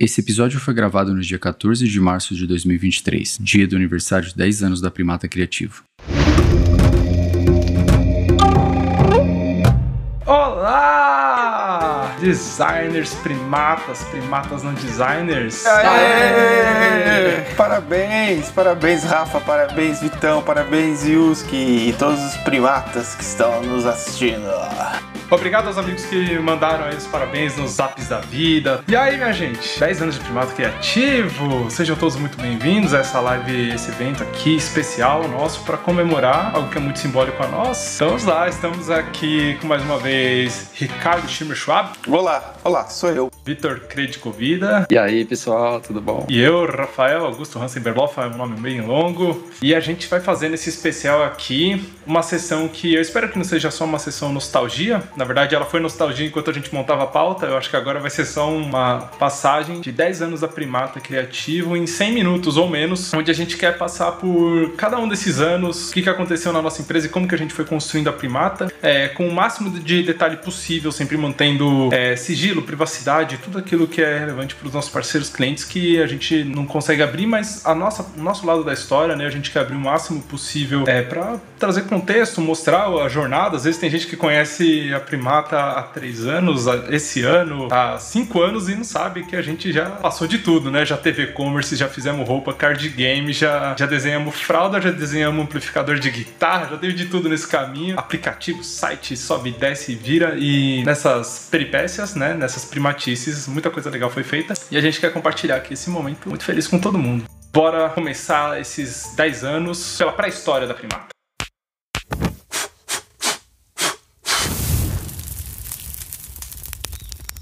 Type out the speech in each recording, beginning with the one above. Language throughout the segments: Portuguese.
Esse episódio foi gravado no dia 14 de março de 2023, dia do aniversário de 10 anos da Primata Criativo. Olá! Designers, primatas, primatas não designers. Aê! Parabéns, parabéns Rafa, parabéns Vitão, parabéns Yuski e todos os primatas que estão nos assistindo. Obrigado aos amigos que mandaram aí os parabéns nos zaps da vida. E aí, minha gente, 10 anos de Primata Criativo. Sejam todos muito bem-vindos a essa live, esse evento aqui especial nosso para comemorar algo que é muito simbólico a nós. Então, vamos lá, estamos aqui com mais uma vez Ricardo Schimmer Schwab. Olá, olá, sou eu. Vitor Credicovida. E aí, pessoal, tudo bom? E eu, Rafael Augusto Hansen Berloff, é um nome bem longo. E a gente vai fazer nesse especial aqui uma sessão que eu espero que não seja só uma sessão nostalgia, na verdade, ela foi nostalgia enquanto a gente montava a pauta. Eu acho que agora vai ser só uma passagem de 10 anos da Primata Criativo em 100 minutos ou menos, onde a gente quer passar por cada um desses anos, o que, que aconteceu na nossa empresa e como que a gente foi construindo a Primata, é, com o máximo de detalhe possível, sempre mantendo é, sigilo, privacidade, tudo aquilo que é relevante para os nossos parceiros clientes que a gente não consegue abrir, mas a nossa, o nosso lado da história, né, a gente quer abrir o máximo possível é, para trazer contexto, mostrar a jornada. Às vezes tem gente que conhece a Primata há três anos, esse ano, há cinco anos e não sabe que a gente já passou de tudo, né? Já teve e-commerce, já fizemos roupa, card game, já, já desenhamos fralda, já desenhamos amplificador de guitarra, já teve de tudo nesse caminho. Aplicativo, site, sobe, desce, vira e nessas peripécias, né? Nessas primatices, muita coisa legal foi feita e a gente quer compartilhar aqui esse momento muito feliz com todo mundo. Bora começar esses 10 anos pela pré-história da Primata.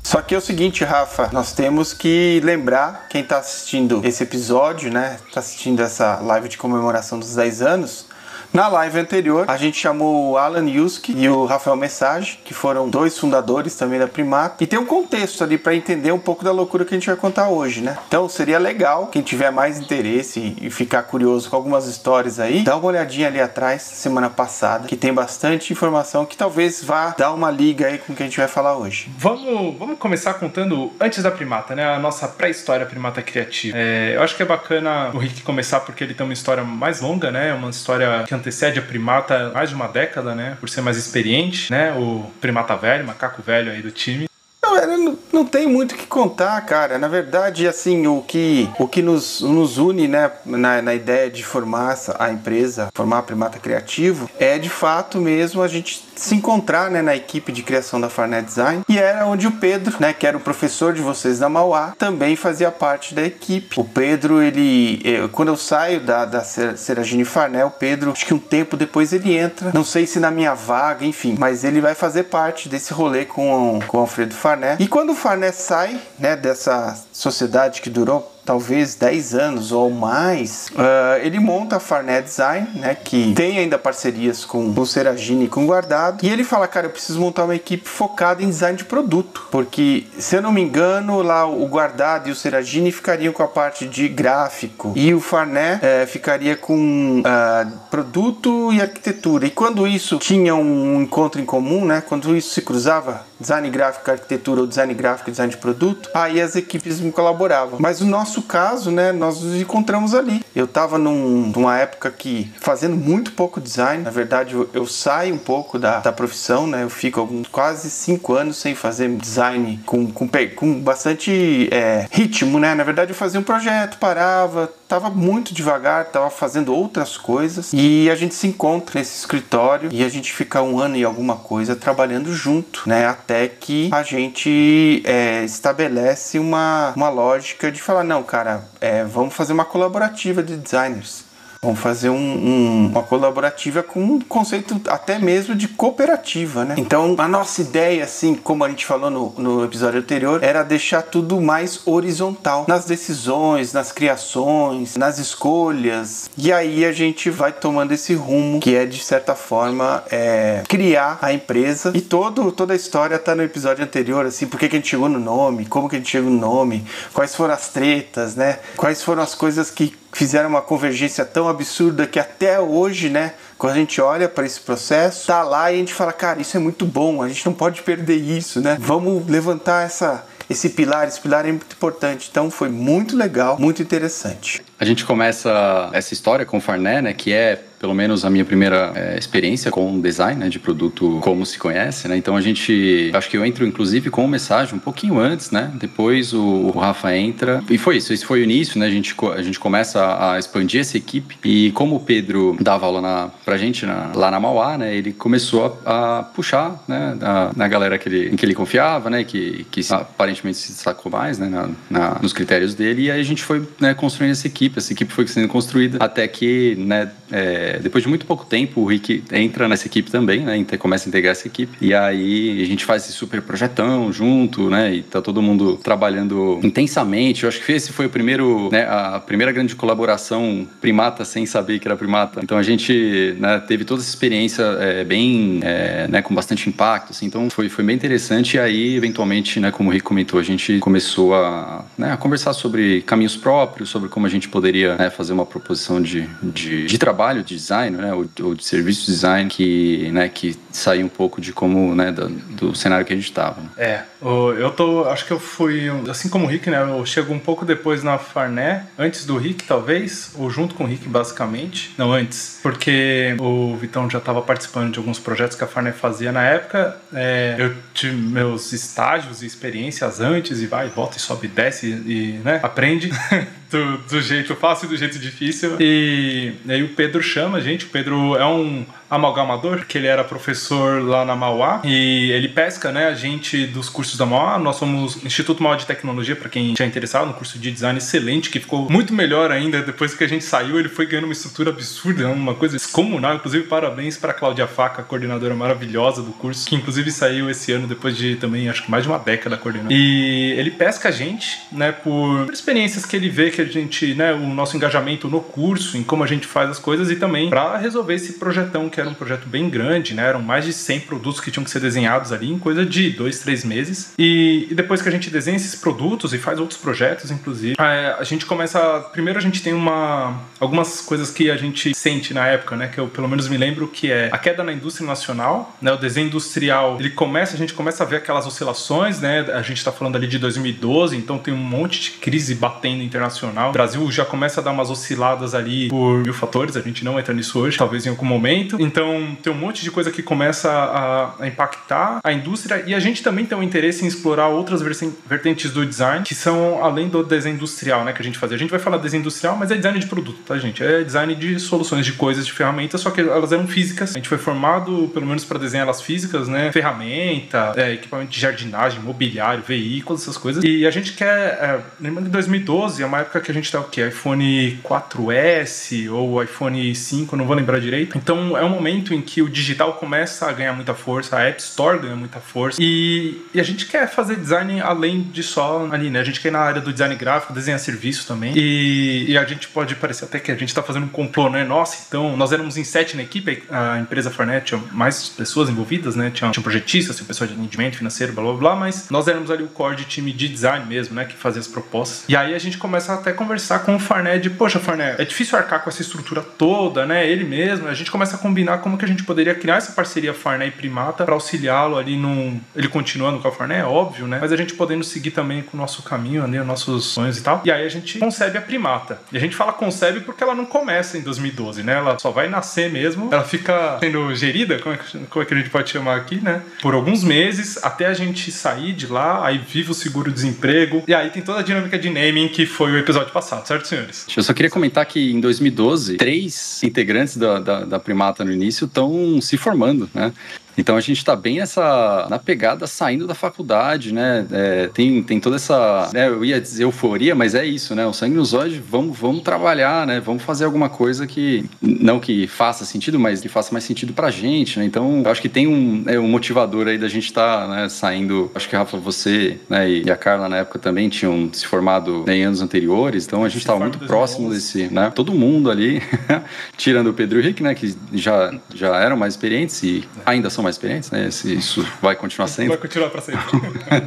Só que é o seguinte, Rafa, nós temos que lembrar quem está assistindo esse episódio, né? Está assistindo essa live de comemoração dos 10 anos, na live anterior, a gente chamou o Alan Yuski e o Rafael Message, que foram dois fundadores também da Primata. E tem um contexto ali para entender um pouco da loucura que a gente vai contar hoje, né? Então seria legal, quem tiver mais interesse e ficar curioso com algumas histórias aí, dá uma olhadinha ali atrás, semana passada, que tem bastante informação que talvez vá dar uma liga aí com o que a gente vai falar hoje. Vamos, vamos começar contando antes da Primata, né? A nossa pré-história Primata Criativa. É, eu acho que é bacana o Rick começar porque ele tem uma história mais longa, né? Uma história que a primata mais de uma década, né? Por ser mais experiente, né? O primata velho, macaco velho aí do time. Não, não tem muito o que contar, cara. Na verdade, assim, o que, o que nos, nos une, né, na, na ideia de formar a empresa, formar a Primata Criativo, é de fato mesmo a gente se encontrar, né, na equipe de criação da Farnet Design. E era onde o Pedro, né, que era o professor de vocês da Mauá, também fazia parte da equipe. O Pedro, ele, eu, quando eu saio da, da Seragine Farnel, o Pedro, acho que um tempo depois ele entra, não sei se na minha vaga, enfim, mas ele vai fazer parte desse rolê com, com o Alfredo Farnet Farné. E quando o Farné sai né, dessa sociedade que durou talvez 10 anos ou mais, uh, ele monta a Farnet Design, né, que tem ainda parcerias com o Seragini e com o Guardado, e ele fala, cara, eu preciso montar uma equipe focada em design de produto, porque, se eu não me engano, lá o Guardado e o Seragini ficariam com a parte de gráfico, e o Farnet uh, ficaria com uh, produto e arquitetura, e quando isso tinha um encontro em comum, né, quando isso se cruzava, design gráfico, arquitetura ou design gráfico design de produto, aí as equipes colaboravam. Mas o nosso nosso caso, né, nós nos encontramos ali. Eu estava num, numa época que fazendo muito pouco design. Na verdade, eu, eu saio um pouco da, da profissão, né? Eu fico alguns, quase cinco anos sem fazer design com, com, com bastante é, ritmo, né? Na verdade, eu fazia um projeto, parava, tava muito devagar, tava fazendo outras coisas e a gente se encontra nesse escritório e a gente fica um ano e alguma coisa trabalhando junto, né? Até que a gente é, estabelece uma, uma lógica de falar, não, cara, é, vamos fazer uma colaborativa de designers. Vamos fazer um, um, uma colaborativa com um conceito até mesmo de cooperativa, né? Então, a nossa ideia, assim, como a gente falou no, no episódio anterior, era deixar tudo mais horizontal nas decisões, nas criações, nas escolhas. E aí a gente vai tomando esse rumo que é, de certa forma, é, criar a empresa. E todo, toda a história tá no episódio anterior, assim, por que, que a gente chegou no nome, como que a gente chegou no nome, quais foram as tretas, né? Quais foram as coisas que fizeram uma convergência tão absurda que até hoje, né, quando a gente olha para esse processo, tá lá e a gente fala, cara, isso é muito bom, a gente não pode perder isso, né? Vamos levantar essa esse pilar, esse pilar é muito importante. Então foi muito legal, muito interessante. A gente começa essa história com o Farné, né, que é pelo menos a minha primeira é, experiência com design né, de produto como se conhece, né? Então a gente, acho que eu entro inclusive com uma mensagem um pouquinho antes, né? Depois o, o Rafa entra e foi isso. Esse foi o início, né? A gente a gente começa a expandir essa equipe e como o Pedro dava aula na, pra gente na, lá na Mauá, né? Ele começou a, a puxar, né? A, na galera que ele, em que ele confiava, né? Que, que aparentemente se destacou mais, né? Na, na, nos critérios dele e aí a gente foi né, construindo essa equipe. Essa equipe foi sendo construída até que, né? É, depois de muito pouco tempo, o Rick entra nessa equipe também, né? Começa a integrar essa equipe. E aí a gente faz esse super projetão junto, né? E tá todo mundo trabalhando intensamente. Eu acho que esse foi o primeiro, né? A primeira grande colaboração primata sem saber que era primata. Então a gente né, teve toda essa experiência é, bem, é, né? Com bastante impacto, assim. Então foi, foi bem interessante. E aí, eventualmente, né? Como o Rick comentou, a gente começou a, né, a conversar sobre caminhos próprios, sobre como a gente poderia né, fazer uma proposição de, de, de trabalho, de design, né, ou, ou de serviço design que, né, que saiu um pouco de como, né, do, do cenário que a gente estava. Né? É, eu tô, acho que eu fui, assim como o Rick, né, eu chego um pouco depois na Farné, antes do Rick talvez, ou junto com o Rick basicamente, não antes, porque o Vitão já estava participando de alguns projetos que a Farné fazia na época, é, eu tive meus estágios e experiências antes e vai, volta e sobe, desce e, né, aprende do, do jeito fácil e do jeito difícil. E, e aí o Pedro chama a gente, o Pedro é um amalgamador, que ele era professor lá na Mauá e ele pesca, né, a gente dos cursos da Mauá. Nós somos Instituto Mauá de Tecnologia, para quem já é interessado, no curso de design excelente, que ficou muito melhor ainda depois que a gente saiu. Ele foi ganhando uma estrutura absurda, uma coisa descomunal. Inclusive, parabéns para Cláudia Faca, coordenadora maravilhosa do curso, que inclusive saiu esse ano depois de também, acho que mais de uma década coordenando. E ele pesca a gente, né, por, por experiências que ele vê que a gente, né, o nosso engajamento no curso, em como a gente faz as coisas e também para resolver esse projetão que que era um projeto bem grande, né? Eram mais de 100 produtos que tinham que ser desenhados ali em coisa de dois, três meses. E, e depois que a gente desenha esses produtos e faz outros projetos, inclusive, é, a gente começa. Primeiro a gente tem uma algumas coisas que a gente sente na época, né? Que eu pelo menos me lembro que é a queda na indústria nacional, né? O desenho industrial, ele começa, a gente começa a ver aquelas oscilações, né? A gente está falando ali de 2012, então tem um monte de crise batendo internacional. O Brasil já começa a dar umas osciladas ali por mil fatores, a gente não entra nisso hoje, talvez em algum momento. Então, tem um monte de coisa que começa a, a, impactar a indústria e a gente também tem um interesse em explorar outras vertentes do design que são além do design industrial, né, que a gente fazia. A gente vai falar design industrial, mas é design de produto, tá, gente? É design de soluções, de coisas, de ferramentas, só que elas eram físicas. A gente foi formado, pelo menos, para desenhar elas físicas, né? Ferramenta, é, equipamento de jardinagem, mobiliário, veículos, essas coisas. E a gente quer. É, lembrando que 2012 é uma época que a gente tá o quê? iPhone 4S ou iPhone 5, não vou lembrar direito. Então é um momento em que o digital começa a ganhar muita força, a App Store ganha muita força e, e a gente quer fazer design além de só ali, né? A gente quer ir na área do design gráfico, desenhar serviço também e, e a gente pode parecer até que a gente está fazendo um complô, né? Nossa, então nós éramos em sete na equipe, a empresa Fornet tinha mais pessoas envolvidas, né? Tinha, tinha projetistas, tinha pessoa de atendimento financeiro, blá blá blá, mas nós éramos ali o core de time de design mesmo, né? Que fazia as propostas. E aí a gente começa até a conversar com o Farnet de, poxa, Farnet, é difícil arcar com essa estrutura toda, né? Ele mesmo, a gente começa a combinar como que a gente poderia criar essa parceria Farné e Primata para auxiliá-lo ali num. Ele continuando com a Farné, é óbvio, né? Mas a gente podendo seguir também com o nosso caminho, né? Nossos sonhos e tal. E aí a gente concebe a Primata. E a gente fala concebe porque ela não começa em 2012, né? Ela só vai nascer mesmo. Ela fica sendo gerida, como é que, como é que a gente pode chamar aqui, né? Por alguns meses até a gente sair de lá, aí vive o seguro-desemprego. E aí tem toda a dinâmica de naming que foi o episódio passado, certo, senhores? Eu só queria comentar que em 2012, três integrantes da, da, da Primata no início estão se formando, né? Então a gente está bem essa na pegada saindo da faculdade, né? É, tem, tem toda essa, né, eu ia dizer euforia, mas é isso, né? O sangue nos olhos, vamos, vamos trabalhar, né? Vamos fazer alguma coisa que não que faça sentido, mas que faça mais sentido pra gente, né? Então acho que tem um, é, um motivador aí da gente estar tá, né, saindo. Acho que Rafa, você né, e a Carla na época também tinham se formado né, em anos anteriores, então a gente estava muito próximo desse, né? Todo mundo ali, tirando o Pedro e o Rick, né? Que já, já eram mais experientes e ainda são mais mais experientes, né? Isso vai continuar sendo. Vai continuar para sempre.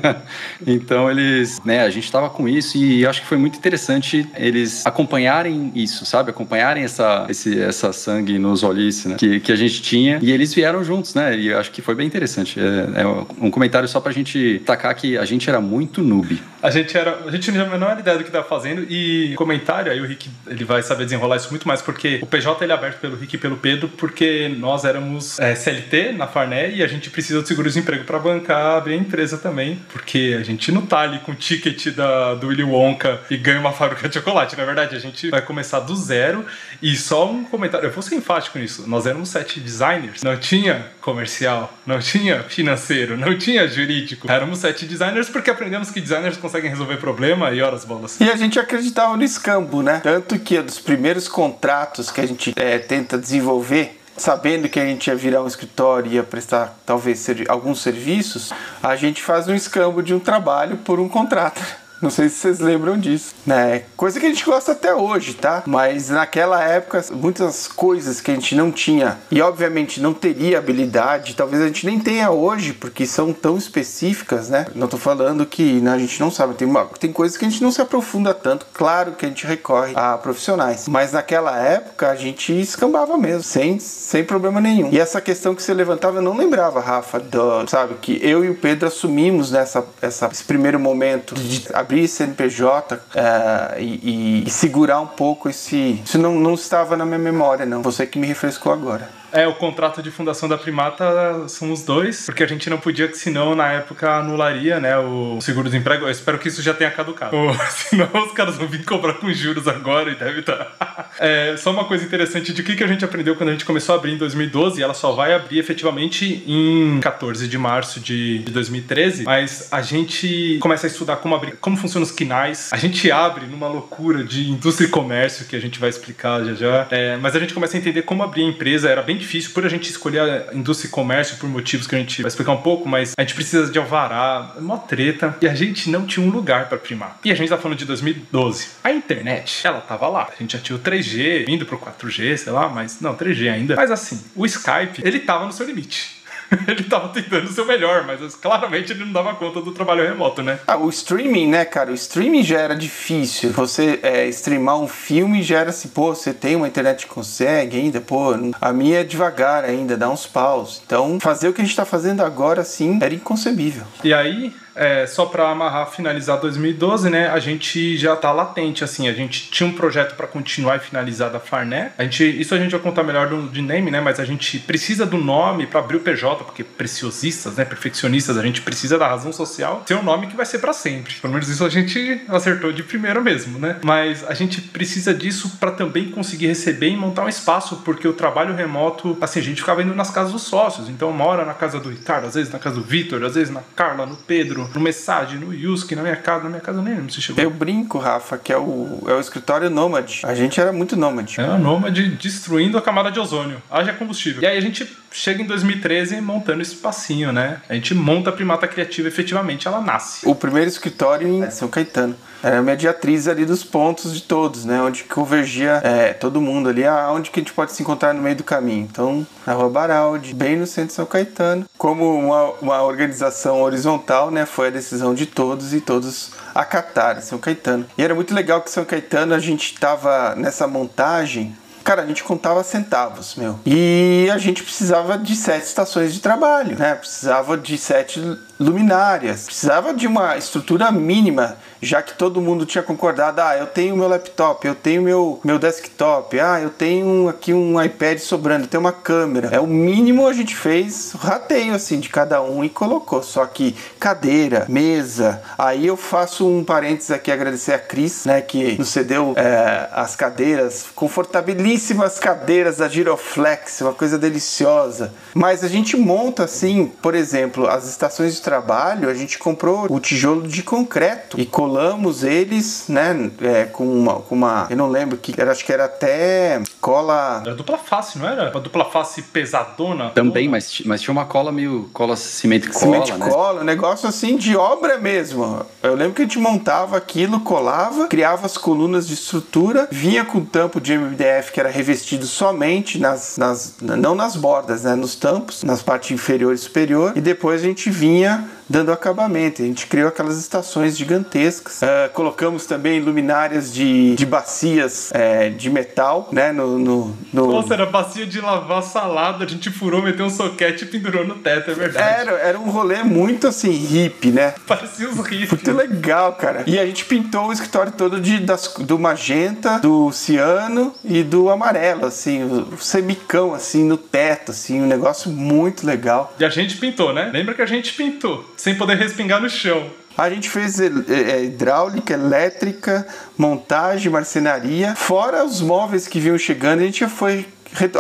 então eles, né, a gente estava com isso e acho que foi muito interessante eles acompanharem isso, sabe? Acompanharem essa, esse, essa sangue nos olhos né? que, que a gente tinha e eles vieram juntos, né? E acho que foi bem interessante. É, é um comentário só pra gente tacar que a gente era muito noob. A gente era, a gente não tinha a menor ideia do que estava fazendo e comentário, aí o Rick ele vai saber desenrolar isso muito mais porque o PJ ele é aberto pelo Rick e pelo Pedro porque nós éramos é, CLT na Farné e a gente precisa de seguro-desemprego para bancar abrir a empresa também, porque a gente não tá ali com o ticket da, do Willy Wonka e ganha uma fábrica de chocolate. Na verdade, a gente vai começar do zero e só um comentário. Eu vou ser enfático nisso. Nós éramos sete designers. Não tinha comercial, não tinha financeiro, não tinha jurídico. Éramos sete designers porque aprendemos que designers resolver problema e horas bolas. E a gente acreditava no escambo, né? Tanto que é dos primeiros contratos que a gente é, tenta desenvolver sabendo que a gente ia virar um escritório e ia prestar talvez ser, alguns serviços, a gente faz um escambo de um trabalho por um contrato. Não sei se vocês lembram disso, né? Coisa que a gente gosta até hoje, tá? Mas naquela época, muitas coisas que a gente não tinha e obviamente não teria habilidade, talvez a gente nem tenha hoje, porque são tão específicas, né? Não tô falando que né, a gente não sabe, tem, uma, tem coisas que a gente não se aprofunda tanto, claro que a gente recorre a profissionais, mas naquela época a gente escambava mesmo, sem, sem problema nenhum. E essa questão que você levantava, eu não lembrava, Rafa, do, sabe, que eu e o Pedro assumimos nessa essa, esse primeiro momento de abrir CNPJ é, e, e, segurar um pouco esse. Isso não, não estava na minha memória, não. Você que me refrescou agora. É, o contrato de fundação da Primata são os dois, porque a gente não podia, que senão na época anularia, né, o seguro-desemprego. Eu espero que isso já tenha caducado. Ou, senão os caras vão vir cobrar com juros agora e deve estar. Tá. É, só uma coisa interessante de que, que a gente aprendeu quando a gente começou a abrir em 2012, ela só vai abrir efetivamente em 14 de março de, de 2013, mas a gente começa a estudar como abrir, como funcionam os quinais. A gente abre numa loucura de indústria e comércio, que a gente vai explicar já já. É, mas a gente começa a entender como abrir a empresa, era bem difícil por a gente escolher a indústria e comércio por motivos que a gente vai explicar um pouco, mas a gente precisa de alvará, uma treta, e a gente não tinha um lugar para primar. E a gente tá falando de 2012. A internet, ela tava lá. A gente já tinha o 3G, indo pro 4G, sei lá, mas não, 3G ainda. Mas assim, o Skype, ele tava no seu limite. ele tava tentando o melhor, mas claramente ele não dava conta do trabalho remoto, né? Ah, o streaming, né, cara? O streaming já era difícil. Você é, streamar um filme já era assim, pô, você tem uma internet que consegue ainda, pô, a minha é devagar ainda, dá uns paus. Então, fazer o que a gente tá fazendo agora, sim, era inconcebível. E aí, é, só para amarrar, finalizar 2012, né? A gente já tá latente, assim. A gente tinha um projeto para continuar e finalizar da Farné. A gente, isso a gente vai contar melhor do, de name, né? Mas a gente precisa do nome para abrir o PJ, porque preciosistas, né? Perfeccionistas, a gente precisa da razão social ser um nome que vai ser para sempre. Pelo menos isso a gente acertou de primeira mesmo, né? Mas a gente precisa disso para também conseguir receber e montar um espaço, porque o trabalho remoto, assim, a gente ficava indo nas casas dos sócios. Então, mora na casa do Ricardo, às vezes na casa do Vitor, às vezes na Carla, no Pedro no, no Message, no Yuski, na minha casa, na minha casa nem lembro se chegou. Eu brinco, Rafa, que é o, é o escritório nômade. A gente era muito nômade. É, nômade destruindo a camada de ozônio. Haja combustível. E aí a gente chega em 2013 montando esse espacinho, né? A gente monta a primata criativa efetivamente, ela nasce. O primeiro escritório em São Caetano era a mediatriz ali dos pontos de todos, né? Onde convergia é, todo mundo ali, aonde que a gente pode se encontrar no meio do caminho. Então, na Rua Baraldi, bem no centro de São Caetano. Como uma, uma organização horizontal, né? Foi a decisão de todos e todos acataram São Caetano. E era muito legal que São Caetano a gente estava nessa montagem Cara, a gente contava centavos, meu. E a gente precisava de sete estações de trabalho, né? Precisava de sete luminárias, precisava de uma estrutura mínima já que todo mundo tinha concordado, ah, eu tenho meu laptop, eu tenho meu, meu desktop, ah, eu tenho aqui um iPad sobrando, tenho uma câmera. É o mínimo a gente fez, rateio assim de cada um e colocou. Só que cadeira, mesa. Aí eu faço um parênteses aqui agradecer a Cris, né, que nos cedeu é, as cadeiras, confortabilíssimas cadeiras da Giroflex, uma coisa deliciosa. Mas a gente monta assim, por exemplo, as estações de trabalho, a gente comprou o tijolo de concreto e colamos eles, né, é, com, uma, com uma. Eu não lembro que era, acho que era até cola. Era dupla face, não era? Uma dupla face pesadona? Também, mas, mas tinha uma cola meio cola cimento cola. Cimento né? cola, um negócio assim de obra mesmo. Eu lembro que a gente montava aquilo, colava, criava as colunas de estrutura, vinha com tampo de MDF que era revestido somente nas, nas não nas bordas, né, nos tampos, nas partes inferior e superior, e depois a gente vinha dando acabamento. A gente criou aquelas estações gigantescas. Uh, colocamos também luminárias de, de bacias é, de metal, né? No, no, no, Nossa, era bacia de lavar salada, a gente furou, meteu um soquete e pendurou no teto, é verdade. Era, era um rolê muito assim, hippie, né? Parecia os hippies. Muito legal, cara. E a gente pintou o escritório todo de, das, do magenta, do ciano e do amarelo, assim, o semicão, assim, no teto, assim, um negócio muito legal. E a gente pintou, né? Lembra que a gente pintou sem poder respingar no chão. A gente fez é, é, hidráulica, elétrica, montagem, marcenaria, fora os móveis que vinham chegando, a gente foi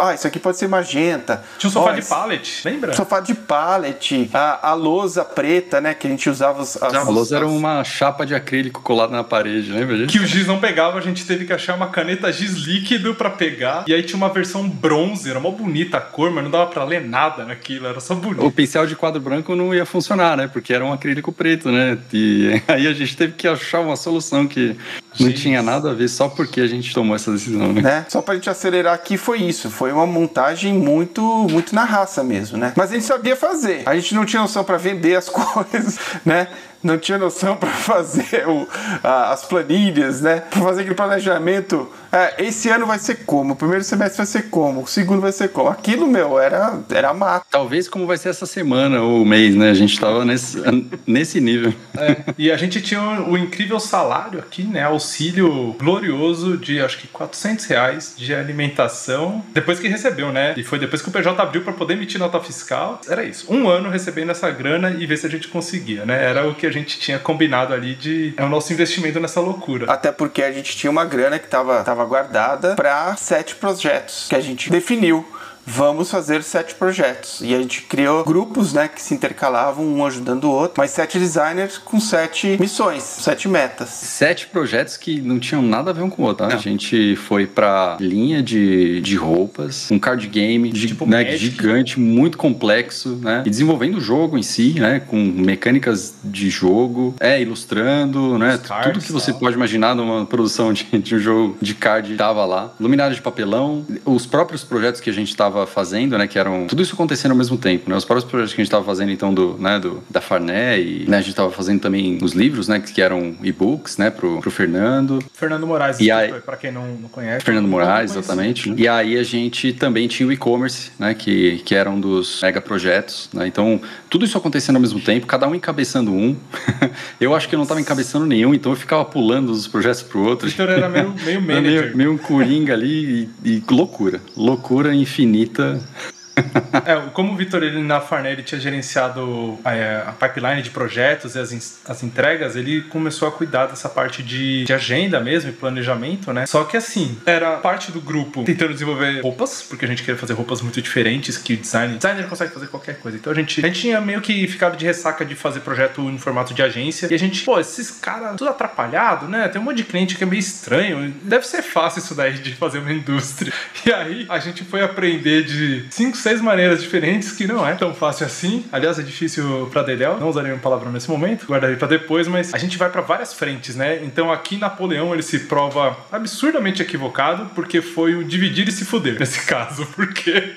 ah, isso aqui pode ser magenta. Tinha um sofá oh, de pallet, lembra? Sofá de pallet, a, a lousa preta, né? Que a gente usava as. as a lousa as... era uma chapa de acrílico colada na parede, lembra disso? Que o giz não pegava, a gente teve que achar uma caneta giz líquido para pegar. E aí tinha uma versão bronze, era uma bonita a cor, mas não dava para ler nada naquilo, era só bonito. O pincel de quadro branco não ia funcionar, né? Porque era um acrílico preto, né? E aí a gente teve que achar uma solução que não tinha nada a ver só porque a gente tomou essa decisão, né? né? Só pra gente acelerar aqui foi isso isso. Foi uma montagem muito, muito na raça mesmo, né? Mas a gente sabia fazer. A gente não tinha noção para vender as coisas, né? Não tinha noção para fazer o, a, as planilhas, né? Para fazer aquele planejamento. É, esse ano vai ser como? O primeiro semestre vai ser como? O segundo vai ser como? Aquilo, meu, era, era mato. Talvez como vai ser essa semana ou mês, né? A gente tava nesse, nesse nível. É, e a gente tinha o, o, incrível salário aqui, né? Auxílio glorioso de acho que 400 reais de alimentação. Depois que recebeu, né? E foi depois que o PJ abriu para poder emitir nota fiscal. Era isso. Um ano recebendo essa grana e ver se a gente conseguia, né? Era o que a gente tinha combinado ali de. É o nosso investimento nessa loucura. Até porque a gente tinha uma grana que estava tava guardada para sete projetos que a gente definiu vamos fazer sete projetos. E a gente criou grupos, né, que se intercalavam, um ajudando o outro, mas sete designers com sete missões, sete metas. Sete projetos que não tinham nada a ver um com o outro. Tá? A gente foi pra linha de, de roupas, um card game tipo né, gigante, muito complexo, né? E desenvolvendo o jogo em si, né? Com mecânicas de jogo, é, ilustrando, né? Cards, Tudo que você pode imaginar numa produção de, de um jogo de card tava lá. Luminária de papelão, os próprios projetos que a gente tava estava fazendo, né? Que eram tudo isso acontecendo ao mesmo tempo, né? Os próprios projetos que a gente estava fazendo então do, né, do da Farné e né, a gente estava fazendo também os livros, né? Que eram e-books, né? Pro, pro Fernando. Fernando Moraes, e aí, para quem não, não conhece. Fernando Moraes, exatamente. Né? E aí a gente também tinha o e-commerce, né? Que que era um dos mega projetos, né? Então tudo isso acontecendo ao mesmo tempo, cada um encabeçando um. eu acho que eu não estava encabeçando nenhum, então eu ficava pulando dos projetos pro outro. Então era meio meio manager. meio, meio um coringa ali e, e loucura, loucura infinita infinita é, como o Vitor ele na Farnell tinha gerenciado a, é, a, pipeline de projetos e as, as entregas, ele começou a cuidar dessa parte de, de agenda mesmo e planejamento, né? Só que assim, era parte do grupo tentando desenvolver roupas, porque a gente queria fazer roupas muito diferentes que o design, designer consegue fazer qualquer coisa. Então a gente, a gente tinha meio que ficado de ressaca de fazer projeto em formato de agência e a gente, pô, esses caras tudo atrapalhado, né? Tem um monte de cliente que é meio estranho. Deve ser fácil isso daí de fazer uma indústria. E aí a gente foi aprender de 5, 6 seis maneiras diferentes que não é tão fácil assim. Aliás, é difícil para Dedel. Não usarei uma palavra nesse momento, guardarei para depois, mas a gente vai para várias frentes, né? Então aqui Napoleão ele se prova absurdamente equivocado porque foi o dividir e se fuder nesse caso, porque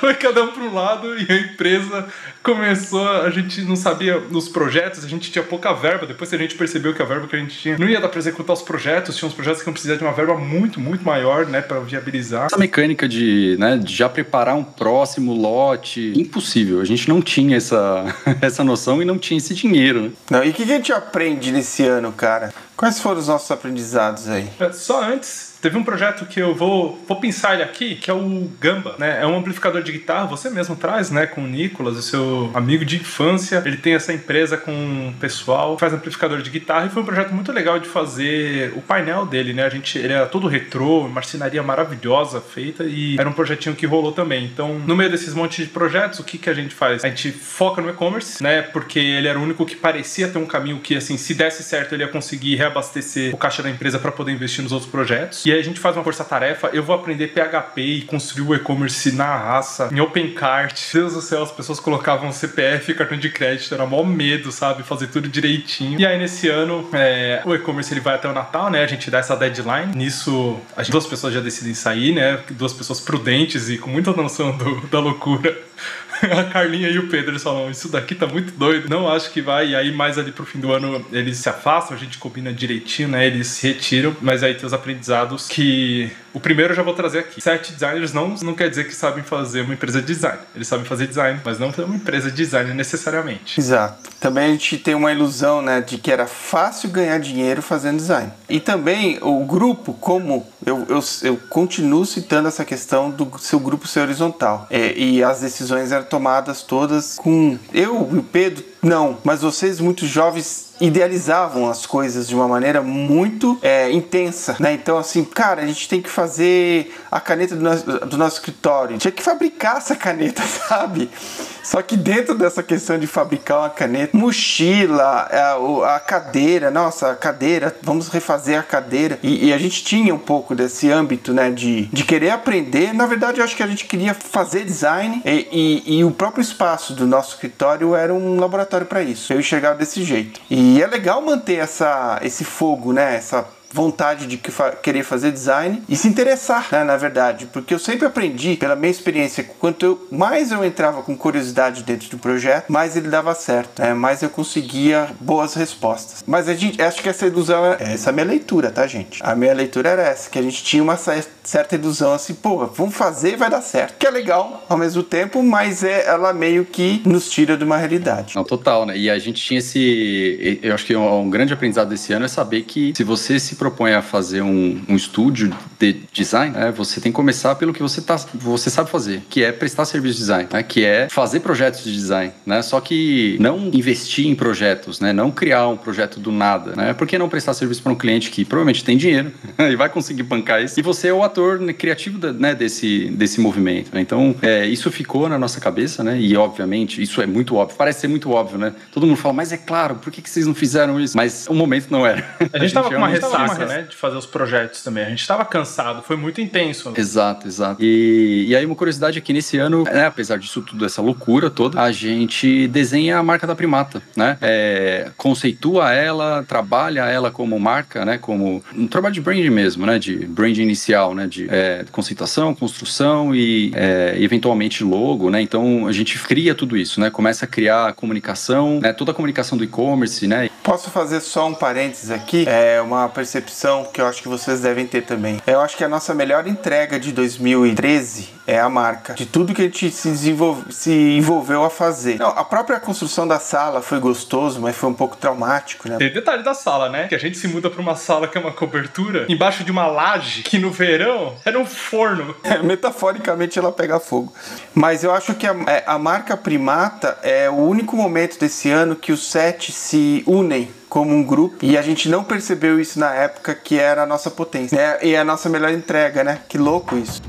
foi cada um para um lado e a empresa começou, a gente não sabia nos projetos, a gente tinha pouca verba. Depois que a gente percebeu que a verba que a gente tinha não ia dar para executar os projetos, tinha uns projetos que iam precisar de uma verba muito, muito maior, né, para viabilizar. Essa mecânica de, né, de já preparar um próximo lote, impossível. A gente não tinha essa, essa noção e não tinha esse dinheiro. Né? Não, e o que a gente aprende nesse ano, cara? Quais foram os nossos aprendizados aí? É, só antes, Teve um projeto que eu vou, vou pensar ele aqui, que é o Gamba, né? É um amplificador de guitarra, você mesmo traz, né? Com o Nicolas, o seu amigo de infância. Ele tem essa empresa com o pessoal, faz amplificador de guitarra e foi um projeto muito legal de fazer o painel dele, né? A gente, ele era todo retrô, marcenaria maravilhosa feita e era um projetinho que rolou também. Então, no meio desses montes de projetos, o que, que a gente faz? A gente foca no e-commerce, né? Porque ele era o único que parecia ter um caminho que, assim, se desse certo, ele ia conseguir reabastecer o caixa da empresa para poder investir nos outros projetos. E aí a gente faz uma força-tarefa, eu vou aprender PHP e construir o e-commerce na raça, em OpenCart. Deus do céu, as pessoas colocavam CPF e cartão de crédito, era mó medo, sabe? Fazer tudo direitinho. E aí nesse ano, é, o e-commerce ele vai até o Natal, né? A gente dá essa deadline. Nisso, gente, duas pessoas já decidem sair, né? Duas pessoas prudentes e com muita noção do, da loucura. a Carlinha e o Pedro falam: Isso daqui tá muito doido, não acho que vai. E aí, mais ali pro fim do ano, eles se afastam, a gente combina direitinho, né? Eles se retiram, mas aí tem os aprendizados que. O primeiro eu já vou trazer aqui. Sete designers não, não quer dizer que sabem fazer uma empresa de design. Eles sabem fazer design, mas não uma empresa de design necessariamente. Exato. Também a gente tem uma ilusão, né, de que era fácil ganhar dinheiro fazendo design. E também o grupo, como eu, eu, eu continuo citando essa questão do seu grupo ser horizontal. É, e as decisões eram tomadas todas com eu e o Pedro, não, mas vocês muito jovens idealizavam as coisas de uma maneira muito é, intensa, né? Então, assim, cara, a gente tem que fazer a caneta do nosso, do nosso escritório. Tinha que fabricar essa caneta, sabe? Só que dentro dessa questão de fabricar uma caneta, mochila, a, a cadeira, nossa, a cadeira, vamos refazer a cadeira. E, e, a gente tinha um pouco desse âmbito, né, de, de querer aprender. Na verdade, eu acho que a gente queria fazer design e, e, e o próprio espaço do nosso escritório era um laboratório para isso. Eu enxergava desse jeito. E é legal manter essa, esse fogo, né, essa vontade de que fa querer fazer design e se interessar, né, na verdade, porque eu sempre aprendi pela minha experiência, quanto eu, mais eu entrava com curiosidade dentro do projeto, mais ele dava certo, né, mais eu conseguia boas respostas. Mas a gente, acho que essa ilusão é essa é a minha leitura, tá, gente? A minha leitura era essa, que a gente tinha uma certa ilusão assim, pô, vamos fazer e vai dar certo. Que é legal ao mesmo tempo, mas é ela meio que nos tira de uma realidade. Não, total, né? E a gente tinha esse, eu acho que um, um grande aprendizado desse ano é saber que se você se propõe a fazer um, um estúdio de design, né, você tem que começar pelo que você, tá, você sabe fazer, que é prestar serviço de design, né, que é fazer projetos de design. Né, só que não investir em projetos, né, não criar um projeto do nada. Né, por que não prestar serviço para um cliente que provavelmente tem dinheiro e vai conseguir bancar isso? E você é o ator criativo da, né, desse, desse movimento. Né? Então, é, isso ficou na nossa cabeça, né? E, obviamente, isso é muito óbvio. Parece ser muito óbvio, né? Todo mundo fala, mas é claro, por que, que vocês não fizeram isso? Mas o momento não era. A gente, estava com uma ressaca ressaca, né? De fazer os projetos também. A gente estava cansado, foi muito intenso. Exato, exato. E, e aí, uma curiosidade aqui nesse ano, né, apesar disso tudo, essa loucura toda, a gente desenha a marca da Primata, né? É, conceitua ela, trabalha ela como marca, né? Como um trabalho de branding mesmo, né? De branding inicial, né? De é, conceituação, construção e é, eventualmente logo, né? Então a gente cria tudo isso, né? Começa a criar comunicação, né? Toda a comunicação do e-commerce, né? Posso fazer só um parênteses aqui? É uma percepção que eu acho que vocês devem ter também. Eu acho que a nossa melhor entrega de 2013 é a marca. De tudo que a gente se, desenvolve, se envolveu a fazer. Não, a própria construção da sala foi gostoso, mas foi um pouco traumático, né? Tem detalhe da sala, né? Que a gente se muda pra uma sala que é uma cobertura embaixo de uma laje que no verão era um forno. É, metaforicamente ela pega fogo. Mas eu acho que a, é, a marca Primata é o único momento desse ano que os sete se unem como um grupo e a gente não percebeu isso na época que era a nossa potência né? e a nossa melhor entrega, né? Que louco isso.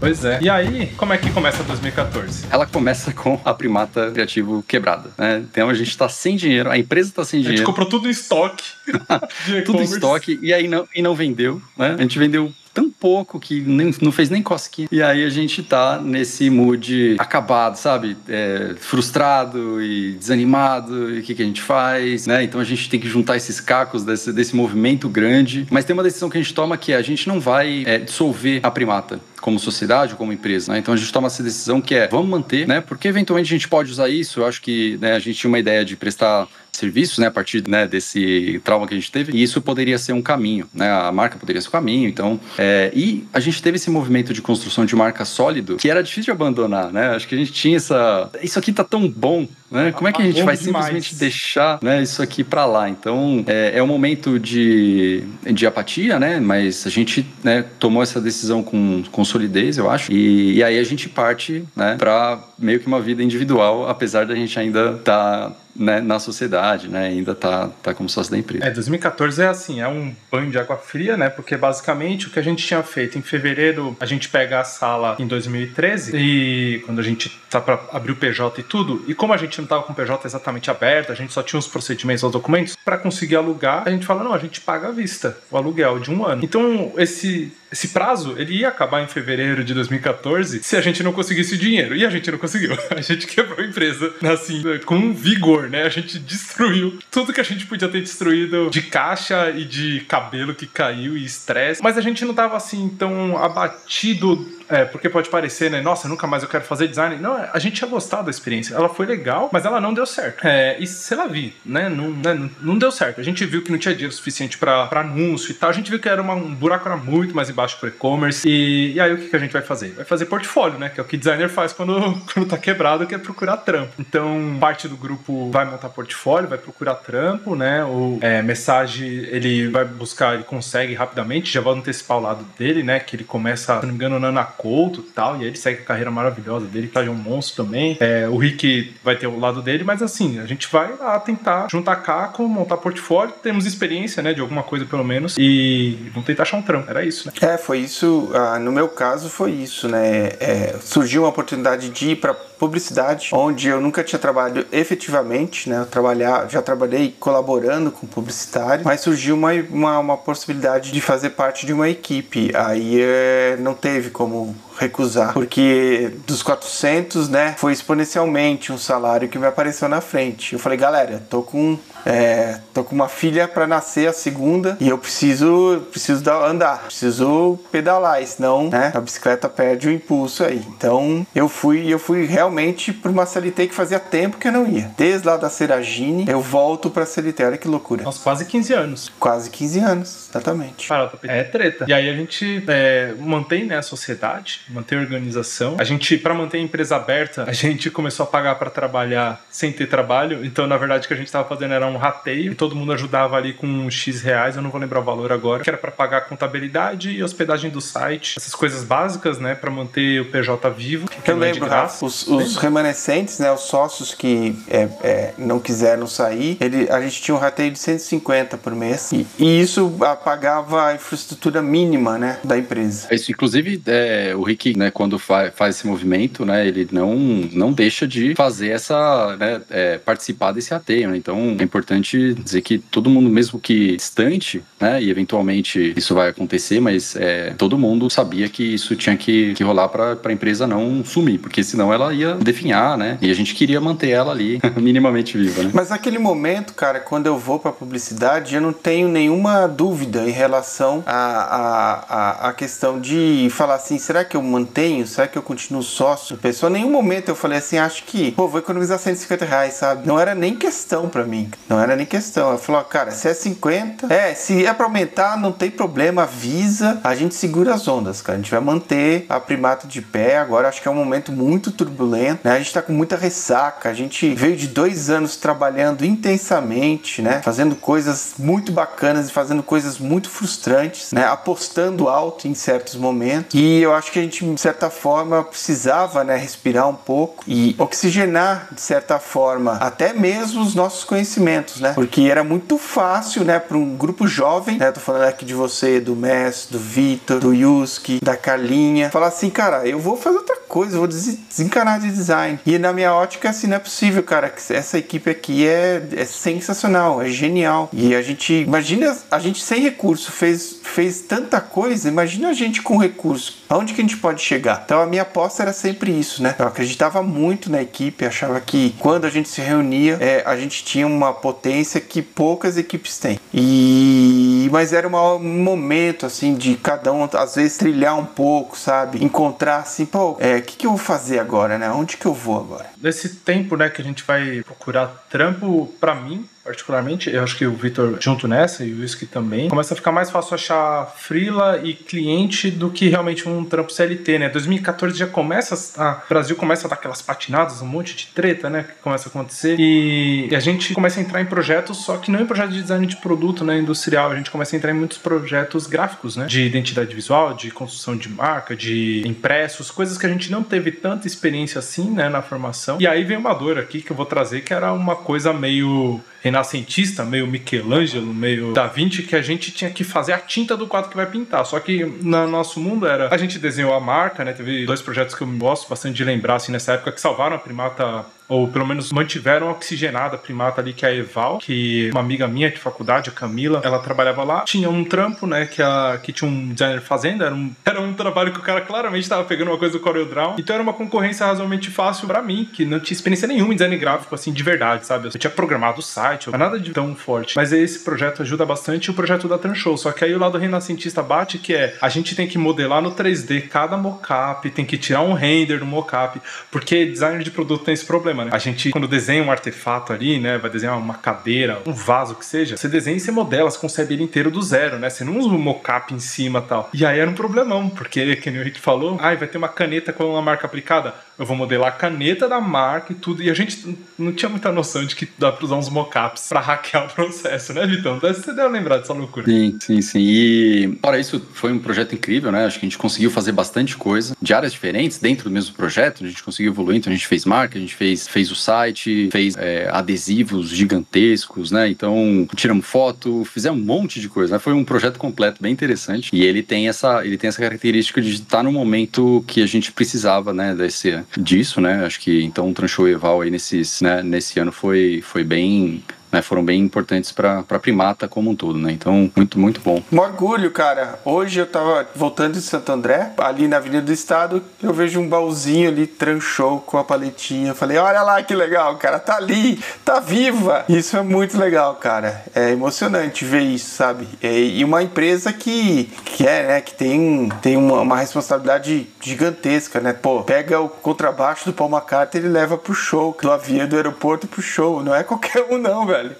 Pois é. E aí, como é que começa 2014? Ela começa com a primata criativo quebrada, né? Então a gente tá sem dinheiro, a empresa tá sem dinheiro. A gente comprou tudo em estoque. tudo em estoque e aí não, e não vendeu, né? A gente vendeu tão pouco que nem, não fez nem cosquinha. E aí a gente tá nesse mood acabado, sabe? É, frustrado e desanimado. E o que, que a gente faz, né? Então a gente tem que juntar esses cacos desse, desse movimento grande. Mas tem uma decisão que a gente toma que é, a gente não vai é, dissolver a primata como sociedade ou como empresa. Né? Então a gente toma essa decisão que é vamos manter, né? Porque eventualmente a gente pode usar isso. Eu acho que né, a gente tinha uma ideia de prestar serviços, né, a partir né, desse trauma que a gente teve, e isso poderia ser um caminho, né, a marca poderia ser um caminho, então, é, e a gente teve esse movimento de construção de marca sólido que era difícil de abandonar, né, acho que a gente tinha essa, isso aqui tá tão bom, né, como é que a gente vai simplesmente deixar, né, isso aqui para lá, então, é, é um momento de, de apatia, né, mas a gente, né, tomou essa decisão com, com solidez, eu acho, e, e aí a gente parte, né, para meio que uma vida individual, apesar da gente ainda estar tá né, na sociedade, né? Ainda tá, tá como sócio da empresa. É, 2014 é assim, é um banho de água fria, né? Porque basicamente o que a gente tinha feito em fevereiro, a gente pega a sala em 2013 e quando a gente tá para abrir o PJ e tudo, e como a gente não tava com o PJ exatamente aberto, a gente só tinha os procedimentos, os documentos, para conseguir alugar, a gente fala, não, a gente paga à vista, o aluguel de um ano. Então, esse esse prazo ele ia acabar em fevereiro de 2014 se a gente não conseguisse o dinheiro. E a gente não conseguiu. A gente quebrou a empresa assim, com vigor, né? A gente destruiu tudo que a gente podia ter destruído de caixa e de cabelo que caiu e estresse. Mas a gente não tava assim tão abatido é, porque pode parecer, né? Nossa, nunca mais eu quero fazer design. Não, a gente tinha gostado da experiência. Ela foi legal, mas ela não deu certo. É, e sei lá, vi, né? Não, né? não deu certo. A gente viu que não tinha dinheiro suficiente para anúncio e tal. A gente viu que era uma, um buraco era muito mais embaixo para e-commerce. E, e, aí o que, que a gente vai fazer? Vai fazer portfólio, né? Que é o que designer faz quando, quando tá quebrado, que é procurar trampo. Então, parte do grupo vai montar portfólio, vai procurar trampo, né? O é, mensagem ele vai buscar, ele consegue rapidamente. Já vou antecipar o lado dele, né? Que ele começa, se não me engano, na Couto e tal, e ele segue a carreira maravilhosa dele, que é um monstro também. É, o Rick vai ter o lado dele, mas assim, a gente vai lá tentar juntar caco, montar portfólio, temos experiência, né, de alguma coisa pelo menos, e vamos tentar achar um trampo. Era isso, né? É, foi isso. Ah, no meu caso, foi isso, né? É, surgiu uma oportunidade de ir para publicidade, onde eu nunca tinha trabalhado efetivamente, né? Eu trabalhar, já trabalhei colaborando com publicitário, mas surgiu uma, uma, uma possibilidade de fazer parte de uma equipe. Aí é, não teve como recusar, porque dos 400, né, foi exponencialmente um salário que me apareceu na frente. Eu falei, galera, tô com é, tô com uma filha para nascer a segunda e eu preciso preciso andar, preciso pedalar, senão né, a bicicleta perde o impulso aí. Então eu fui eu fui realmente para uma CLT que fazia tempo que eu não ia. Desde lá da Seragine eu volto para CLT, olha que loucura. Nossa, quase 15 anos. Quase 15 anos, exatamente. É treta. E aí a gente é, mantém né, a sociedade, manter a organização. A gente, para manter a empresa aberta, a gente começou a pagar para trabalhar sem ter trabalho. Então, na verdade, o que a gente estava fazendo era um rateio. E todo mundo ajudava ali com X reais, eu não vou lembrar o valor agora, que era para pagar a contabilidade e hospedagem do site. Essas coisas básicas, né, para manter o PJ vivo. Eu é lembro, os, os remanescentes, né, os sócios que é, é, não quiseram sair, ele, a gente tinha um rateio de 150 por mês. E, e isso pagava a infraestrutura mínima, né, da empresa. Isso, inclusive, é, o Rick, né, quando fa faz esse movimento, né, ele não, não deixa de fazer essa, né, é, participar desse ateio, né? Então é importante dizer que todo mundo, mesmo que distante, né, e eventualmente isso vai acontecer, mas é, todo mundo sabia que isso tinha que, que rolar para a empresa não sumir, porque senão ela ia definhar, né? E a gente queria manter ela ali minimamente viva, né? Mas naquele momento, cara, quando eu vou para publicidade, eu não tenho nenhuma dúvida em relação à a, a, a, questão de falar assim, será que eu mantenho? Será que eu continuo sócio? Pessoa, em nenhum momento eu falei assim, acho que, pô, vou economizar 150 reais, sabe? Não era nem questão para mim. Não era nem questão. Eu falei, cara, se é 50, é, se é para aumentar, não tem problema, avisa, a gente segura as ondas, cara. A gente vai manter a primata de pé. Agora acho que é um momento muito turbulento, né? A gente tá com muita ressaca. A gente veio de dois anos trabalhando intensamente, né? Fazendo coisas muito bacanas e fazendo coisas muito frustrantes, né? Apostando alto em certos momentos. E eu acho que a gente, de certa forma, precisava, né? Respirar um pouco e oxigenar, de certa forma, até mesmo os nossos conhecimentos, né? Porque era muito fácil, né? Para um grupo jovem, né? Tô falando aqui de você, do Messi, do Vitor, do Yuski, da Carlinha. Falar assim, cara, eu vou fazer outra coisa, vou desencanar de design. E na minha ótica, assim, não é possível, cara. Essa equipe aqui é, é sensacional, é genial. E a gente, imagina, a gente sem recurso fez, fez tanta coisa, imagina a gente com recurso. Aonde que a gente pode chegar? Então a minha aposta era sempre isso, né? Eu acreditava muito na equipe, achava que quando a gente se reunia, é, a gente tinha uma potência que poucas equipes têm. E mas era um momento, assim, de cada um, às vezes, trilhar um pouco, sabe? Encontrar, assim, pô, é, o que, que eu vou fazer agora, né? Onde que eu vou agora? Nesse tempo, né, que a gente vai procurar trampo, para mim, particularmente, eu acho que o Vitor junto nessa e o Whisky também, começa a ficar mais fácil achar freela e cliente do que realmente um trampo CLT, né? 2014 já começa, a, o Brasil começa a dar aquelas patinadas, um monte de treta, né, que começa a acontecer e, e a gente começa a entrar em projetos, só que não em projetos de design de produto, né, industrial, a gente começa a entrar em muitos projetos gráficos, né, de identidade visual, de construção de marca, de impressos, coisas que a gente não teve tanta experiência assim, né, na formação. E aí vem uma dor aqui que eu vou trazer que era uma coisa meio renascentista, meio Michelangelo, meio Da Vinci, que a gente tinha que fazer a tinta do quadro que vai pintar. Só que no nosso mundo era. A gente desenhou a marca, né? Teve dois projetos que eu gosto bastante de lembrar, assim, nessa época, que salvaram a primata ou pelo menos mantiveram oxigenada a primata ali, que é a Eval, que uma amiga minha de faculdade, a Camila, ela trabalhava lá, tinha um trampo, né, que, a, que tinha um designer fazendo, era um, era um trabalho que o cara claramente estava pegando uma coisa do CorelDRAW, então era uma concorrência razoavelmente fácil para mim, que não tinha experiência nenhuma em design gráfico, assim, de verdade, sabe? Eu tinha programado o site, não nada de tão forte, mas esse projeto ajuda bastante o projeto da Transhow, só que aí o lado renascentista bate, que é, a gente tem que modelar no 3D cada mockup, tem que tirar um render no mockup, porque designer de produto tem esse problema, problema, né? A gente, quando desenha um artefato ali, né? Vai desenhar uma cadeira, um vaso que seja, você desenha e você modela, você concebe ele inteiro do zero, né? Você não usa um mockup em cima tal. E aí era um problemão, porque, que o Rick falou, ai, vai ter uma caneta com uma marca aplicada. Eu vou modelar a caneta da marca e tudo. E a gente não tinha muita noção de que dá pra usar uns mockups pra hackear o processo, né, Vitão? Então você deu lembrar dessa loucura. Sim, sim, sim. E fora isso, foi um projeto incrível, né? Acho que a gente conseguiu fazer bastante coisa de áreas diferentes dentro do mesmo projeto. A gente conseguiu evoluir, então a gente fez marca, a gente fez, fez o site, fez é, adesivos gigantescos, né? Então, tiramos foto, fizemos um monte de coisa, né? Foi um projeto completo, bem interessante. E ele tem essa, ele tem essa característica de estar no momento que a gente precisava, né? Desse, disso, né? Acho que então o Tranchou Eval aí nesses, né, nesse ano foi, foi bem né, foram bem importantes para primata como um todo, né? Então, muito, muito bom. Um orgulho, cara. Hoje eu tava voltando de Santo André, ali na Avenida do Estado, eu vejo um baúzinho ali, tranchou com a paletinha. Falei, olha lá que legal, cara, tá ali, tá viva. Isso é muito legal, cara. É emocionante ver isso, sabe? É, e uma empresa que, que é, né, que tem, tem uma, uma responsabilidade gigantesca, né? Pô, pega o contrabaixo do Paul McCartney e leva pro show, do avião do aeroporto pro show. Não é qualquer um não, velho velho.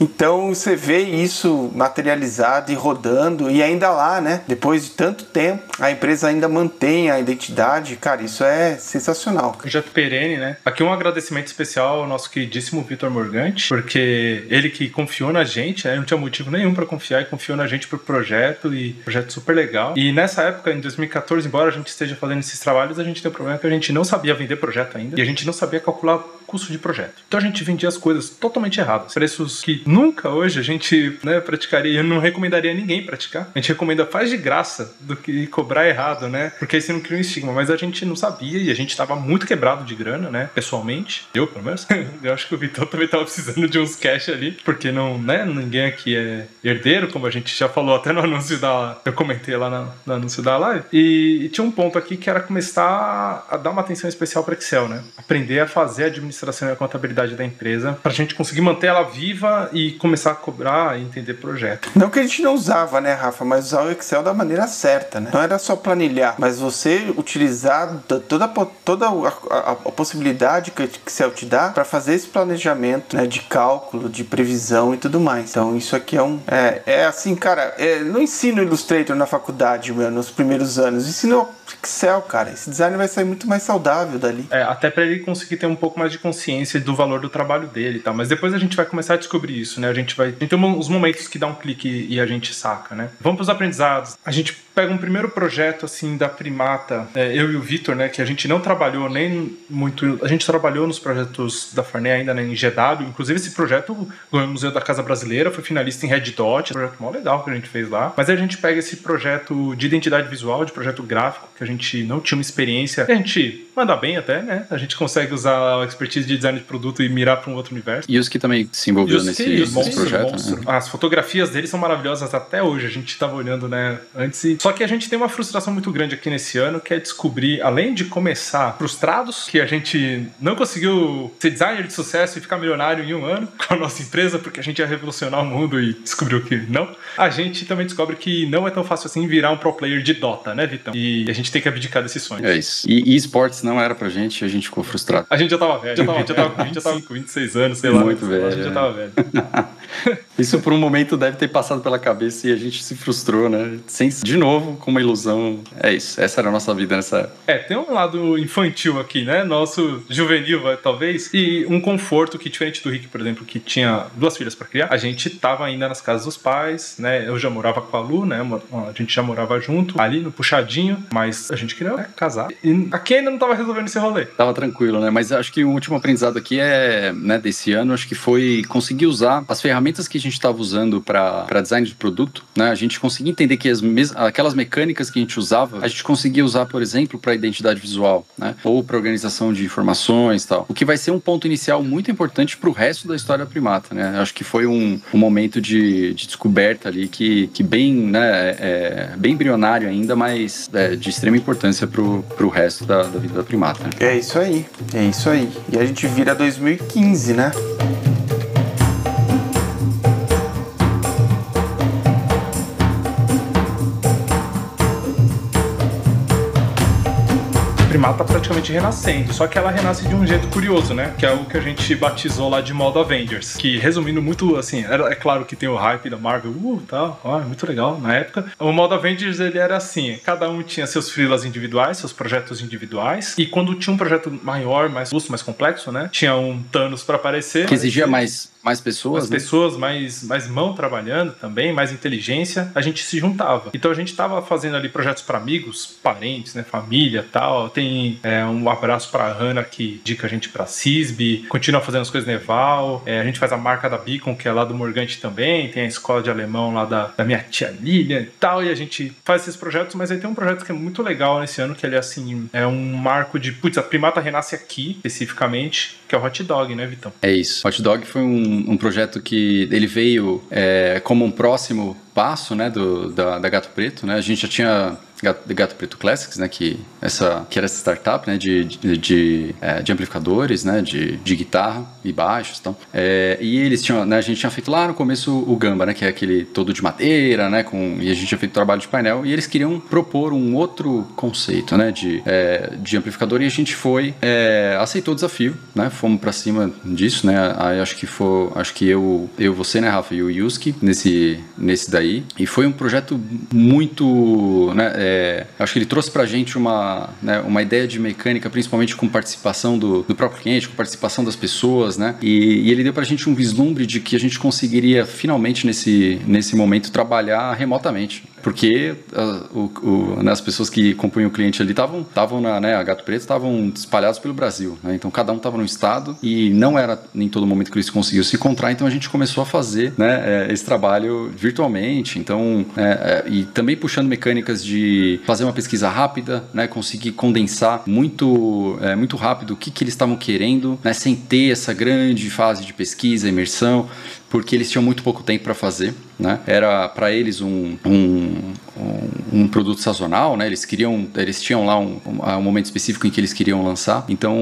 Então você vê isso materializado e rodando e ainda lá, né? Depois de tanto tempo, a empresa ainda mantém a identidade. Cara, isso é sensacional. Projeto perene, né? Aqui um agradecimento especial ao nosso queridíssimo Vitor Morgante, porque ele que confiou na gente, né? não tinha motivo nenhum para confiar e confiou na gente pro projeto e projeto super legal. E nessa época, em 2014, embora a gente esteja fazendo esses trabalhos, a gente tem um problema que a gente não sabia vender projeto ainda e a gente não sabia calcular custo de projeto. Então a gente vendia as coisas totalmente erradas. Preços que nunca hoje a gente né, praticaria, eu não recomendaria ninguém praticar. A gente recomenda faz de graça do que cobrar errado, né? Porque aí você não cria um estigma. Mas a gente não sabia e a gente tava muito quebrado de grana, né? Pessoalmente. Eu, pelo menos. eu acho que o Vitor também tava precisando de uns cash ali, porque não, né? Ninguém aqui é herdeiro, como a gente já falou até no anúncio da. Eu comentei lá no, no anúncio da live. E, e, tinha um ponto aqui que era começar a dar uma atenção especial para Excel, né? Aprender a fazer a administração administração e a contabilidade da empresa para a gente conseguir manter ela viva e começar a cobrar e entender projeto. Não que a gente não usava, né, Rafa, mas usar o Excel da maneira certa, né? Não era só planilhar, mas você utilizar toda, toda a, a, a possibilidade que o Excel te dá para fazer esse planejamento né, de cálculo, de previsão e tudo mais. Então isso aqui é um. É, é assim, cara, é, não ensino Illustrator na faculdade, meu, nos primeiros anos. Ensino Excel, cara. Esse design vai sair muito mais saudável dali. É, até para ele conseguir ter um pouco mais de consciência do valor do trabalho dele e tal. Mas depois a gente vai começar a descobrir isso, né? A gente vai. Tem uns momentos que dá um clique e a gente saca, né? Vamos para os aprendizados. A gente pega um primeiro projeto assim da Primata, é, eu e o Vitor, né? Que a gente não trabalhou nem muito. A gente trabalhou nos projetos da Farney ainda né, em GW. Inclusive esse projeto ganhou o Museu da Casa Brasileira, foi finalista em Red Dot. Um projeto mó legal que a gente fez lá. Mas aí a gente pega esse projeto de identidade visual, de projeto gráfico, que a gente não tinha uma experiência. A gente manda bem até, né? A gente consegue usar a expertise de design de produto e mirar para um outro universo. E os que também se envolveram nesse, nesse projeto. Né? As fotografias deles são maravilhosas até hoje. A gente estava olhando, né, antes e só Só que a gente tem uma frustração muito grande aqui nesse ano, que é descobrir, além de começar frustrados, que a gente não conseguiu ser designer de sucesso e ficar milionário em um ano com a nossa empresa, porque a gente ia revolucionar o mundo e descobriu que não, a gente também descobre que não é tão fácil assim virar um pro player de Dota, né, Vitão? E a gente tem que abdicar desse sonho. É isso. E esportes não era pra gente e a gente ficou frustrado. A gente já tava velho, já tava, já tava com 25, 26 anos, sei lá. Muito velho. A gente já tava velho. Isso por um momento deve ter passado pela cabeça e a gente se frustrou, né? Sem, de novo, com uma ilusão. É isso. Essa era a nossa vida nessa. É, tem um lado infantil aqui, né? Nosso juvenil, talvez. E um conforto que, diferente do Rick, por exemplo, que tinha duas filhas para criar, a gente tava ainda nas casas dos pais, né? Eu já morava com a Lu, né? A gente já morava junto, ali no puxadinho, mas a gente queria né, casar. E aqui ainda não tava resolvendo esse rolê. Tava tranquilo, né? Mas acho que o último aprendizado aqui é, né, desse ano, acho que foi conseguir usar as ferramentas que a gente estava usando para design de produto, né? A gente conseguia entender que as mes aquelas mecânicas que a gente usava, a gente conseguia usar, por exemplo, para identidade visual, né? Ou para organização de informações, tal. O que vai ser um ponto inicial muito importante para o resto da história primata, né? Acho que foi um, um momento de, de, descoberta ali que, que bem, né, é, bem embrionário ainda, mas é, de extrema importância para o resto da, da vida da primata. Né? É isso aí, é isso aí. E a gente vira 2015, né? Primata praticamente renascendo, só que ela renasce de um jeito curioso, né? Que é o que a gente batizou lá de modo Avengers. Que, resumindo muito, assim, é claro que tem o hype da Marvel, uh, tal, ó, muito legal na época. O modo Avengers, ele era assim, cada um tinha seus freelas individuais, seus projetos individuais, e quando tinha um projeto maior, mais robusto, mais complexo, né? Tinha um Thanos para aparecer. Que exigia mais mais pessoas? Mais né? pessoas, mais, mais mão trabalhando também, mais inteligência, a gente se juntava. Então a gente estava fazendo ali projetos para amigos, parentes, né, família tal. Tem é, um abraço para a Hanna que indica a gente para CISB, continua fazendo as coisas Neval. É, a gente faz a marca da Beacon, que é lá do Morgante também. Tem a escola de alemão lá da, da minha tia Lilian e tal. E a gente faz esses projetos, mas aí tem um projeto que é muito legal nesse ano, que ele é assim, é um marco de, putz, a primata renasce aqui, especificamente, que é o Hot Dog, né, Vitão? É isso. Hot Dog foi um um, projeto que ele veio é, como um próximo passo né, do, da, da Gato Preto. Né? A gente já tinha Gato, Gato Preto Classics, né, que, essa, que era essa startup né, de, de, de, é, de amplificadores, né, de, de guitarra e baixos. Então, é, e eles tinham, né, a gente tinha feito lá no começo o Gamba, né, que é aquele todo de madeira, né, com, e a gente tinha feito trabalho de painel, e eles queriam propor um outro conceito né, de, é, de amplificador, e a gente foi, é, aceitou o desafio, né, fomos para cima disso, né, aí acho que foi, acho que eu, eu você, né, Rafa, e o Yuski nesse, nesse daí, e foi um projeto muito, né, é, acho que ele trouxe para a gente uma, né, uma ideia de mecânica, principalmente com participação do, do próprio cliente, com participação das pessoas, né? E, e ele deu para a gente um vislumbre de que a gente conseguiria finalmente nesse, nesse momento trabalhar remotamente porque uh, o, o, né, as pessoas que compunham o cliente ali estavam estavam na né, a Gato Preto estavam espalhados pelo Brasil né? então cada um estava no estado e não era em todo momento que eles conseguiam se encontrar então a gente começou a fazer né, é, esse trabalho virtualmente então é, é, e também puxando mecânicas de fazer uma pesquisa rápida né, conseguir condensar muito é, muito rápido o que, que eles estavam querendo né, sem ter essa grande fase de pesquisa imersão porque eles tinham muito pouco tempo para fazer. Né? Era para eles um, um, um, um, produto sazonal, né? Eles queriam, eles tinham lá um, um, momento específico em que eles queriam lançar. Então,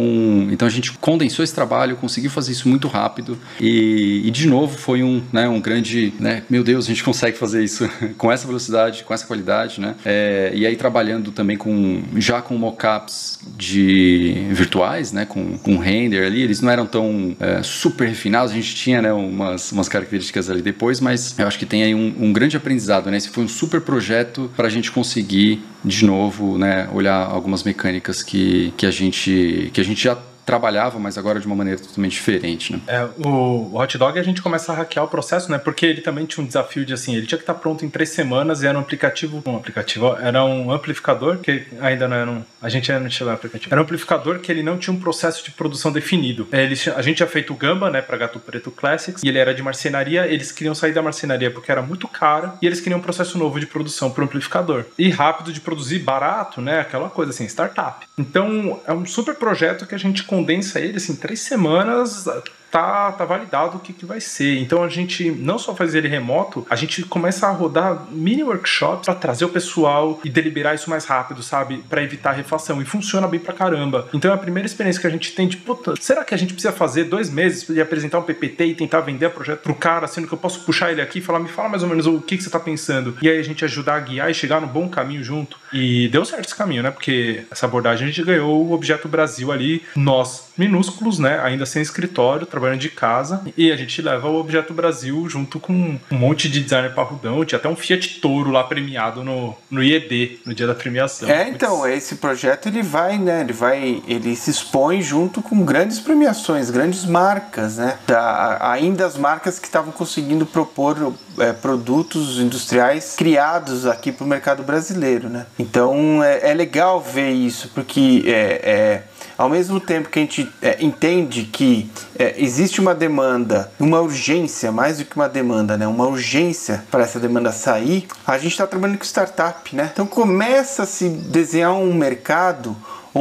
então a gente condensou esse trabalho, conseguiu fazer isso muito rápido e, e de novo foi um, né, um grande, né? Meu Deus, a gente consegue fazer isso com essa velocidade, com essa qualidade, né? É, e aí trabalhando também com já com mockups de virtuais, né? Com, com render ali, eles não eram tão é, super refinados. A gente tinha, né? Umas umas características ali depois, mas eu acho que tem aí um, um grande aprendizado, né? Esse foi um super projeto para a gente conseguir de novo, né, olhar algumas mecânicas que, que a gente que a gente já trabalhava, mas agora de uma maneira totalmente diferente, né? É, o, hot dog a gente começa a hackear o processo, né? Porque ele também tinha um desafio de assim, ele tinha que estar pronto em três semanas e era um aplicativo, um aplicativo, era um amplificador que ainda não era um, a gente ainda não chegou aplicativo. Era um amplificador que ele não tinha um processo de produção definido. Ele, a gente tinha feito o Gamba, né, para Gato Preto Classics, e ele era de marcenaria, eles queriam sair da marcenaria porque era muito caro e eles queriam um processo novo de produção para amplificador. E rápido de produzir, barato, né? Aquela coisa assim, startup. Então, é um super projeto que a gente condensa ele, assim, três semanas, tá, tá validado o que, que vai ser. Então a gente não só faz ele remoto, a gente começa a rodar mini workshops para trazer o pessoal e deliberar isso mais rápido, sabe? Para evitar a refação. E funciona bem pra caramba. Então é a primeira experiência que a gente tem de, puta, será que a gente precisa fazer dois meses e apresentar um PPT e tentar vender o projeto pro cara, sendo que eu posso puxar ele aqui e falar, me fala mais ou menos o que, que você tá pensando. E aí a gente ajudar a guiar e chegar no bom caminho junto. E deu certo esse caminho, né? Porque essa abordagem a gente ganhou o Objeto Brasil ali, nós, minúsculos, né? Ainda sem escritório, trabalhando de casa. E a gente leva o Objeto Brasil junto com um monte de designer parrudão. Tinha até um Fiat Toro lá premiado no, no IED, no dia da premiação. É, então, esse projeto ele vai, né? Ele vai, ele se expõe junto com grandes premiações, grandes marcas, né? Da, ainda as marcas que estavam conseguindo propor é, produtos industriais criados aqui para o mercado brasileiro, né? Então é, é legal ver isso, porque é, é ao mesmo tempo que a gente é, entende que é, existe uma demanda, uma urgência, mais do que uma demanda, né? Uma urgência para essa demanda sair, a gente está trabalhando com startup, né? Então começa a se desenhar um mercado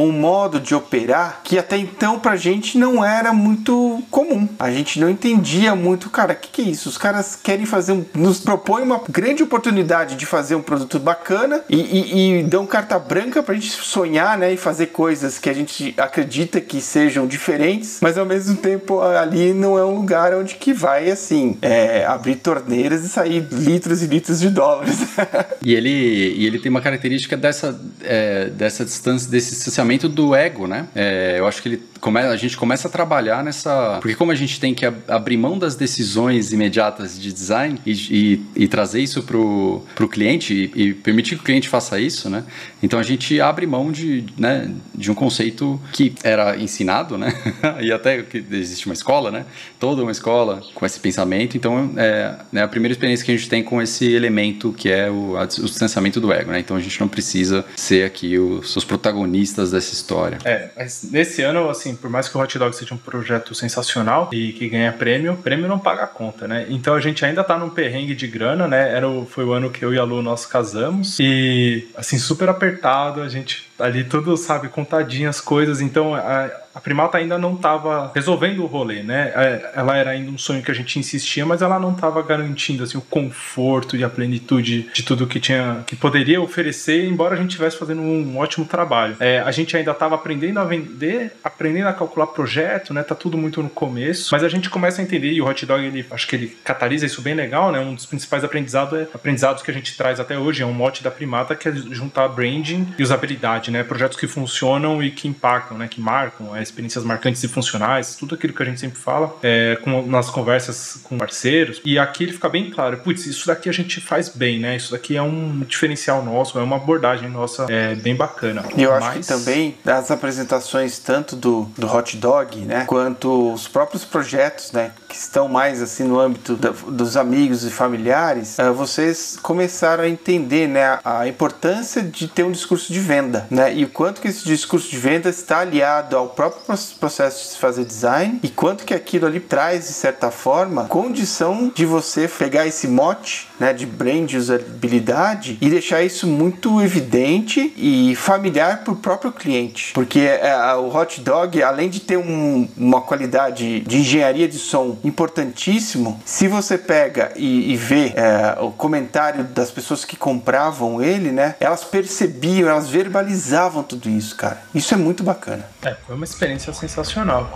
um modo de operar que até então pra gente não era muito comum. A gente não entendia muito, cara, o que, que é isso? Os caras querem fazer um. nos propõem uma grande oportunidade de fazer um produto bacana e, e, e dão carta branca pra gente sonhar, né? E fazer coisas que a gente acredita que sejam diferentes, mas ao mesmo tempo ali não é um lugar onde que vai assim é, abrir torneiras e sair litros e litros de dólares. e ele, e ele tem uma característica dessa, é, dessa distância, desse distanciamento do ego, né? É, eu acho que ele come, a gente começa a trabalhar nessa. Porque, como a gente tem que abrir mão das decisões imediatas de design e, e, e trazer isso para o cliente e, e, permitir que o cliente faça isso, né? Então a gente abre mão de, né, de um conceito que era ensinado, né? e até que existe uma escola, né? Toda uma escola com esse pensamento. Então é, é a primeira experiência que a gente tem com esse elemento que é o, o distanciamento do ego, né? Então a gente não precisa ser aqui os, os protagonistas dessa história. É, mas nesse ano, assim, por mais que o Hot Dog seja um projeto sensacional e que ganha prêmio, prêmio não paga a conta, né? Então a gente ainda tá num perrengue de grana, né? Era o, foi o ano que eu e a Lu nós casamos e, assim, super apertado, a gente ali tudo, sabe, contadinho as coisas, então a, a Primata ainda não estava resolvendo o rolê, né? É, ela era ainda um sonho que a gente insistia, mas ela não estava garantindo assim o conforto e a plenitude de tudo que tinha, que poderia oferecer, embora a gente estivesse fazendo um ótimo trabalho. É, a gente ainda estava aprendendo a vender, aprendendo a calcular projeto, né? Tá tudo muito no começo, mas a gente começa a entender e o Hot Dog ele, acho que ele catalisa isso bem legal, né? Um dos principais aprendizados, é, aprendizados que a gente traz até hoje é um mote da Primata que é juntar branding e usabilidade, né? Projetos que funcionam e que impactam, né? Que marcam, é experiências marcantes e funcionais, tudo aquilo que a gente sempre fala é, com, nas conversas com parceiros. E aqui ele fica bem claro: putz, isso daqui a gente faz bem, né? Isso daqui é um diferencial nosso, é uma abordagem nossa é, bem bacana. E eu Mas... acho que também as apresentações tanto do, do hot dog, né, quanto os próprios projetos, né, que estão mais assim no âmbito da, dos amigos e familiares, uh, vocês começaram a entender, né, a, a importância de ter um discurso de venda, né, e o quanto que esse discurso de venda está aliado ao próprio processo de se fazer design e quanto que aquilo ali traz, de certa forma, condição de você pegar esse mote né, de brand usabilidade e deixar isso muito evidente e familiar para o próprio cliente. Porque é, o hot dog, além de ter um, uma qualidade de engenharia de som importantíssimo, se você pega e, e vê é, o comentário das pessoas que compravam ele, né, elas percebiam, elas verbalizavam tudo isso, cara. Isso é muito bacana. É, foi uma experiência experiência sensacional.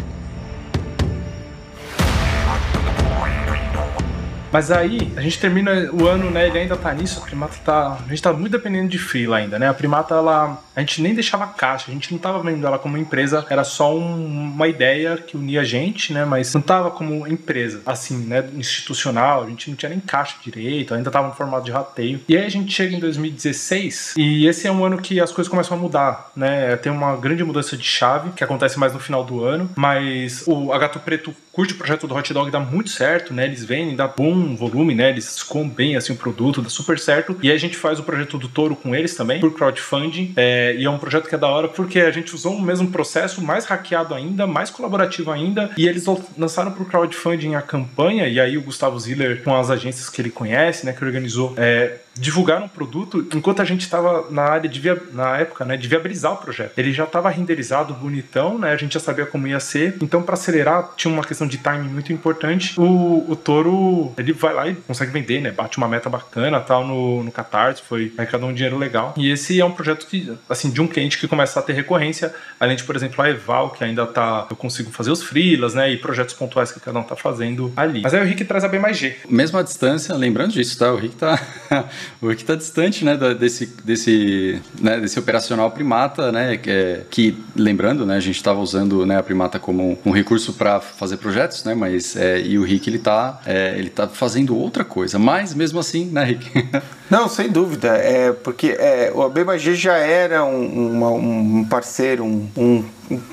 Mas aí, a gente termina o ano, né? Ele ainda tá nisso, a Primata tá. A gente tá muito dependendo de freela ainda, né? A Primata, ela. A gente nem deixava caixa, a gente não tava vendo ela como empresa, era só um, uma ideia que unia a gente, né? Mas não tava como empresa, assim, né? Institucional, a gente não tinha nem caixa direito, ainda tava no formato de rateio. E aí a gente chega em 2016 e esse é um ano que as coisas começam a mudar, né? Tem uma grande mudança de chave que acontece mais no final do ano, mas o Gato Preto curte o projeto do Hot Dog, dá muito certo, né? Eles vendem, dá bom volume, né? Eles escondem bem assim o produto, dá super certo. E a gente faz o projeto do Toro com eles também, por crowdfunding. É, e é um projeto que é da hora porque a gente usou o mesmo processo, mais hackeado ainda, mais colaborativo ainda. E eles lançaram por crowdfunding a campanha, e aí o Gustavo Ziller, com as agências que ele conhece, né, que organizou, é, divulgaram um produto enquanto a gente estava na área de via... na época, né, de viabilizar o projeto. Ele já estava renderizado bonitão, né? A gente já sabia como ia ser. Então, para acelerar, tinha uma questão de timing muito importante. O, o Toro, ele vai lá e consegue vender, né? Bate uma meta bacana, tal no, no Catarse, foi arrecadou um dinheiro legal. E esse é um projeto que, assim, de um cliente que começa a ter recorrência, além de, por exemplo, a Eval, que ainda tá, eu consigo fazer os freelas, né? E projetos pontuais que cada um tá fazendo ali. Mas aí o Rick traz a B mais G. Mesmo à distância, lembrando disso, tá? O Rick tá o que está distante né, desse, desse, né, desse operacional primata, né, que, é, que lembrando, né, a gente estava usando né, a primata como um recurso para fazer projetos, né, mas é, e o Rick ele está é, ele tá fazendo outra coisa, mas mesmo assim, né, Rick? Não, sem dúvida, é porque é, o ABMG já era um, uma, um parceiro, um, um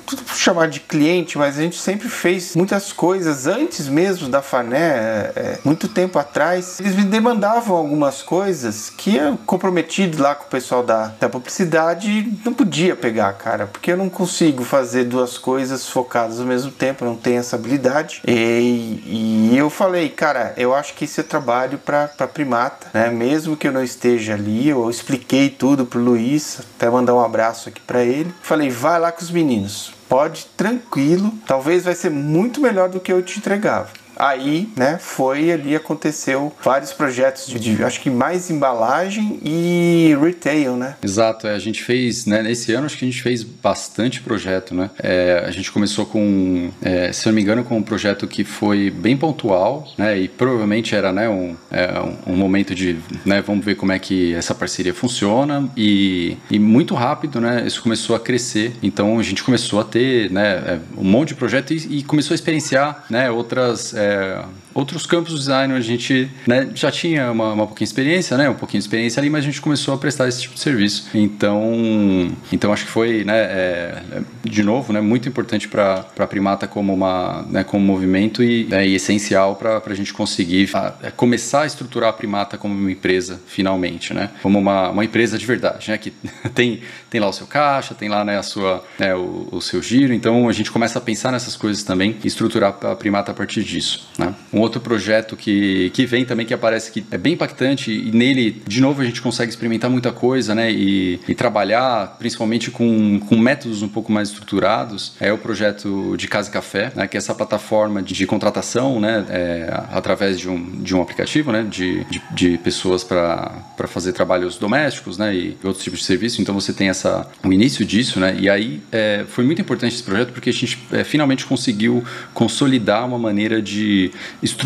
tudo chamar de cliente, mas a gente sempre fez muitas coisas antes mesmo da Fané, é, é, muito tempo atrás. Eles me demandavam algumas coisas que eu comprometido lá com o pessoal da, da publicidade não podia pegar, cara, porque eu não consigo fazer duas coisas focadas ao mesmo tempo, não tenho essa habilidade. E, e eu falei, cara, eu acho que esse é trabalho para primata, né? Mesmo que eu não esteja ali, eu expliquei tudo pro Luiz, até mandar um abraço aqui para ele. Falei, vai lá com os meninos Pode tranquilo, talvez vai ser muito melhor do que eu te entregava. Aí, né, foi ali aconteceu vários projetos de, de, acho que mais embalagem e retail, né? Exato, é, a gente fez, né, nesse ano acho que a gente fez bastante projeto, né? É, a gente começou com, é, se não me engano, com um projeto que foi bem pontual, né, e provavelmente era, né, um, é, um, momento de, né, vamos ver como é que essa parceria funciona e, e muito rápido, né, isso começou a crescer. Então a gente começou a ter, né, é, um monte de projeto e, e começou a experienciar, né, outras é, é, outros campos do design a gente né, já tinha uma, uma pouquinha experiência, né, um pouquinho de experiência ali, mas a gente começou a prestar esse tipo de serviço. Então, então acho que foi, né, é de novo, né, muito importante para a Primata como uma, né, como movimento e, né, e essencial para a gente conseguir a, é, começar a estruturar a Primata como uma empresa finalmente, né, como uma, uma empresa de verdade, né, que tem tem lá o seu caixa, tem lá né, a sua, né, o, o seu giro. Então a gente começa a pensar nessas coisas também e estruturar a Primata a partir disso. Né? Um outro projeto que, que vem também que aparece que é bem impactante e nele, de novo, a gente consegue experimentar muita coisa né? e, e trabalhar principalmente com, com métodos um pouco mais estruturados é o projeto de Casa e Café, né? que é essa plataforma de, de contratação né? É, através de um, de um aplicativo né? de, de, de pessoas para fazer trabalhos domésticos né? e outros tipos de serviço. Então você tem essa, o início disso, né? e aí é, foi muito importante esse projeto porque a gente é, finalmente conseguiu consolidar uma maneira de estruturar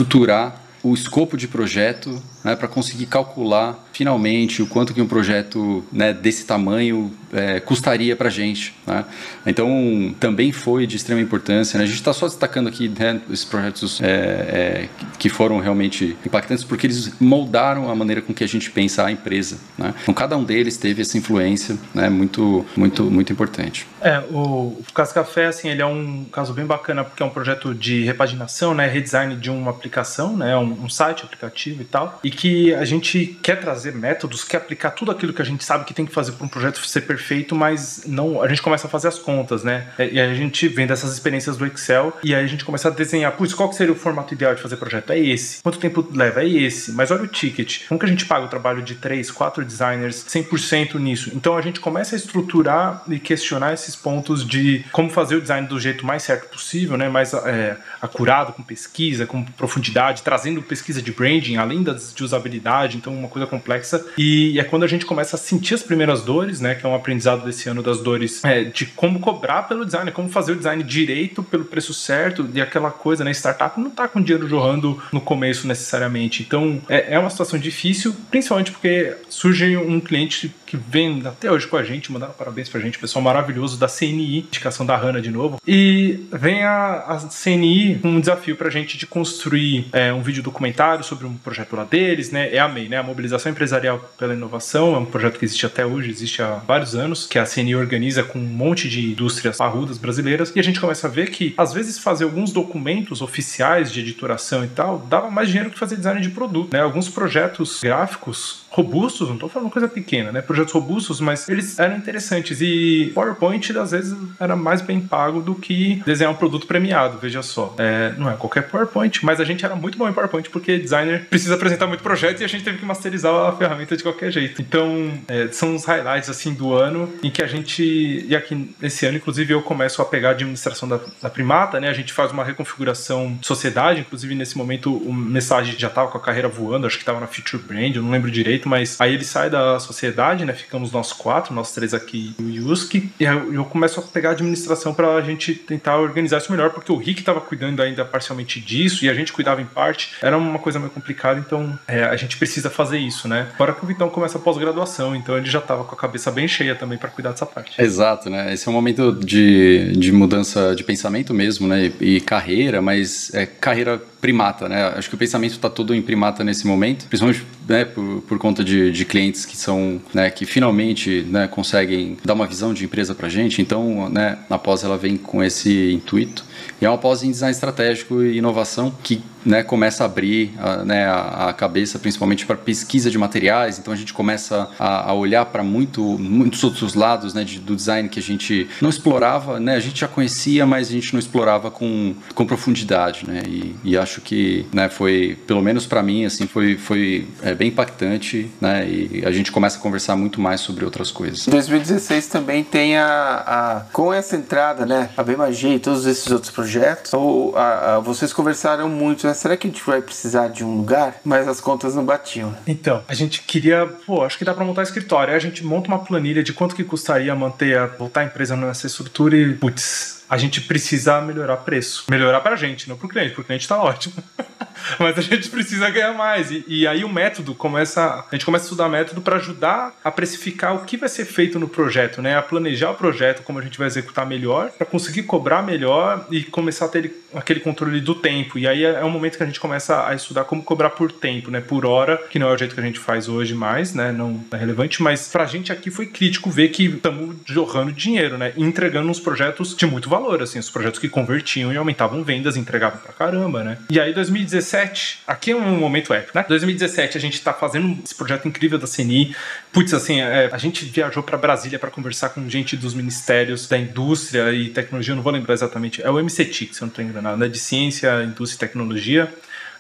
o escopo de projeto né, para conseguir calcular finalmente o quanto que um projeto né, desse tamanho é, custaria para a gente. Né? Então, também foi de extrema importância. Né? A gente está só destacando aqui né, esses projetos é, é, que foram realmente impactantes porque eles moldaram a maneira com que a gente pensa a empresa. Né? Então, cada um deles teve essa influência muito, muito, muito importante. É, o, o Casa Café, assim, ele é um caso bem bacana porque é um projeto de repaginação, redesign de uma aplicação, um, um site, aplicativo e tal, e que a gente quer trazer métodos, quer aplicar tudo aquilo que a gente sabe que tem que fazer para um projeto ser perfeito, mas não, a gente começa a fazer as contas, né? E a gente vem dessas experiências do Excel e aí a gente começa a desenhar, putz, qual que seria o formato ideal de fazer projeto? É esse. Quanto tempo leva? É esse. Mas olha o ticket. Como que a gente paga o trabalho de três, quatro designers 100% nisso? Então a gente começa a estruturar e questionar esses pontos de como fazer o design do jeito mais certo possível, né? Mais é, acurado, com pesquisa, com profundidade, trazendo pesquisa de branding, além das de usabilidade, então uma coisa complexa. E é quando a gente começa a sentir as primeiras dores, né? Que é um aprendizado desse ano das dores é, de como cobrar pelo design, como fazer o design direito pelo preço certo e aquela coisa, né? Startup não tá com dinheiro jorrando no começo necessariamente. Então é, é uma situação difícil, principalmente porque surge um cliente que vem até hoje com a gente, mandaram parabéns pra gente, pessoal maravilhoso da CNI, indicação da Hanna de novo. E vem a, a CNI com um desafio pra gente de construir é, um vídeo documentário sobre um projeto lá deles, né? É a MEI, né? A Mobilização Empresarial pela Inovação, é um projeto que existe até hoje, existe há vários anos, que a CNI organiza com um monte de indústrias parrudas brasileiras, e a gente começa a ver que, às vezes, fazer alguns documentos oficiais de editoração e tal, dava mais dinheiro que fazer design de produto, né? Alguns projetos gráficos robustos, não estou falando coisa pequena, né? Projetos robustos, mas eles eram interessantes e PowerPoint às vezes era mais bem pago do que desenhar um produto premiado, veja só. É, não é qualquer PowerPoint, mas a gente era muito bom em PowerPoint porque designer precisa apresentar muito projeto e a gente teve que masterizar a ferramenta de qualquer jeito. Então, é, são os highlights assim do ano em que a gente, e aqui nesse ano, inclusive, eu começo a pegar a administração da, da Primata, né? A gente faz uma reconfiguração de sociedade, inclusive nesse momento o mensagem já estava com a carreira voando, acho que estava na Future Brand, eu não lembro direito, mas aí ele sai da sociedade, né? Ficamos nós quatro, nós três aqui o Yuski, e eu, eu começo a pegar a administração para a gente tentar organizar isso melhor, porque o Rick estava cuidando ainda parcialmente disso e a gente cuidava em parte, era uma coisa meio complicada, então é, a gente precisa fazer isso, né? Fora que o Vitão começa a pós-graduação, então ele já estava com a cabeça bem cheia também para cuidar dessa parte. Exato, né? Esse é um momento de, de mudança de pensamento mesmo, né? E, e carreira, mas é carreira primata, né? Acho que o pensamento está todo em primata nesse momento, principalmente né, por, por conta de, de clientes que são, né, que finalmente né, conseguem dar uma visão de empresa para gente. Então, né, a ela vem com esse intuito. E é uma pós em design estratégico e inovação que né, começa a abrir a, né, a, cabeça, principalmente para pesquisa de materiais. Então a gente começa a, a olhar para muito, muitos outros lados né, de, do design que a gente não explorava. Né, a gente já conhecia, mas a gente não explorava com, com profundidade. Né, e, e acho que né, foi, pelo menos para mim, assim, foi, foi é, bem impactante. Né, e a gente começa a conversar muito mais sobre outras coisas. 2016 também tem a, a com essa entrada, né, a BMG e todos esses outros projetos. Ou, a, vocês conversaram muito né? será que a gente vai precisar de um lugar? Mas as contas não batiam. Então, a gente queria, pô, acho que dá para montar escritório. Aí a gente monta uma planilha de quanto que custaria manter, a, voltar a empresa nessa estrutura e, putz, a gente precisa melhorar preço. Melhorar pra gente, não pro cliente, pro cliente tá ótimo. Mas a gente precisa ganhar mais. E, e, aí o método começa. A gente começa a estudar método para ajudar a precificar o que vai ser feito no projeto, né? A planejar o projeto, como a gente vai executar melhor, para conseguir cobrar melhor e começar a ter aquele controle do tempo. E aí é, é um momento que a gente começa a estudar como cobrar por tempo, né? Por hora, que não é o jeito que a gente faz hoje mais, né? Não é relevante, mas pra gente aqui foi crítico ver que estamos jorrando dinheiro, né? E entregando uns projetos de muito valor, assim, os projetos que convertiam e aumentavam vendas, entregavam pra caramba, né? E aí 2017, aqui é um momento épico, né? 2017 a gente tá fazendo esse projeto incrível da CNI. Putz, assim, é, a gente viajou para Brasília para conversar com gente dos ministérios da indústria e tecnologia, eu não vou lembrar exatamente. É o MCTIC, se eu não tô enganado, né? De ciência, indústria e tecnologia.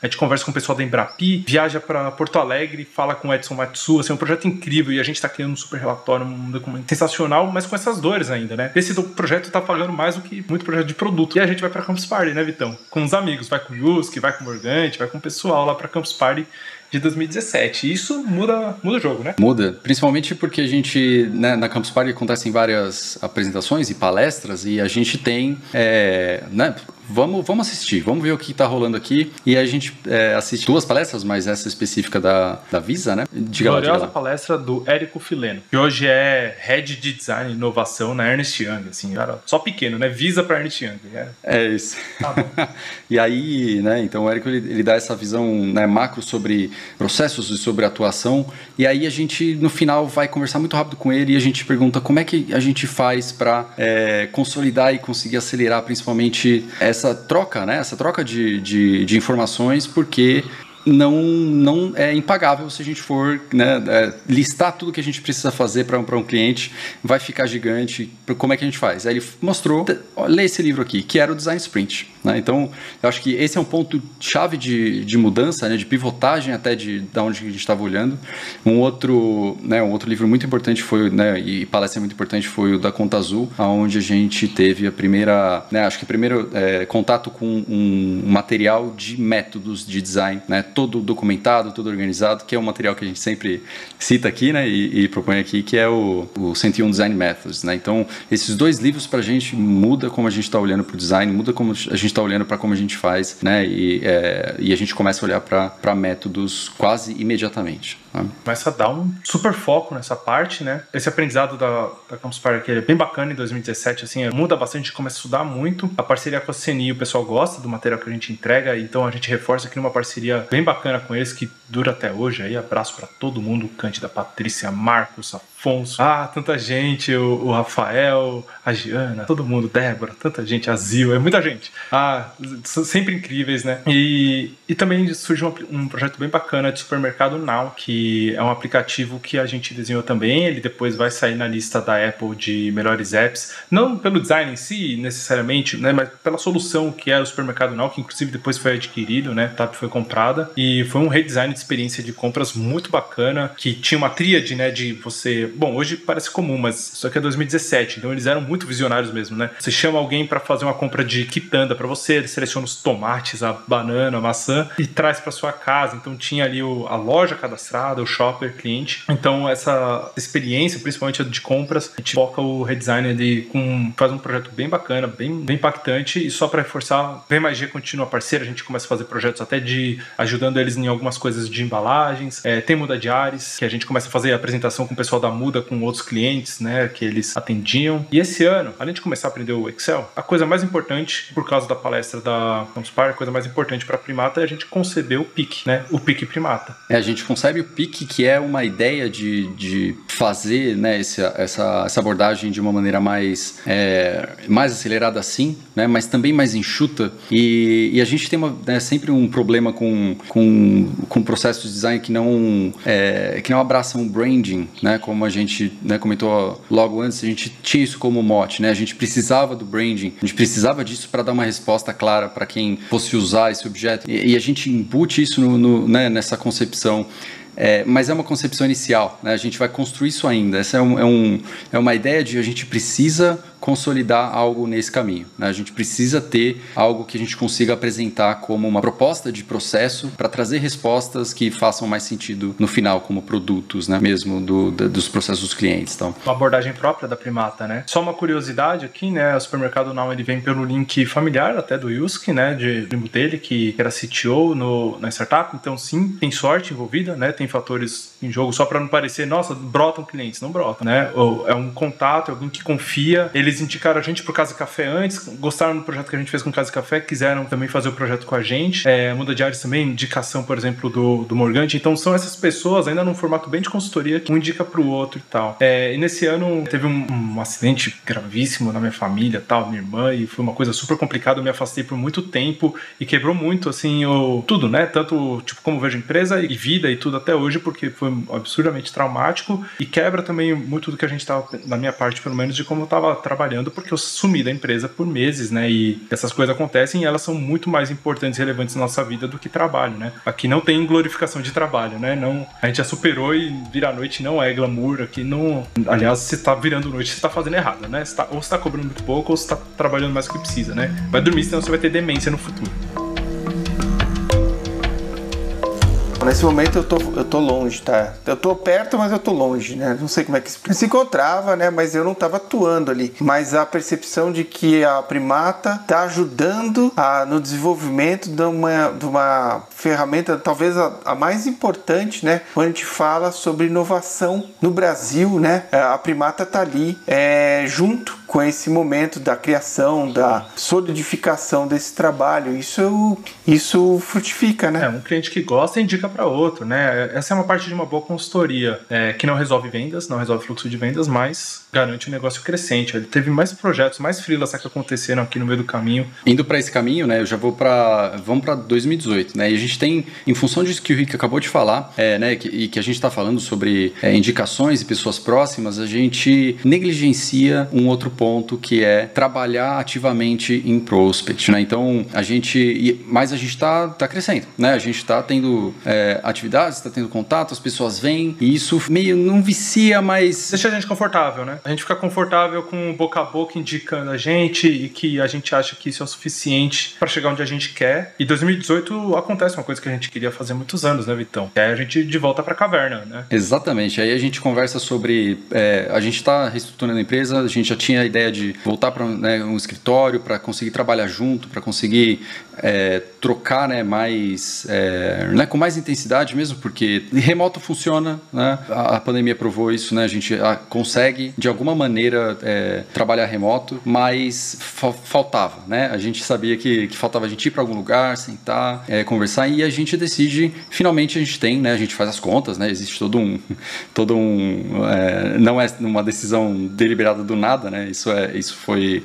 A gente conversa com o pessoal da Embrapi, viaja para Porto Alegre, fala com o Edson Matsu, assim, é um projeto incrível e a gente está criando um super relatório, um documento sensacional, mas com essas dores ainda, né? Esse projeto está pagando mais do que muito projeto de produto. E a gente vai para Campus Party, né, Vitão? Com os amigos, vai com o Yuski, vai com o Morgante, vai com o pessoal lá para Campus Party de 2017. E isso muda, muda o jogo, né? Muda, principalmente porque a gente, né, na Campus Party acontecem várias apresentações e palestras e a gente tem, é, né, vamos, vamos assistir, vamos ver o que está rolando aqui. E a gente é, assiste duas palestras, mas essa específica da, da Visa, né? Diga Gloriosa lá, diga lá. palestra do Érico Fileno, que hoje é Head de Design e Inovação na Ernest Young, assim, cara, só pequeno, né? Visa para Ernest Young. É, é isso. Tá e aí, né, então o Érico, ele, ele dá essa visão né, macro sobre processos e sobre atuação, e aí a gente, no final, vai conversar muito rápido com ele e a gente pergunta como é que a gente faz para é, consolidar e conseguir acelerar, principalmente, essa troca, né? Essa troca de, de, de informações, porque não, não é impagável se a gente for né, é, listar tudo que a gente precisa fazer para um, um cliente, vai ficar gigante. Como é que a gente faz? Aí ele mostrou, lê esse livro aqui, que era o Design Sprint. Né? Então, eu acho que esse é um ponto chave de, de mudança, né, de pivotagem até de, de onde a gente estava olhando. Um outro, né, um outro livro muito importante foi, né, e palestra muito importante foi o da Conta Azul, onde a gente teve a primeira, né, acho que primeiro é, contato com um material de métodos de design, né, todo documentado, todo organizado, que é um material que a gente sempre cita aqui, né, e, e propõe aqui, que é o, o 101 Design Methods, né? Então, esses dois livros para a gente muda como a gente está olhando para o design, muda como a gente está olhando para como a gente faz, né? E, é, e a gente começa a olhar para métodos quase imediatamente. Né? Começa a dar um super foco nessa parte, né? Esse aprendizado da, da Campus Party é bem bacana em 2017, assim, muda bastante, a gente começa a estudar muito. A parceria com a CNI, o pessoal gosta do material que a gente entrega, então a gente reforça aqui numa parceria bem bacana com eles, que dura até hoje. Aí abraço para todo mundo, Cândida, Patrícia, Marcos, Afonso, ah, tanta gente, o, o, Rafael, a Giana, todo mundo, Débora, tanta gente, a Zil, é muita gente. Ah, sempre incríveis, né? E, e também surgiu um, um projeto bem bacana de supermercado Now, que é um aplicativo que a gente desenhou também. Ele depois vai sair na lista da Apple de melhores apps, não pelo design em si, necessariamente, né? Mas pela solução que é o supermercado Now, que inclusive depois foi adquirido, né? TAP foi comprada. E foi um redesign de experiência de compras muito bacana, que tinha uma tríade, né? De você Bom, hoje parece comum, mas isso aqui é 2017, então eles eram muito visionários mesmo, né? Você chama alguém para fazer uma compra de quitanda para você, ele seleciona os tomates, a banana, a maçã e traz para sua casa. Então tinha ali o, a loja cadastrada, o shopper, cliente. Então essa experiência, principalmente a de compras, a gente foca o redesign ali com faz um projeto bem bacana, bem, bem impactante e só para reforçar, vem mais continua parceira, a gente começa a fazer projetos até de ajudando eles em algumas coisas de embalagens. É, tem muda de ares, que a gente começa a fazer a apresentação com o pessoal da muda com outros clientes, né, que eles atendiam. E esse ano, além de começar a aprender o Excel, a coisa mais importante, por causa da palestra da Party, a coisa mais importante para Primata é a gente conceber o PIC, né, o PIC Primata. É, a gente concebe o PIC, que é uma ideia de, de fazer, né, essa, essa, essa abordagem de uma maneira mais, é, mais acelerada assim, né, mas também mais enxuta. E, e a gente tem uma, né, sempre um problema com, com, com processos de design que não, é, que não abraçam o branding, né, como a gente né, comentou logo antes, a gente tinha isso como mote, né? A gente precisava do branding, a gente precisava disso para dar uma resposta clara para quem fosse usar esse objeto. E, e a gente embute isso no, no, né, nessa concepção. É, mas é uma concepção inicial, né? a gente vai construir isso ainda. Essa é, um, é, um, é uma ideia de a gente precisa consolidar algo nesse caminho. Né? A gente precisa ter algo que a gente consiga apresentar como uma proposta de processo para trazer respostas que façam mais sentido no final, como produtos, né? mesmo do, do, dos processos dos clientes. Então. Uma abordagem própria da Primata, né? Só uma curiosidade aqui, né? O supermercado Now ele vem pelo link familiar até do Yusuke, né? De primo dele, que era CTO no, na startup. Então, sim, tem sorte envolvida, né? Tem fatores em jogo só para não parecer, nossa, brotam clientes. Não brotam, né? Ou é um contato, é alguém que confia. Eles eles indicaram a gente pro Casa Café antes, gostaram do projeto que a gente fez com o Casa Café, quiseram também fazer o projeto com a gente. É, Muda Ares também, indicação, por exemplo, do, do Morgante. Então são essas pessoas, ainda num formato bem de consultoria, que um indica pro outro e tal. É, e nesse ano teve um, um, acidente gravíssimo na minha família, tal, minha irmã, e foi uma coisa super complicada. Eu me afastei por muito tempo e quebrou muito, assim, o, tudo, né? Tanto, tipo, como vejo empresa e vida e tudo até hoje, porque foi absurdamente traumático e quebra também muito do que a gente tava, na minha parte, pelo menos, de como eu tava trabalhando trabalhando porque eu sumi da empresa por meses, né? E essas coisas acontecem e elas são muito mais importantes e relevantes na nossa vida do que trabalho, né? Aqui não tem glorificação de trabalho, né? Não, a gente já superou e virar noite não é glamour. Aqui não. Aliás, se tá virando noite, você tá fazendo errado, né? Você tá, ou você tá cobrando muito pouco ou você tá trabalhando mais do que precisa, né? Vai dormir, senão você vai ter demência no futuro. Nesse momento eu tô, eu tô longe, tá? Eu tô perto, mas eu tô longe, né? Não sei como é que se encontrava, né? Mas eu não tava atuando ali. Mas a percepção de que a primata tá ajudando a, no desenvolvimento de uma, de uma ferramenta, talvez a, a, mais importante, né? Quando a gente fala sobre inovação no Brasil, né? A primata tá ali é, junto com esse momento da criação, da solidificação desse trabalho. Isso, isso frutifica, né? É, um cliente que gosta indica para outro, né? Essa é uma parte de uma boa consultoria é, que não resolve vendas, não resolve fluxo de vendas, mas garante um negócio crescente. Ele teve mais projetos, mais freelas que aconteceram aqui no meio do caminho. Indo para esse caminho, né? Eu já vou para vamos para 2018, né? E a gente tem, em função disso que o Rick acabou de falar, é, né? Que, e que a gente está falando sobre é, indicações e pessoas próximas, a gente negligencia um outro ponto ponto que é trabalhar ativamente em prospect, né? Então a gente, mas a gente está tá crescendo, né? A gente está tendo é, atividades, está tendo contato, as pessoas vêm e isso meio não vicia, mas deixa a gente confortável, né? A gente fica confortável com boca a boca indicando a gente e que a gente acha que isso é o suficiente para chegar onde a gente quer. E 2018 acontece uma coisa que a gente queria fazer muitos anos, né, Vitão? Que é a gente de volta para a caverna, né? Exatamente. Aí a gente conversa sobre é, a gente está reestruturando a empresa, a gente já tinha ideia de voltar para né, um escritório para conseguir trabalhar junto, para conseguir é, trocar né, mais é, né, com mais intensidade mesmo, porque remoto funciona, né? A, a pandemia provou isso, né? A gente a, consegue de alguma maneira é, trabalhar remoto, mas fa faltava, né? A gente sabia que, que faltava a gente ir para algum lugar, sentar, é, conversar e a gente decide, finalmente a gente tem, né? A gente faz as contas, né? Existe todo um, todo um, é, não é uma decisão deliberada do nada, né? Isso é, isso foi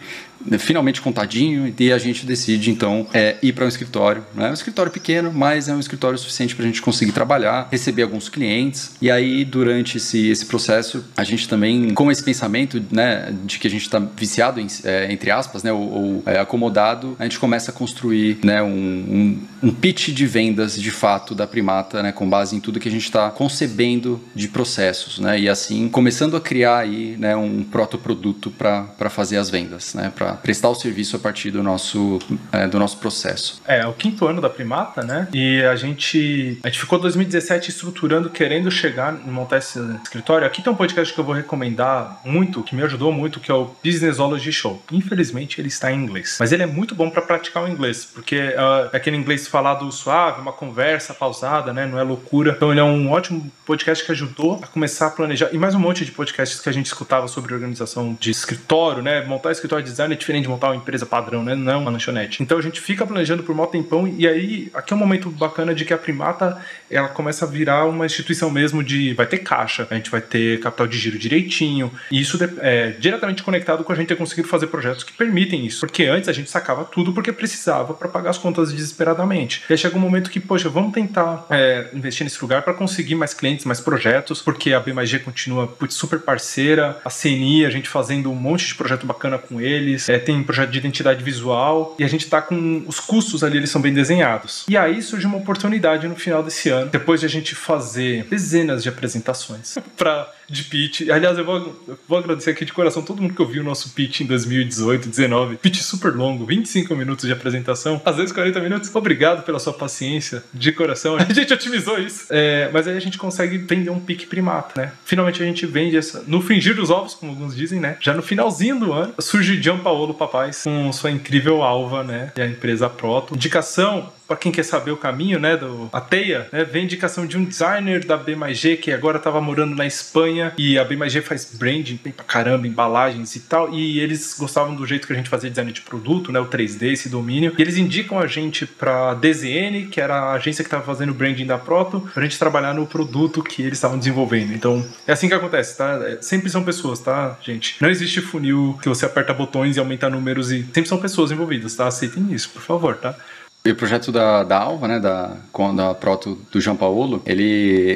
finalmente contadinho e a gente decide então é, ir para um escritório. É um escritório pequeno, mas é um escritório suficiente para a gente conseguir trabalhar, receber alguns clientes. E aí, durante esse, esse processo, a gente também, com esse pensamento né, de que a gente está viciado, em, é, entre aspas, né, ou, ou é, acomodado, a gente começa a construir né, um, um, um, pitch de vendas de fato da Primata, né, com base em tudo que a gente está concebendo de processos. Né, e assim, começando a criar aí, né, um protoproduto para fazer as vendas, né, prestar o serviço a partir do nosso, é, do nosso processo. É, é, o quinto ano da Primata, né? E a gente, a gente ficou 2017 estruturando, querendo chegar, montar esse escritório. Aqui tem um podcast que eu vou recomendar muito, que me ajudou muito, que é o Businessology Show. Infelizmente ele está em inglês, mas ele é muito bom para praticar o inglês, porque uh, é aquele inglês falado suave, uma conversa pausada, né? Não é loucura. Então ele é um ótimo podcast que ajudou a começar a planejar. E mais um monte de podcasts que a gente escutava sobre organização de escritório, né? Montar escritório de design diferente de montar uma empresa padrão, né? Não é uma lanchonete. Então a gente fica planejando por mó tempão e aí aqui é um momento bacana de que a Primata ela começa a virar uma instituição mesmo de vai ter caixa, a gente vai ter capital de giro direitinho e isso é diretamente conectado com a gente ter conseguido fazer projetos que permitem isso. Porque antes a gente sacava tudo porque precisava para pagar as contas desesperadamente. E aí chega um momento que, poxa, vamos tentar é, investir nesse lugar para conseguir mais clientes, mais projetos, porque a B+G continua putz, super parceira, a CNI, a gente fazendo um monte de projeto bacana com eles, é, tem projeto de identidade visual e a gente está com os custos ali, eles são bem desenhados. E aí surge uma oportunidade no final desse ano, depois de a gente fazer dezenas de apresentações para de pitch. Aliás, eu vou, eu vou agradecer aqui de coração todo mundo que ouviu o nosso pitch em 2018, 19. Pitch super longo, 25 minutos de apresentação, às vezes 40 minutos. Obrigado pela sua paciência, de coração. A gente otimizou isso. É, mas aí a gente consegue vender um pique primata, né? Finalmente a gente vende essa. No fingir dos ovos, como alguns dizem, né? Já no finalzinho do ano, surge Gianpaolo Papais com sua incrível alva, né? E a empresa Proto. Indicação para quem quer saber o caminho, né, do a Teia, né, vem indicação de um designer da B+G que agora estava morando na Espanha e a B+G faz branding bem pra caramba, embalagens e tal, e eles gostavam do jeito que a gente fazia design de produto, né, o 3D, esse domínio, e eles indicam a gente para DZN, que era a agência que estava fazendo o branding da Proto, pra gente trabalhar no produto que eles estavam desenvolvendo. Então, é assim que acontece, tá? É, sempre são pessoas, tá, gente? Não existe funil que você aperta botões e aumenta números e sempre são pessoas envolvidas, tá? Aceitem isso, por favor, tá? E o projeto da, da Alva, né, da, da proto do João Paulo, ele,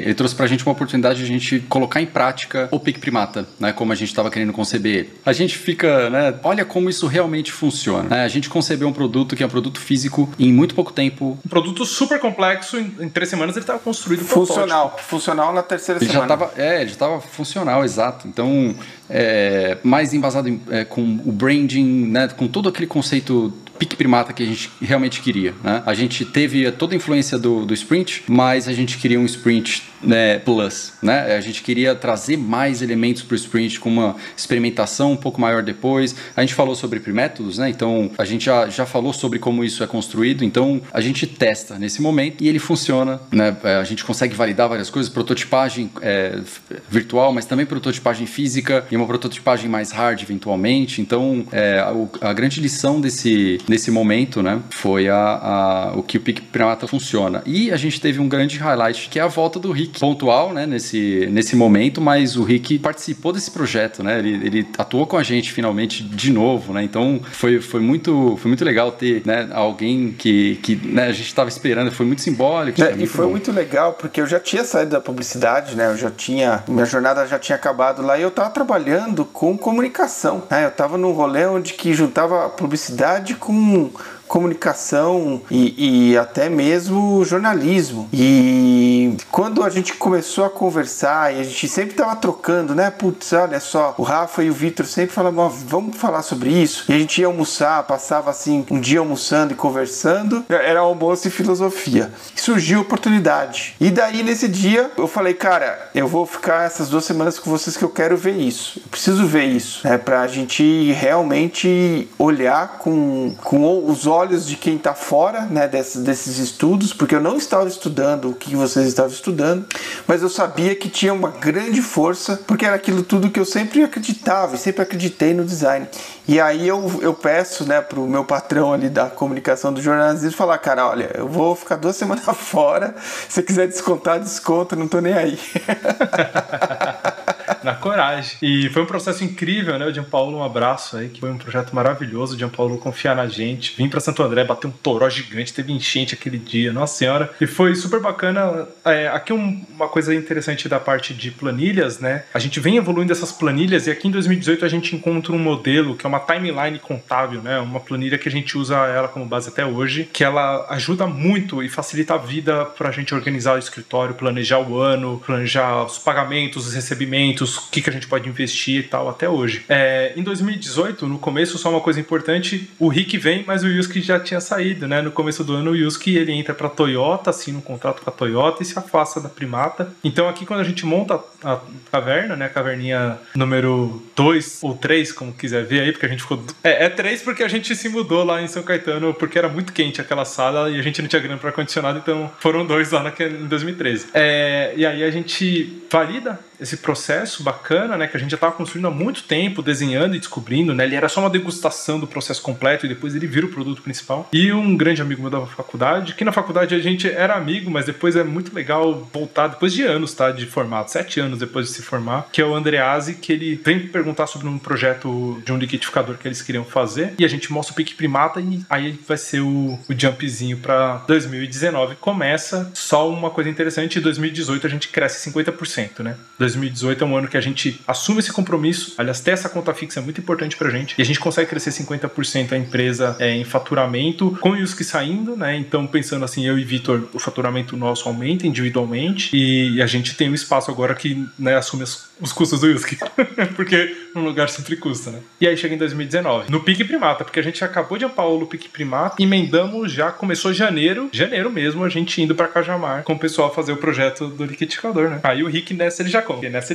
ele trouxe pra gente uma oportunidade de a gente colocar em prática o PIC Primata, né, como a gente estava querendo conceber ele. A gente fica, né, olha como isso realmente funciona. Né? A gente concebeu um produto que é um produto físico em muito pouco tempo. Um produto super complexo, em, em três semanas ele estava construído Funcional, protótipo. funcional na terceira ele semana. Já tava, é, ele já estava funcional, exato. Então, é, mais embasado em, é, com o branding, né, com todo aquele conceito pique primata que a gente realmente queria. Né? A gente teve toda a influência do, do sprint, mas a gente queria um sprint né, plus. Né? A gente queria trazer mais elementos para o sprint com uma experimentação um pouco maior depois. A gente falou sobre métodos, né? então a gente já, já falou sobre como isso é construído. Então a gente testa nesse momento e ele funciona. Né? É, a gente consegue validar várias coisas, prototipagem é, virtual, mas também prototipagem física e uma prototipagem mais hard eventualmente. Então é, a, a grande lição desse nesse momento, né, foi a, a, o que o Pique Primata funciona. E a gente teve um grande highlight, que é a volta do Rick Rick pontual, né, nesse, nesse momento, mas o Rick participou desse projeto, né? Ele, ele atuou com a gente finalmente de novo, né? Então foi, foi, muito, foi muito legal ter né, alguém que, que né, a gente estava esperando, foi muito simbólico. É, e foi bom. muito legal, porque eu já tinha saído da publicidade, né? Eu já tinha. Minha jornada já tinha acabado lá e eu estava trabalhando com comunicação. Né? Eu estava num rolê onde que juntava publicidade com comunicação e, e, até mesmo jornalismo. E quando a gente começou a conversar e a gente sempre tava trocando, né? Putz, olha só, o Rafa e o Vitor sempre falavam, vamos falar sobre isso. E a gente ia almoçar, passava assim um dia almoçando e conversando, era almoço e filosofia. E surgiu a oportunidade. E daí nesse dia eu falei, cara, eu vou ficar essas duas semanas com vocês que eu quero ver isso. Eu preciso ver isso, né? Pra gente realmente olhar com, com os olhos olhos de quem está fora né, desses, desses estudos, porque eu não estava estudando o que vocês estavam estudando, mas eu sabia que tinha uma grande força, porque era aquilo tudo que eu sempre acreditava e sempre acreditei no design. E aí eu, eu peço né, para o meu patrão ali da comunicação do jornalismo falar, cara, olha, eu vou ficar duas semanas fora, se quiser descontar, desconta, não tô nem aí. na coragem. E foi um processo incrível, né? O Gianpaolo, um abraço aí, que foi um projeto maravilhoso. O Gianpaolo confiar na gente. Vim para Santo André, bater um toró gigante, teve enchente aquele dia, nossa senhora. E foi super bacana. É, aqui um, uma coisa interessante da parte de planilhas, né? A gente vem evoluindo essas planilhas e aqui em 2018 a gente encontra um modelo que é uma timeline contábil, né? Uma planilha que a gente usa ela como base até hoje, que ela ajuda muito e facilita a vida para a gente organizar o escritório, planejar o ano, planejar os pagamentos, os recebimentos, o que, que a gente pode investir e tal até hoje. É, em 2018, no começo, só uma coisa importante, o Rick vem, mas o Yusuke já tinha saído, né? No começo do ano, o Yusuke ele entra para Toyota, assina um contrato com a Toyota e se afasta da Primata. Então aqui quando a gente monta a caverna, né? A caverninha número 2 ou 3, como quiser ver aí, porque a gente ficou... É, é 3 porque a gente se mudou lá em São Caetano, porque era muito quente aquela sala e a gente não tinha grana para ar-condicionado, então foram dois lá naquele, em 2013. É, e aí a gente valida esse processo bacana, né, que a gente já estava construindo há muito tempo, desenhando e descobrindo, né, ele era só uma degustação do processo completo e depois ele vira o produto principal. E um grande amigo meu da faculdade, que na faculdade a gente era amigo, mas depois é muito legal voltar, depois de anos, tá, de formado, sete anos depois de se formar, que é o Andreazzi, que ele vem perguntar sobre um projeto de um liquidificador que eles queriam fazer, e a gente mostra o pique primata e aí vai ser o, o jumpzinho para 2019. Começa só uma coisa interessante, em 2018 a gente cresce 50%, né? 2018 é um ano que a gente assume esse compromisso. Aliás, ter essa conta fixa é muito importante pra gente. E a gente consegue crescer 50% a empresa é, em faturamento, com o Yuski saindo, né? Então, pensando assim, eu e Vitor, o faturamento nosso aumenta individualmente e a gente tem um espaço agora que né, assume as, os custos do Yuski. porque um lugar sempre custa, né? E aí chega em 2019, no Pique Primata, porque a gente acabou de ampar o Pique Primata, emendamos já, começou janeiro, janeiro mesmo, a gente indo pra Cajamar com o pessoal fazer o projeto do liquidificador, né? Aí o Rick nessa ele já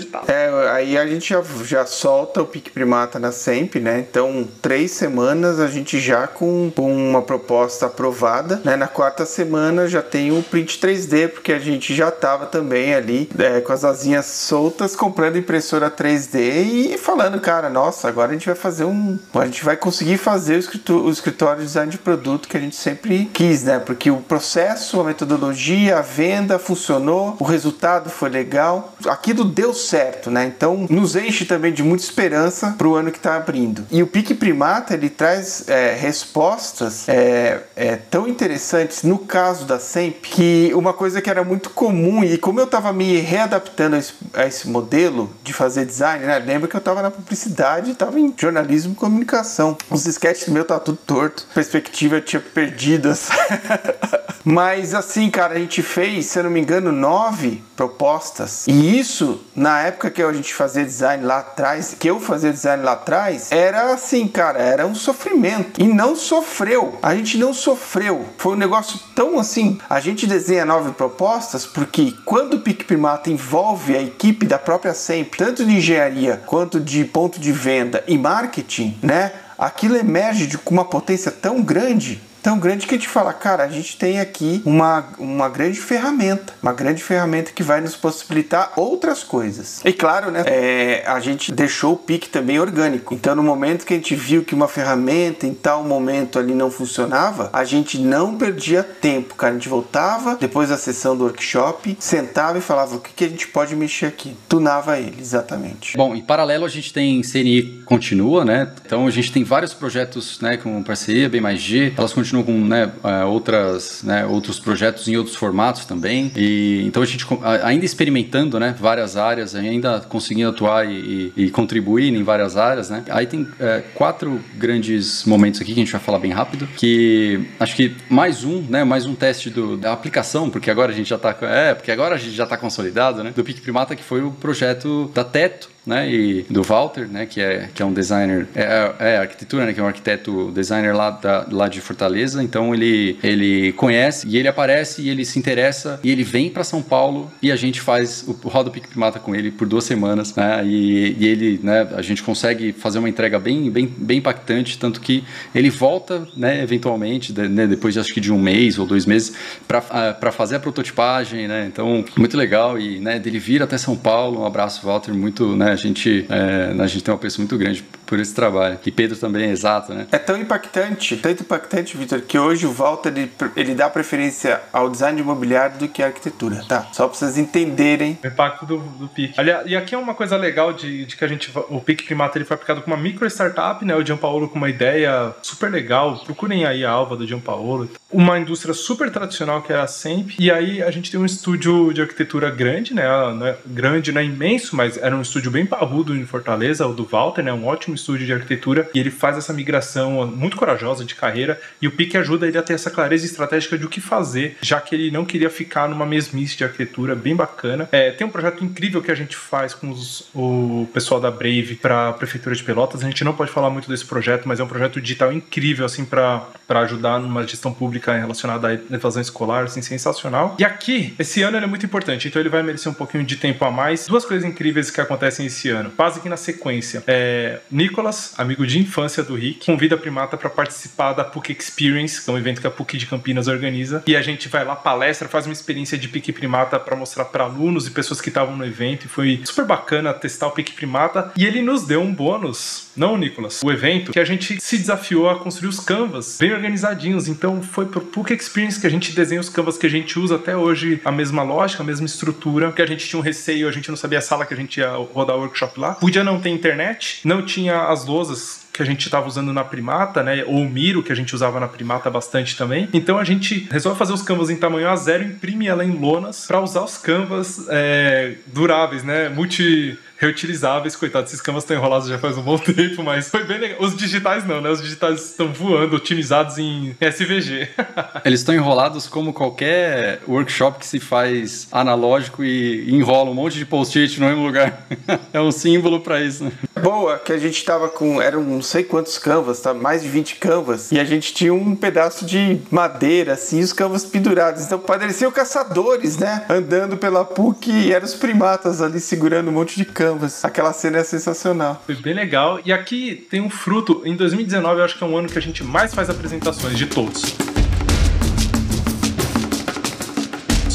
tá. É, aí a gente já, já solta o Pique Primata na Semp, né? Então, três semanas a gente já com, com uma proposta aprovada, né? Na quarta semana já tem o print 3D, porque a gente já tava também ali é, com as asinhas soltas, comprando impressora 3D e falando, cara, nossa, agora a gente vai fazer um. A gente vai conseguir fazer o escritório, o escritório de design de produto que a gente sempre quis, né? Porque o processo, a metodologia, a venda funcionou, o resultado foi legal. Aquilo deu certo, né? Então nos enche também de muita esperança para o ano que está abrindo. E o Pique Primata ele traz é, respostas é, é, tão interessantes no caso da SEMP que uma coisa que era muito comum e como eu estava me readaptando a esse, a esse, modelo de fazer design, né? Lembra que eu estava na publicidade, estava em jornalismo e comunicação. Os sketches meu tá tudo torto, perspectiva eu tinha perdidas. Mas assim, cara, a gente fez, se eu não me engano, nove propostas. E isso, na época que a gente fazia design lá atrás, que eu fazia design lá atrás, era assim, cara, era um sofrimento. E não sofreu. A gente não sofreu. Foi um negócio tão assim. A gente desenha nove propostas porque quando o Pique Primata envolve a equipe da própria SEMP, tanto de engenharia quanto de ponto de venda e marketing, né? Aquilo emerge com uma potência tão grande tão grande que a gente fala, cara, a gente tem aqui uma, uma grande ferramenta, uma grande ferramenta que vai nos possibilitar outras coisas. E claro, né, é, a gente deixou o pique também orgânico. Então, no momento que a gente viu que uma ferramenta em tal momento ali não funcionava, a gente não perdia tempo, cara. A gente voltava depois da sessão do workshop, sentava e falava o que, que a gente pode mexer aqui. Tunava ele, exatamente. Bom, em paralelo a gente tem CNI Continua, né? Então a gente tem vários projetos, né, com parceria, bem mais G. Elas continuam com, né, é, outras, né, outros projetos em outros formatos também. E então a gente ainda experimentando, né, várias áreas, ainda conseguindo atuar e, e contribuir em várias áreas, né? Aí tem é, quatro grandes momentos aqui que a gente vai falar bem rápido, que acho que mais um, né, mais um teste do, da aplicação, porque agora a gente já está é, porque agora a gente já está consolidado, né, do Pique Primata, que foi o projeto da Teto, né, e do Walter, né, que é, que é um designer, é, é arquitetura, né, que é um arquiteto designer lá, da, lá de Fortaleza, então ele, ele conhece e ele aparece e ele se interessa e ele vem para São Paulo e a gente faz o, Roda Pique Primata com ele por duas semanas, né, e, e, ele, né, a gente consegue fazer uma entrega bem, bem, bem impactante, tanto que ele volta, né, eventualmente, né, depois de, acho que de um mês ou dois meses, para uh, fazer a prototipagem, né, então muito legal e, né, dele vir até São Paulo, um abraço Walter, muito, né, gente, é, a gente tem um apreço muito grande por esse trabalho. E Pedro também é exato, né? É tão impactante, tanto impactante, Vitor, que hoje o Walter ele, ele dá preferência ao design imobiliário do que à arquitetura, tá? Só para vocês entenderem. O impacto do, do PIC. Aliás, e aqui é uma coisa legal de, de que a gente. O PIC Primata ele foi aplicado com uma micro startup, né? O Gianpaolo com uma ideia super legal. Procurem aí a alva do Gianpaolo. Uma indústria super tradicional que era a SEMP. E aí a gente tem um estúdio de arquitetura grande, né? Não é grande, não é imenso, mas era um estúdio bem parrudo em Fortaleza, o do Walter, né? Um ótimo estúdio de arquitetura. E ele faz essa migração muito corajosa de carreira. E o PIC ajuda ele a ter essa clareza estratégica de o que fazer, já que ele não queria ficar numa mesmice de arquitetura bem bacana. É, tem um projeto incrível que a gente faz com os, o pessoal da Brave para a Prefeitura de Pelotas. A gente não pode falar muito desse projeto, mas é um projeto digital incrível, assim, para ajudar numa gestão pública relacionada à evasão escolar, assim, sensacional. E aqui, esse ano ele é muito importante, então ele vai merecer um pouquinho de tempo a mais. Duas coisas incríveis que acontecem esse ano. Quase que na sequência. É, Nicolas, amigo de infância do Rick, convida a Primata para participar da PUC Experience, que é um evento que a PUC de Campinas organiza. E a gente vai lá, palestra, faz uma experiência de PIC Primata para mostrar para alunos e pessoas que estavam no evento. E foi super bacana testar o PIC Primata. E ele nos deu um bônus, não, Nicolas, o evento, que a gente se desafiou a construir os canvas bem organizadinhos. Então foi pro PUC Experience que a gente desenha os canvas que a gente usa até hoje, a mesma lógica, a mesma estrutura, que a gente tinha um receio, a gente não sabia a sala que a gente ia rodar o workshop lá. Podia não ter internet, não tinha as lousas que a gente estava usando na Primata, né? Ou o Miro, que a gente usava na Primata bastante também. Então a gente resolve fazer os canvas em tamanho A0, imprime ela em lonas para usar os canvas é, duráveis, né? Multi reutilizáveis. Coitado, esses canvas estão enrolados já faz um bom tempo, mas foi bem legal. Os digitais não, né? Os digitais estão voando, otimizados em SVG. Eles estão enrolados como qualquer workshop que se faz analógico e enrola um monte de post-it no mesmo lugar. é um símbolo para isso. Né? Boa, que a gente tava com, eram não sei quantos canvas, tá? mais de 20 canvas, e a gente tinha um pedaço de madeira, assim, os canvas pendurados. Então pareciam caçadores, né? Andando pela PUC e eram os primatas ali segurando um monte de canvas. Aquela cena é sensacional. Foi bem legal. E aqui tem um fruto. Em 2019, eu acho que é um ano que a gente mais faz apresentações de todos.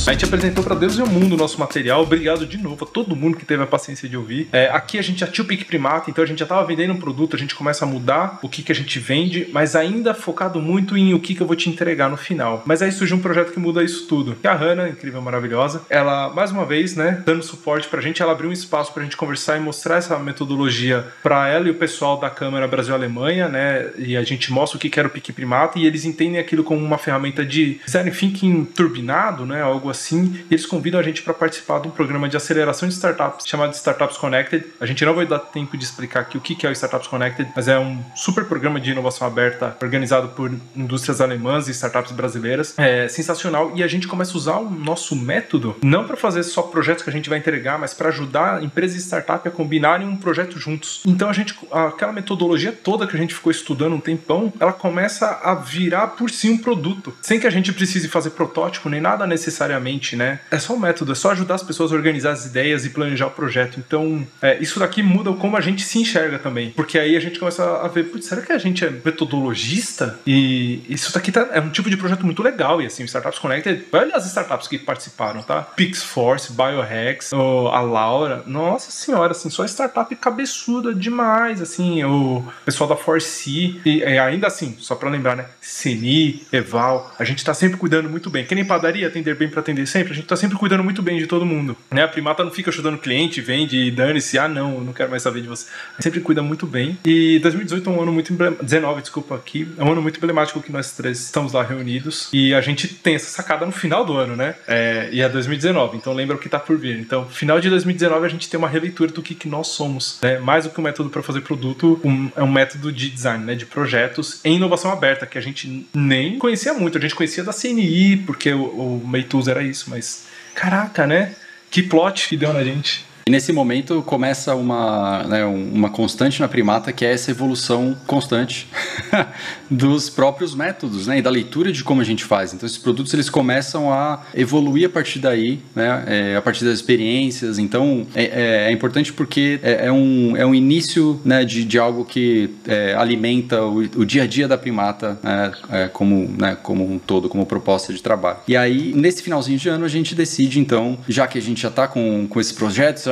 A gente apresentou para Deus e o mundo o nosso material. Obrigado de novo a todo mundo que teve a paciência de ouvir. É, aqui a gente já tinha o Pique Primata, então a gente já estava vendendo um produto, a gente começa a mudar o que, que a gente vende, mas ainda focado muito em o que, que eu vou te entregar no final. Mas aí surgiu um projeto que muda isso tudo. Que a Hannah, incrível, maravilhosa, ela, mais uma vez, né, dando suporte pra gente, ela abriu um espaço pra gente conversar e mostrar essa metodologia para ela e o pessoal da Câmara Brasil-Alemanha, né, e a gente mostra o que, que era o Pique Primata e eles entendem aquilo como uma ferramenta de design thinking turbinado, né, algo assim, e eles convidam a gente para participar de um programa de aceleração de startups chamado Startups Connected. A gente não vai dar tempo de explicar aqui o que é o Startups Connected, mas é um super programa de inovação aberta organizado por indústrias alemãs e startups brasileiras. É sensacional e a gente começa a usar o nosso método não para fazer só projetos que a gente vai entregar, mas para ajudar empresas e startups a combinarem um projeto juntos. Então a gente, aquela metodologia toda que a gente ficou estudando um tempão, ela começa a virar por si um produto, sem que a gente precise fazer protótipo nem nada necessariamente né? É só um método, é só ajudar as pessoas a organizar as ideias e planejar o projeto. Então, é, isso daqui muda como a gente se enxerga também. Porque aí a gente começa a ver, será que a gente é metodologista? E isso daqui tá, é um tipo de projeto muito legal. E assim, o Startups Connected, olha as startups que participaram, tá? Pixforce, Biohacks, a Laura. Nossa senhora, assim, só startup cabeçuda demais, assim, o pessoal da Force e, e ainda assim, só para lembrar, né? Seni, Eval, a gente tá sempre cuidando muito bem. Que nem padaria, atender bem para atender sempre, a gente tá sempre cuidando muito bem de todo mundo, né? A Primata não fica ajudando o cliente, vende e dane-se, ah não, não quero mais saber de você. A gente sempre cuida muito bem. E 2018 é um ano muito emblemático, 19, desculpa aqui, é um ano muito emblemático que nós três estamos lá reunidos e a gente tem essa sacada no final do ano, né? É, e é 2019, então lembra o que tá por vir. Então, final de 2019 a gente tem uma releitura do que, que nós somos, né? Mais do que um método para fazer produto, um, é um método de design, né? De projetos em inovação aberta, que a gente nem conhecia muito. A gente conhecia da CNI, porque o, o Meitus era isso, mas caraca, né? Que plot que deu na gente. E nesse momento começa uma, né, uma constante na primata que é essa evolução constante dos próprios métodos né, e da leitura de como a gente faz. Então esses produtos eles começam a evoluir a partir daí, né, é, a partir das experiências. Então é, é, é importante porque é, é, um, é um início né, de, de algo que é, alimenta o, o, dia a dia da primata né, é, como, né, como um todo, como proposta de trabalho. E aí nesse finalzinho de ano a gente decide então, já que a gente já está com, com esses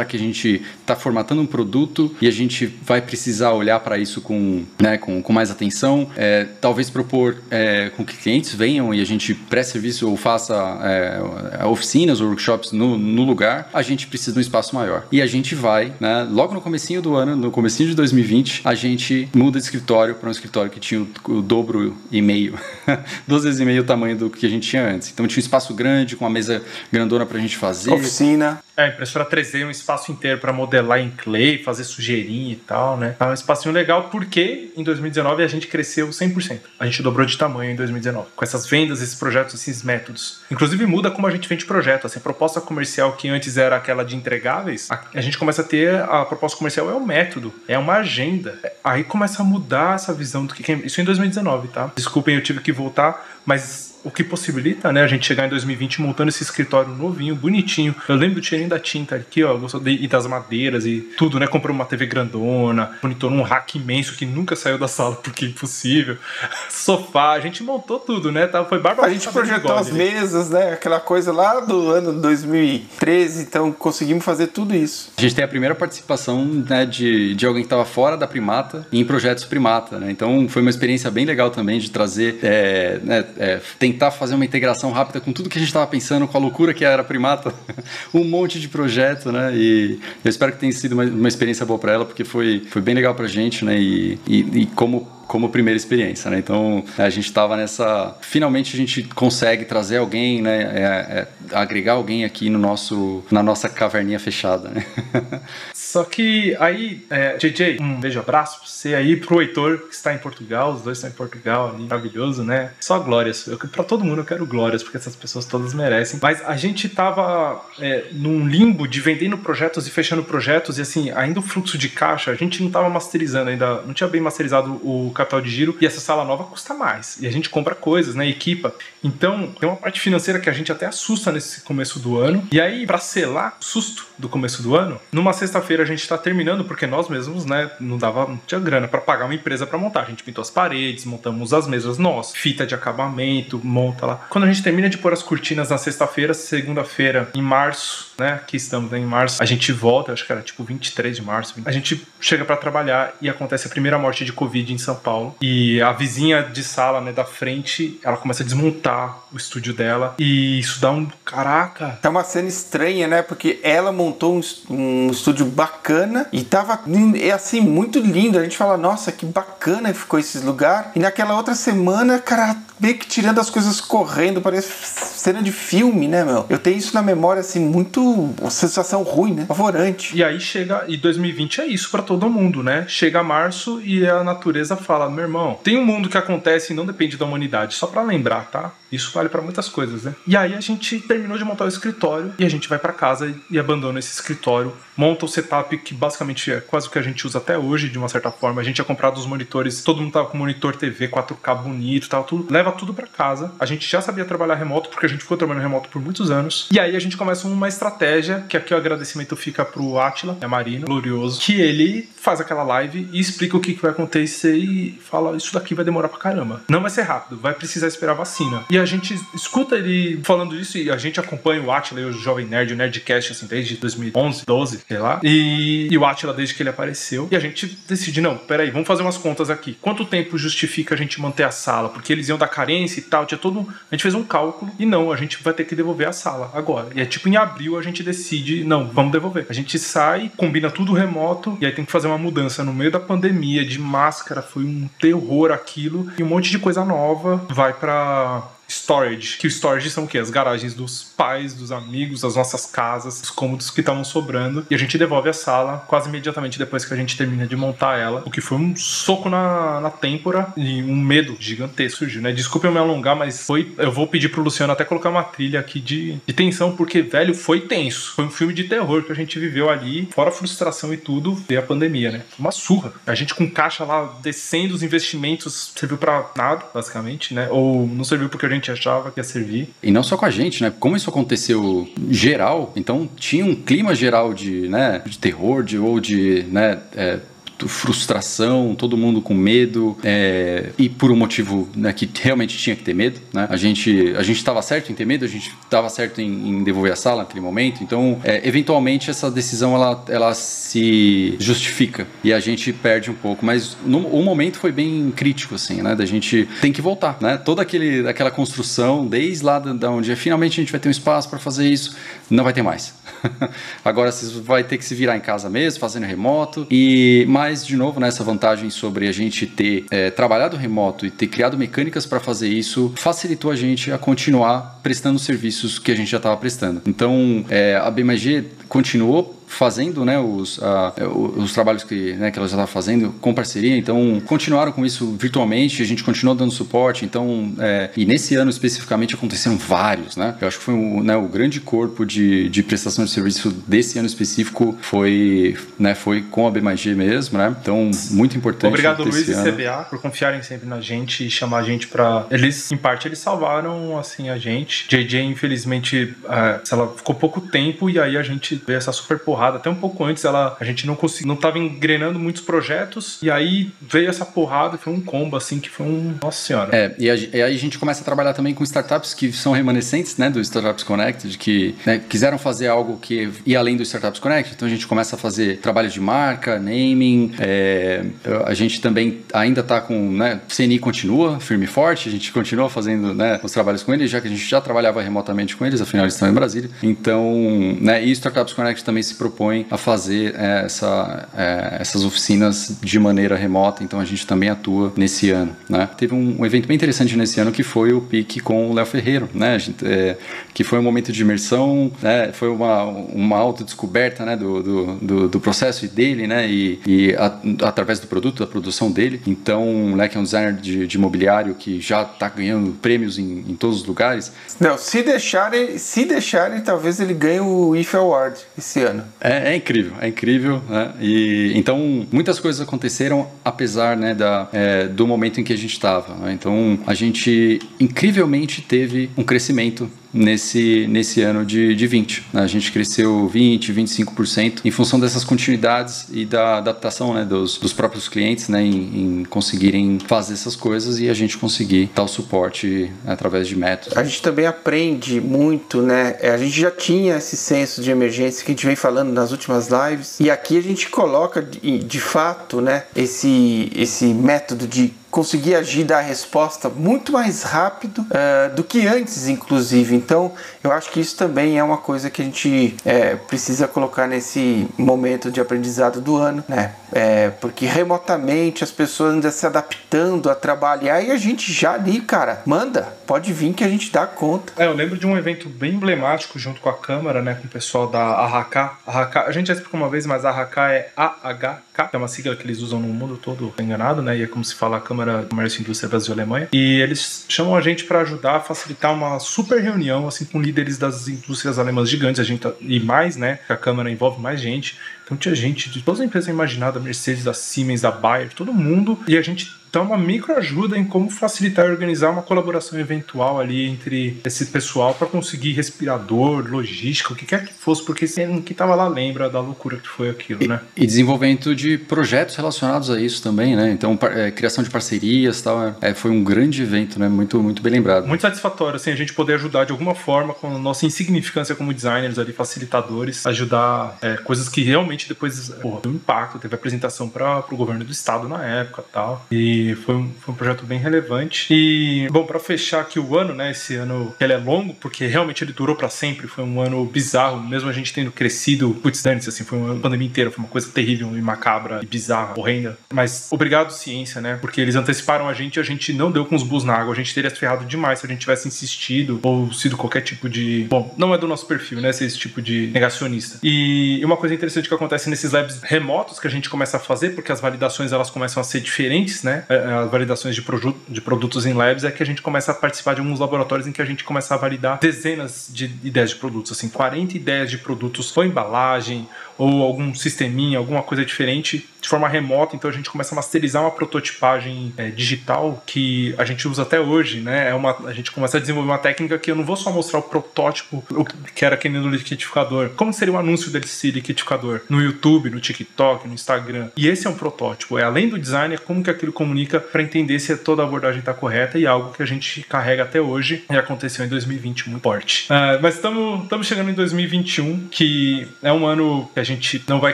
projetos, que a gente está formatando um produto e a gente vai precisar olhar para isso com, né, com, com mais atenção, é, talvez propor é, com que clientes venham e a gente preste serviço ou faça é, oficinas ou workshops no, no, lugar, a gente precisa de um espaço maior. E a gente vai, né, logo no comecinho do ano, no comecinho de 2020, a gente muda de escritório para um escritório que tinha o, o dobro e meio, duas vezes e meio o tamanho do que a gente tinha antes. Então tinha um espaço grande, com uma mesa grandona para a gente fazer. Oficina. É, impressora 3D, um espaço inteiro para modelar em clay, fazer sujeirinha e tal, né? Tá um espacinho legal porque em 2019 a gente cresceu 100%. A gente dobrou de tamanho em 2019. Com essas vendas, esses projetos, esses métodos. Inclusive muda como a gente vende projeto. Assim, a proposta comercial que antes era aquela de entregáveis, a, gente começa a ter a proposta comercial é o método, é uma agenda. Aí começa a mudar essa visão do que é. Isso em 2019, tá? Desculpem, eu tive que voltar, mas o que possibilita, né, a gente chegar em 2020 montando esse escritório novinho, bonitinho. Eu lembro do cheirinho da tinta aqui, ó, e das madeiras e tudo, né? Comprou uma TV grandona, monitor um rack imenso que nunca saiu da sala porque é impossível. Sofá, a gente montou tudo, né? Foi bárbaro. A gente projetou as mesas, né? Aquela coisa lá do ano 2013, então conseguimos fazer tudo isso. A gente tem a primeira participação, né, de, de alguém que estava fora da Primata em projetos Primata, né? Então foi uma experiência bem legal também de trazer, é, né, é, tem tentar fazer uma integração rápida com tudo que a gente estava pensando, com a loucura que era a Primata, um monte de projeto, né? E eu espero que tenha sido uma, uma experiência boa para ela, porque foi, foi bem legal para a gente, né? E, e, e como como primeira experiência, né? Então a gente estava nessa. Finalmente a gente consegue trazer alguém, né? É, é, agregar alguém aqui no nosso, na nossa caverninha fechada, né? Só que aí, é, JJ, um beijo, abraço pra você aí, pro Heitor, que está em Portugal, os dois estão em Portugal ali, maravilhoso, né? Só glórias. Eu, pra todo mundo eu quero glórias, porque essas pessoas todas merecem. Mas a gente tava é, num limbo de vendendo projetos e fechando projetos, e assim, ainda o fluxo de caixa, a gente não tava masterizando ainda, não tinha bem masterizado o capital de giro e essa sala nova custa mais. E a gente compra coisas, né? Equipa. Então, tem uma parte financeira que a gente até assusta nesse começo do ano. E aí, para selar o susto do começo do ano, numa sexta-feira a gente tá terminando, porque nós mesmos, né, não dava, não tinha grana para pagar uma empresa para montar. A gente pintou as paredes, montamos as mesas nós, fita de acabamento, monta lá. Quando a gente termina de pôr as cortinas na sexta-feira, segunda-feira, em março, né, aqui estamos em março, a gente volta, acho que era tipo 23 de março, a gente chega para trabalhar e acontece a primeira morte de Covid em São Paulo. E a vizinha de sala, né, da frente, ela começa a desmontar o estúdio dela. E isso dá um. Caraca! É uma cena estranha, né? Porque ela montou um, um estúdio bacana e tava é assim, muito lindo. A gente fala, nossa, que bacana ficou esse lugar. E naquela outra semana, cara, meio que tirando as coisas correndo, parece cena de filme, né, meu? Eu tenho isso na memória, assim, muito. Uma sensação ruim, né? Favorante. E aí chega. E 2020 é isso para todo mundo, né? Chega março e a natureza fala: meu irmão, tem um mundo que acontece e não depende da humanidade. Só para lembrar, tá? Isso vale para muitas coisas, né? E aí a gente terminou de montar o escritório e a gente vai para casa e abandona esse escritório, monta o setup que basicamente é quase o que a gente usa até hoje, de uma certa forma. A gente tinha comprado os monitores, todo mundo tava com monitor TV 4K bonito, tal, tudo. Leva leva tudo para casa. A gente já sabia trabalhar remoto, porque a gente ficou trabalhando remoto por muitos anos. E aí a gente começa uma estratégia, que aqui o agradecimento fica pro Atila, é Marino, glorioso, que ele faz aquela live e explica o que, que vai acontecer e fala: Isso daqui vai demorar pra caramba. Não vai ser rápido, vai precisar esperar vacina. E a gente escuta ele falando isso e a gente acompanha o Atila e o Jovem Nerd, o Nerdcast, assim, desde 2011, 12, sei lá. E, e o Atila desde que ele apareceu. E a gente decide: Não, peraí, vamos fazer umas contas aqui. Quanto tempo justifica a gente manter a sala? Porque eles iam da carência e tal, tinha todo. A gente fez um cálculo e não, a gente vai ter que devolver a sala agora. E é tipo em abril a gente decide: Não, vamos devolver. A gente sai, combina tudo remoto e aí tem que fazer uma mudança no meio da pandemia de máscara, foi um terror aquilo e um monte de coisa nova vai para storage, que o storage são o quê? As garagens dos pais, dos amigos, das nossas casas, os cômodos que estavam sobrando, e a gente devolve a sala quase imediatamente depois que a gente termina de montar ela, o que foi um soco na, na têmpora e um medo gigantesco surgiu, né? Desculpa eu me alongar, mas foi. Eu vou pedir pro Luciano até colocar uma trilha aqui de, de tensão, porque, velho, foi tenso. Foi um filme de terror que a gente viveu ali, fora a frustração e tudo, veio a pandemia, né? Uma surra. A gente com caixa lá descendo os investimentos serviu para nada, basicamente, né? Ou não serviu porque a gente gente achava que ia servir. E não só com a gente, né? Como isso aconteceu geral, então tinha um clima geral de, né, de terror, de, ou de, né, é, frustração, todo mundo com medo é, e por um motivo né, que realmente tinha que ter medo. Né? A gente a gente estava certo em ter medo, a gente estava certo em, em, devolver a sala naquele momento. Então, é, eventualmente essa decisão ela, ela se justifica e a gente perde um pouco. Mas no, o momento foi bem crítico assim, né? Da gente tem que voltar, né? Toda aquele aquela construção desde lá da, da onde finalmente a gente vai ter um espaço para fazer isso, não vai ter mais. Agora você vai ter que se virar em casa mesmo, fazendo remoto. E mais de novo nessa né, vantagem sobre a gente ter é, trabalhado remoto e ter criado mecânicas para fazer isso facilitou a gente a continuar prestando os serviços que a gente já estava prestando. Então é, a BMG continuou fazendo né, os, uh, os trabalhos que, né, que ela já estava fazendo com parceria, então continuaram com isso virtualmente, a gente continuou dando suporte, então, é, e nesse ano especificamente aconteceram vários, né? Eu acho que foi um, né, o grande corpo de, de prestação de serviço desse ano específico foi, né, foi com a BMG mesmo, né? Então, muito importante. Obrigado, Luiz e CBA, por confiarem sempre na gente e chamar a gente para Eles, em parte, eles salvaram, assim, a gente. JJ, infelizmente, uh, ela ficou pouco tempo e aí a gente veio essa super porrada porrada. Até um pouco antes ela, a gente não conseguia, não tava engrenando muitos projetos e aí veio essa porrada, foi um combo assim que foi um, nossa senhora. É, e, a, e aí a gente começa a trabalhar também com startups que são remanescentes, né, do Startups Connected, que né, quiseram fazer algo que ia além do Startups Connected. Então a gente começa a fazer trabalho de marca, naming. É, a gente também ainda tá com, né, CNI continua firme e forte. A gente continua fazendo, né, os trabalhos com eles, já que a gente já trabalhava remotamente com eles. Afinal eles estão em Brasília. Então, né, e Startups Connect também se propõe propõe a fazer é, essa, é, essas oficinas de maneira remota, então a gente também atua nesse ano. Né? Teve um, um evento bem interessante nesse ano que foi o PIC com o Léo Ferreiro, né? Gente, é, que foi um momento de imersão, né? foi uma, uma autodescoberta né? do, do, do, do processo dele né? e, e a, através do produto, da produção dele. Então, né, que é um designer de, de mobiliário que já está ganhando prêmios em, em todos os lugares. Não, se deixarem, se deixarem, talvez ele ganhe o IFE Award esse ano. É, é, incrível, é incrível, né? E então muitas coisas aconteceram apesar né, da, é, do momento em que a gente estava. Né? Então a gente incrivelmente teve um crescimento nesse, nesse ano de, de 20. Né? A gente cresceu 20, 25% em função dessas continuidades e da adaptação né, dos, dos próprios clientes né, em, em, conseguirem fazer essas coisas e a gente conseguir o suporte através de métodos. A gente também aprende muito, né? É, a gente já tinha esse senso de emergência que a gente vem falando nas últimas lives e aqui a gente coloca de, de fato, né, esse, esse método de conseguir agir, dar a resposta muito mais rápido uh, do que antes, inclusive. Então, eu acho que isso também é uma coisa que a gente é, precisa colocar nesse momento de aprendizado do ano, né? É, porque remotamente as pessoas ainda se adaptando a trabalhar e a gente já ali, cara, manda, pode vir que a gente dá conta. É, eu lembro de um evento bem emblemático junto com a Câmara, né, com o pessoal da AHK. AHK a gente já explicou uma vez, mas AHK é AHK, que é uma sigla que eles usam no mundo todo, enganado, né? E é como se fala a Câmara de Comércio e Indústria Brasil Alemanha. E eles chamam a gente para ajudar a facilitar uma super reunião assim com líderes das indústrias alemãs gigantes, a gente tá, e mais, né? A Câmara envolve mais gente. Então tinha gente de todas as empresas imaginadas, da Mercedes, da Siemens, da Bayer, todo mundo. E a gente dar uma micro ajuda em como facilitar e organizar uma colaboração eventual ali entre esse pessoal para conseguir respirador, logística, o que quer que fosse, porque quem estava lá lembra da loucura que foi aquilo, e, né? E desenvolvimento de projetos relacionados a isso também, né? Então, é, criação de parcerias tal, é, foi um grande evento, né? Muito, muito bem lembrado. Muito satisfatório, assim, a gente poder ajudar de alguma forma com a nossa insignificância como designers ali, facilitadores, ajudar é, coisas que realmente depois porra, deu impacto, teve apresentação para o governo do estado na época tal. E foi um, foi um projeto bem relevante. E, bom, para fechar aqui o ano, né? Esse ano ele é longo, porque realmente ele durou para sempre, foi um ano bizarro, mesmo a gente tendo crescido, putz, antes, assim, foi uma pandemia inteira, foi uma coisa terrível e macabra e bizarra, horrenda. Mas obrigado, ciência, né? Porque eles anteciparam a gente e a gente não deu com os bus na água. A gente teria se ferrado demais se a gente tivesse insistido ou sido qualquer tipo de. Bom, não é do nosso perfil, né? Ser esse tipo de negacionista. E uma coisa interessante que acontece nesses labs remotos que a gente começa a fazer, porque as validações elas começam a ser diferentes, né? É, é, as validações de, de produtos em labs é que a gente começa a participar de alguns laboratórios em que a gente começa a validar dezenas de ideias de produtos, assim, 40 ideias de produtos, ou embalagem, ou algum sisteminha, alguma coisa diferente de forma remota. Então a gente começa a masterizar uma prototipagem é, digital que a gente usa até hoje, né? É uma, a gente começa a desenvolver uma técnica que eu não vou só mostrar o protótipo, o que era aquele no liquidificador. Como seria o anúncio desse liquidificador? No YouTube, no TikTok, no Instagram. E esse é um protótipo. É além do design, é como que aquilo comunica para entender se toda a abordagem está correta e algo que a gente carrega até hoje e aconteceu em 2020 muito forte. Uh, mas estamos chegando em 2021, que é um ano que a gente não vai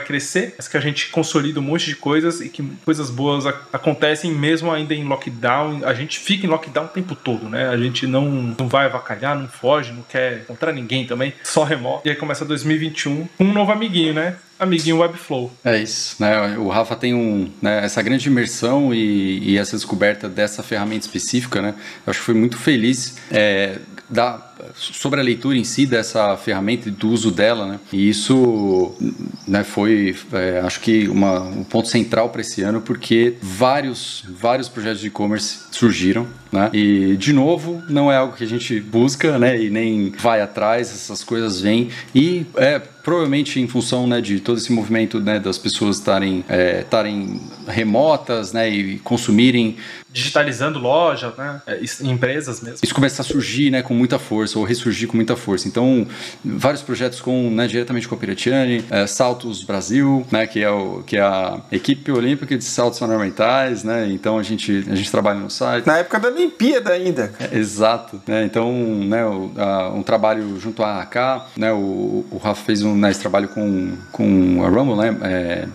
crescer, mas que a gente consolida um de coisas e que coisas boas acontecem mesmo ainda em lockdown. A gente fica em lockdown o tempo todo, né? A gente não, não vai avacalhar, não foge, não quer encontrar ninguém também, só remoto. E aí começa 2021 com um novo amiguinho, né? amiguinho Webflow. É isso, né? O Rafa tem um, né, essa grande imersão e, e, essa descoberta dessa ferramenta específica, né? Eu acho que foi muito feliz é, da, sobre a leitura em si dessa ferramenta e do uso dela, né? E isso né, foi, é, acho que, uma, um ponto central para esse ano, porque vários, vários projetos de e-commerce surgiram, né? E, de novo, não é algo que a gente busca, né? E nem vai atrás, essas coisas vêm. E é provavelmente em função né, de todo esse movimento né, das pessoas estarem é, remotas né, e consumirem digitalizando loja, né? É, empresas mesmo. Isso começa a surgir né, com muita força, ou ressurgir com muita força. Então, vários projetos com, né, diretamente com a Piratiani, é, Saltos Brasil, né, que, é o, que é a equipe olímpica de saltos ornamentais, né? Então a gente, a gente trabalha no site. Na época da Olimpíada ainda. É, exato. Né? Então, né, o, a, um trabalho junto à AK, né, o, o Rafa fez um né, esse trabalho com, com a Rumble, né?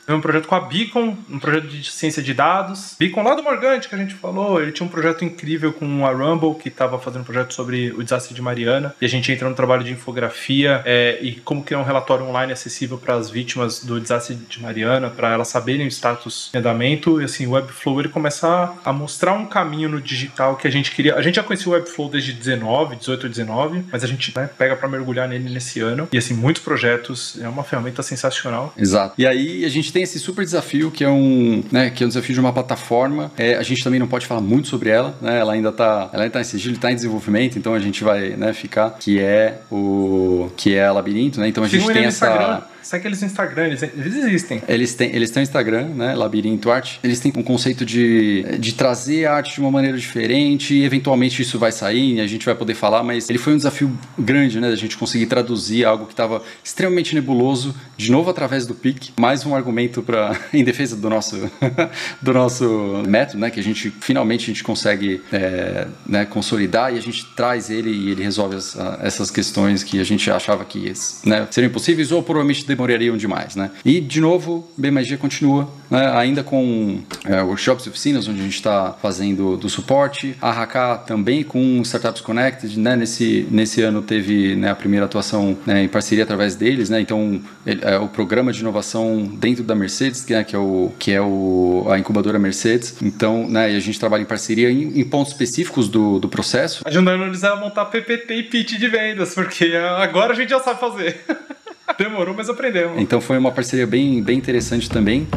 É... um projeto com a Beacon, um projeto de ciência de dados. Beacon lá do Morgante, que a gente falou, ele tinha um projeto incrível com a Rumble, que estava fazendo um projeto sobre o desastre de Mariana. E a gente entra no trabalho de infografia é, e como criar um relatório online acessível para as vítimas do desastre de Mariana, para elas saberem o status de andamento. E assim, o Webflow ele começa a mostrar um caminho no digital que a gente queria. A gente já conhecia o Webflow desde 19, 18 ou 19, mas a gente né, pega para mergulhar nele nesse ano. E assim, muitos projetos, é uma ferramenta sensacional. Exato. E aí a gente tem esse super desafio que é um, né, que é um desafio de uma plataforma. É, a gente também não pode falar muito sobre ela, né? Ela ainda está, ela ainda tá em sigilo, está em desenvolvimento, então a gente vai, né, ficar que é o que é Labirinto, né? Então a gente tem essa Instagram. Segue eles Instagram, eles, eles existem. Eles têm, eles têm Instagram, né? Labirinto Arte. Eles têm um conceito de, de trazer a arte de uma maneira diferente. E eventualmente isso vai sair a gente vai poder falar, mas ele foi um desafio grande, né? A gente conseguir traduzir algo que estava extremamente nebuloso, de novo através do PIC. Mais um argumento para em defesa do nosso, do nosso método, né? Que a gente finalmente a gente consegue é, né, consolidar e a gente traz ele e ele resolve as, essas questões que a gente achava que né, seriam impossíveis ou provavelmente demorariam demais, né? E, de novo, BMagia continua, né? ainda com é, workshops e oficinas, onde a gente está fazendo do suporte. A Haka também com Startups Connected, né? Nesse, nesse ano teve né, a primeira atuação né, em parceria através deles, né? Então, ele, é o programa de inovação dentro da Mercedes, que é, que é, o, que é o, a incubadora Mercedes. Então, né, e a gente trabalha em parceria em, em pontos específicos do, do processo. Ajudando eles a montar PPT e pitch de vendas, porque agora a gente já sabe fazer. Demorou, mas aprendemos. Então foi uma parceria bem, bem interessante também.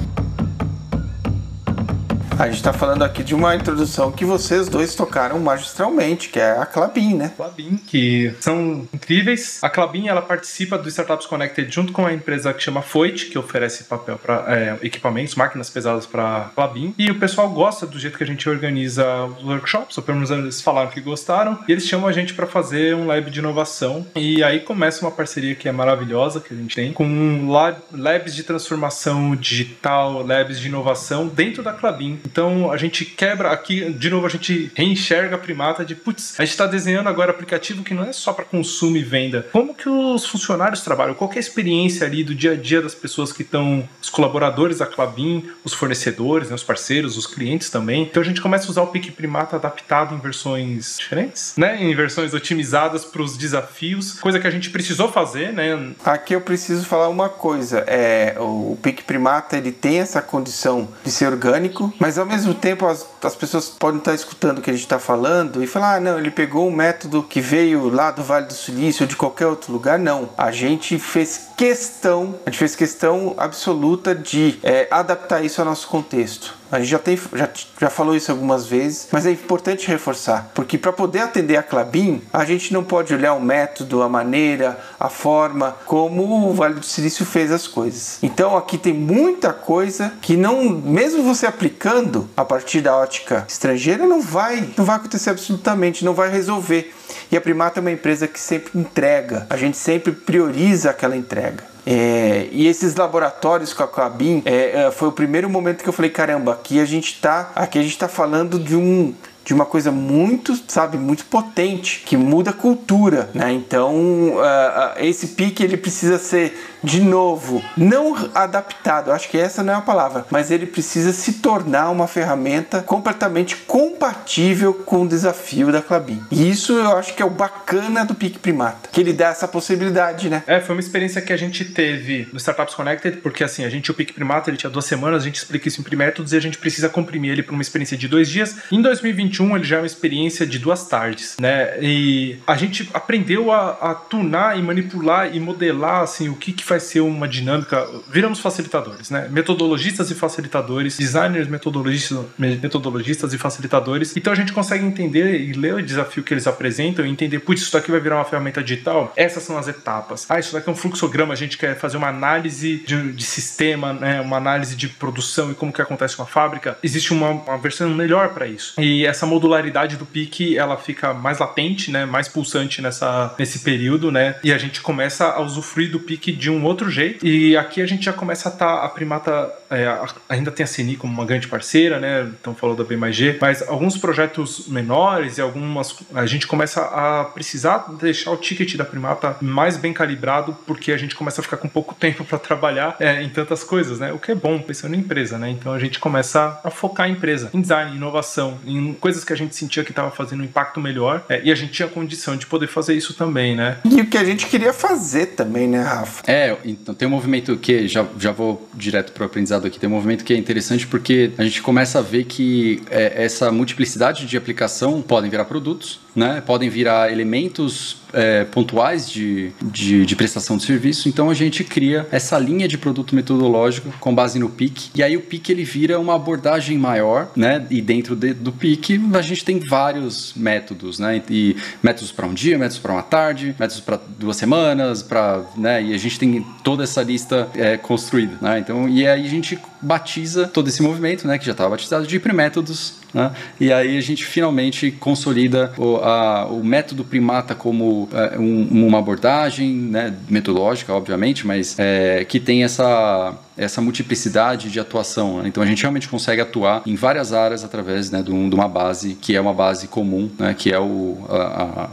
A gente está falando aqui de uma introdução que vocês dois tocaram magistralmente, que é a Clabin, né? Clabin, que são incríveis. A Clabin, ela participa do Startups Connected junto com a empresa que chama Foit, que oferece papel para é, equipamentos, máquinas pesadas para Clabin. E o pessoal gosta do jeito que a gente organiza os workshops, ou pelo menos eles falaram que gostaram. E eles chamam a gente para fazer um lab de inovação. E aí começa uma parceria que é maravilhosa que a gente tem com labs de transformação digital, labs de inovação dentro da Clabin. Então a gente quebra aqui, de novo, a gente reenxerga a primata de putz, a gente está desenhando agora aplicativo que não é só para consumo e venda. Como que os funcionários trabalham? Qual é a experiência ali do dia a dia das pessoas que estão, os colaboradores da Clabin, os fornecedores, né, os parceiros, os clientes também. Então a gente começa a usar o Pique Primata adaptado em versões diferentes, né? Em versões otimizadas para os desafios, coisa que a gente precisou fazer, né? Aqui eu preciso falar uma coisa, é o Pique Primata ele tem essa condição de ser orgânico, mas ao mesmo tempo as, as pessoas podem estar escutando o que a gente está falando e falar, ah, não, ele pegou um método que veio lá do Vale do Silício ou de qualquer outro lugar. Não, a gente fez questão, a gente fez questão absoluta de é, adaptar isso ao nosso contexto. A gente já, tem, já, já falou isso algumas vezes, mas é importante reforçar, porque para poder atender a Clabin, a gente não pode olhar o método, a maneira, a forma como o Vale do Silício fez as coisas. Então aqui tem muita coisa que não, mesmo você aplicando a partir da ótica estrangeira, não vai, não vai acontecer absolutamente, não vai resolver. E a Primata é uma empresa que sempre entrega, a gente sempre prioriza aquela entrega. É, e esses laboratórios com a Clabin é, é, foi o primeiro momento que eu falei, caramba, aqui a gente tá, aqui a gente tá falando de um de uma coisa muito, sabe, muito potente, que muda a cultura, né? Então, uh, uh, esse pique ele precisa ser de novo, não adaptado, acho que essa não é a palavra, mas ele precisa se tornar uma ferramenta completamente compatível com o desafio da Clabin. E isso eu acho que é o bacana do Pique Primata, que ele dá essa possibilidade, né? É, foi uma experiência que a gente teve no Startups Connected, porque assim, a gente, o Pique Primata, ele tinha duas semanas, a gente explica isso em primétodos e a gente precisa comprimir ele para uma experiência de dois dias. Em 2021, ele já é uma experiência de duas tardes, né? E a gente aprendeu a, a tunar e manipular e modelar, assim, o que, que faz vai ser uma dinâmica. Viramos facilitadores, né? Metodologistas e facilitadores, designers, metodologistas, metodologistas e facilitadores. Então a gente consegue entender e ler o desafio que eles apresentam e entender, putz, isso daqui vai virar uma ferramenta digital. Essas são as etapas. Ah, isso daqui é um fluxograma. A gente quer fazer uma análise de, de sistema, né? Uma análise de produção e como que acontece com a fábrica. Existe uma, uma versão melhor para isso. E essa modularidade do PIC, ela fica mais latente, né? Mais pulsante nessa, nesse período, né? E a gente começa a usufruir do PIC de um outro jeito. E aqui a gente já começa a estar. Tá, a Primata é, ainda tem a CNI como uma grande parceira, né? Então falou da B mais G, mas alguns projetos menores e algumas. A gente começa a precisar deixar o ticket da Primata mais bem calibrado, porque a gente começa a ficar com pouco tempo para trabalhar é, em tantas coisas, né? O que é bom pensando em empresa, né? Então a gente começa a focar a empresa, em design, inovação, em coisas que a gente sentia que estava fazendo um impacto melhor é, e a gente tinha condição de poder fazer isso também, né? E o que a gente queria fazer também, né, Rafa? É, então tem um movimento que já, já vou direto para o aprendizado aqui. Tem um movimento que é interessante porque a gente começa a ver que é, essa multiplicidade de aplicação podem virar produtos, né? Podem virar elementos é, pontuais de, de, de, prestação de serviço. Então a gente cria essa linha de produto metodológico com base no PIC. E aí o PIC ele vira uma abordagem maior, né? E dentro de, do PIC a gente tem vários métodos, né? E métodos para um dia, métodos para uma tarde, métodos para duas semanas, para, né? E a gente tem toda essa lista é, construída, né? Então e aí a gente batiza todo esse movimento, né? Que já estava batizado de hipermétodos né? E aí a gente finalmente consolida o, a, o método primata como é, um, uma abordagem né, metodológica, obviamente, mas é, que tem essa essa multiplicidade de atuação. Né? Então a gente realmente consegue atuar em várias áreas através né, de, um, de, uma base que é uma base comum, né, que é o, a,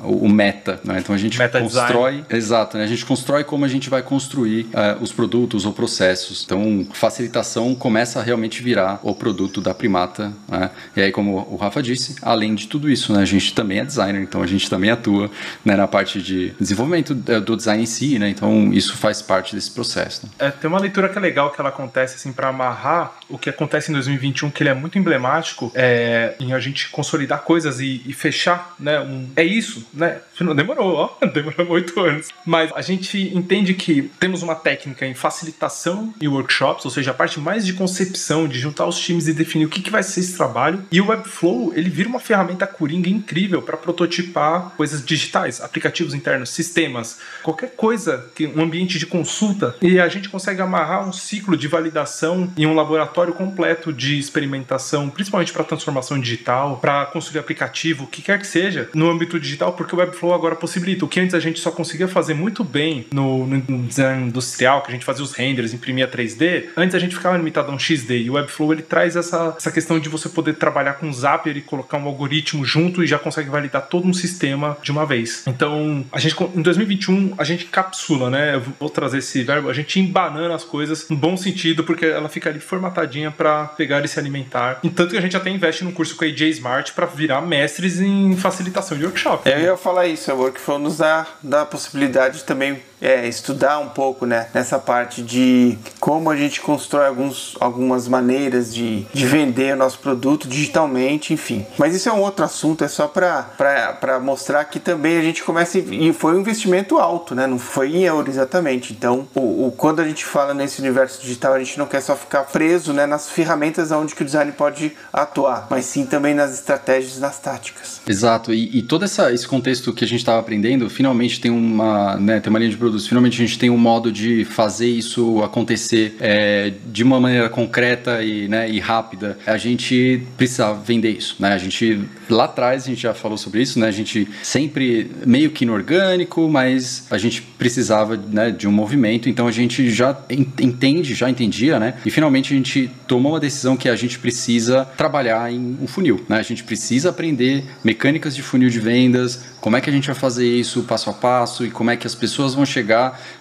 a, o meta. Né? Então a gente meta constrói, design. exato, né? a gente constrói como a gente vai construir uh, os produtos ou processos. Então facilitação começa a realmente virar o produto da primata. Né? E aí como o Rafa disse, além de tudo isso, a gente também é designer, então a gente também atua na parte de desenvolvimento do design em si. Então isso faz parte desse processo. É, tem uma leitura que é legal que ela acontece assim para amarrar o que acontece em 2021, que ele é muito emblemático é, em a gente consolidar coisas e, e fechar, né? Um, é isso, né? Demorou, ó, demorou oito anos. Mas a gente entende que temos uma técnica em facilitação e workshops, ou seja, a parte mais de concepção, de juntar os times e definir o que, que vai ser esse trabalho. E o Webflow, ele vira uma ferramenta coringa incrível para prototipar coisas digitais, aplicativos internos, sistemas, qualquer coisa, que um ambiente de consulta. E a gente consegue amarrar um ciclo de validação em um laboratório completo de experimentação, principalmente para transformação digital, para construir aplicativo, o que quer que seja, no âmbito digital, porque o Webflow agora possibilita. O que antes a gente só conseguia fazer muito bem no, no design industrial, que a gente fazia os renders, imprimia 3D, antes a gente ficava limitado a um XD. E o Webflow ele traz essa, essa questão de você poder trabalhar com o Zapier e colocar um algoritmo junto e já consegue validar todo um sistema de uma vez. Então, a gente em 2021 a gente capsula, né? Eu vou trazer esse verbo, a gente embanana as coisas no bom sentido, porque ela fica ali formatadinha para pegar e se alimentar. E tanto que a gente até investe num curso com a AJ Smart para virar mestres em facilitação de workshop. Eu ia falar isso, a Workflow nos dá, dá a possibilidade de também é, estudar um pouco né, nessa parte de como a gente constrói alguns, algumas maneiras de, de vender o nosso produto digitalmente, enfim. Mas isso é um outro assunto, é só para mostrar que também a gente começa. E foi um investimento alto, né? Não foi em euro exatamente. Então, o, o, quando a gente fala nesse universo digital, a gente não quer só ficar preso né, nas ferramentas onde que o design pode atuar, mas sim também nas estratégias, nas táticas. Exato, e, e todo essa, esse contexto que a gente estava aprendendo, finalmente tem uma, né, tem uma linha de produção Finalmente a gente tem um modo de fazer isso acontecer é, de uma maneira concreta e, né, e rápida. A gente precisa vender isso, né? A gente lá atrás a gente já falou sobre isso, né? A gente sempre meio que inorgânico, mas a gente precisava né, de um movimento, então a gente já entende, já entendia, né? E finalmente a gente tomou uma decisão que a gente precisa trabalhar em um funil, né? A gente precisa aprender mecânicas de funil de vendas, como é que a gente vai fazer isso passo a passo e como é que as pessoas vão chegar.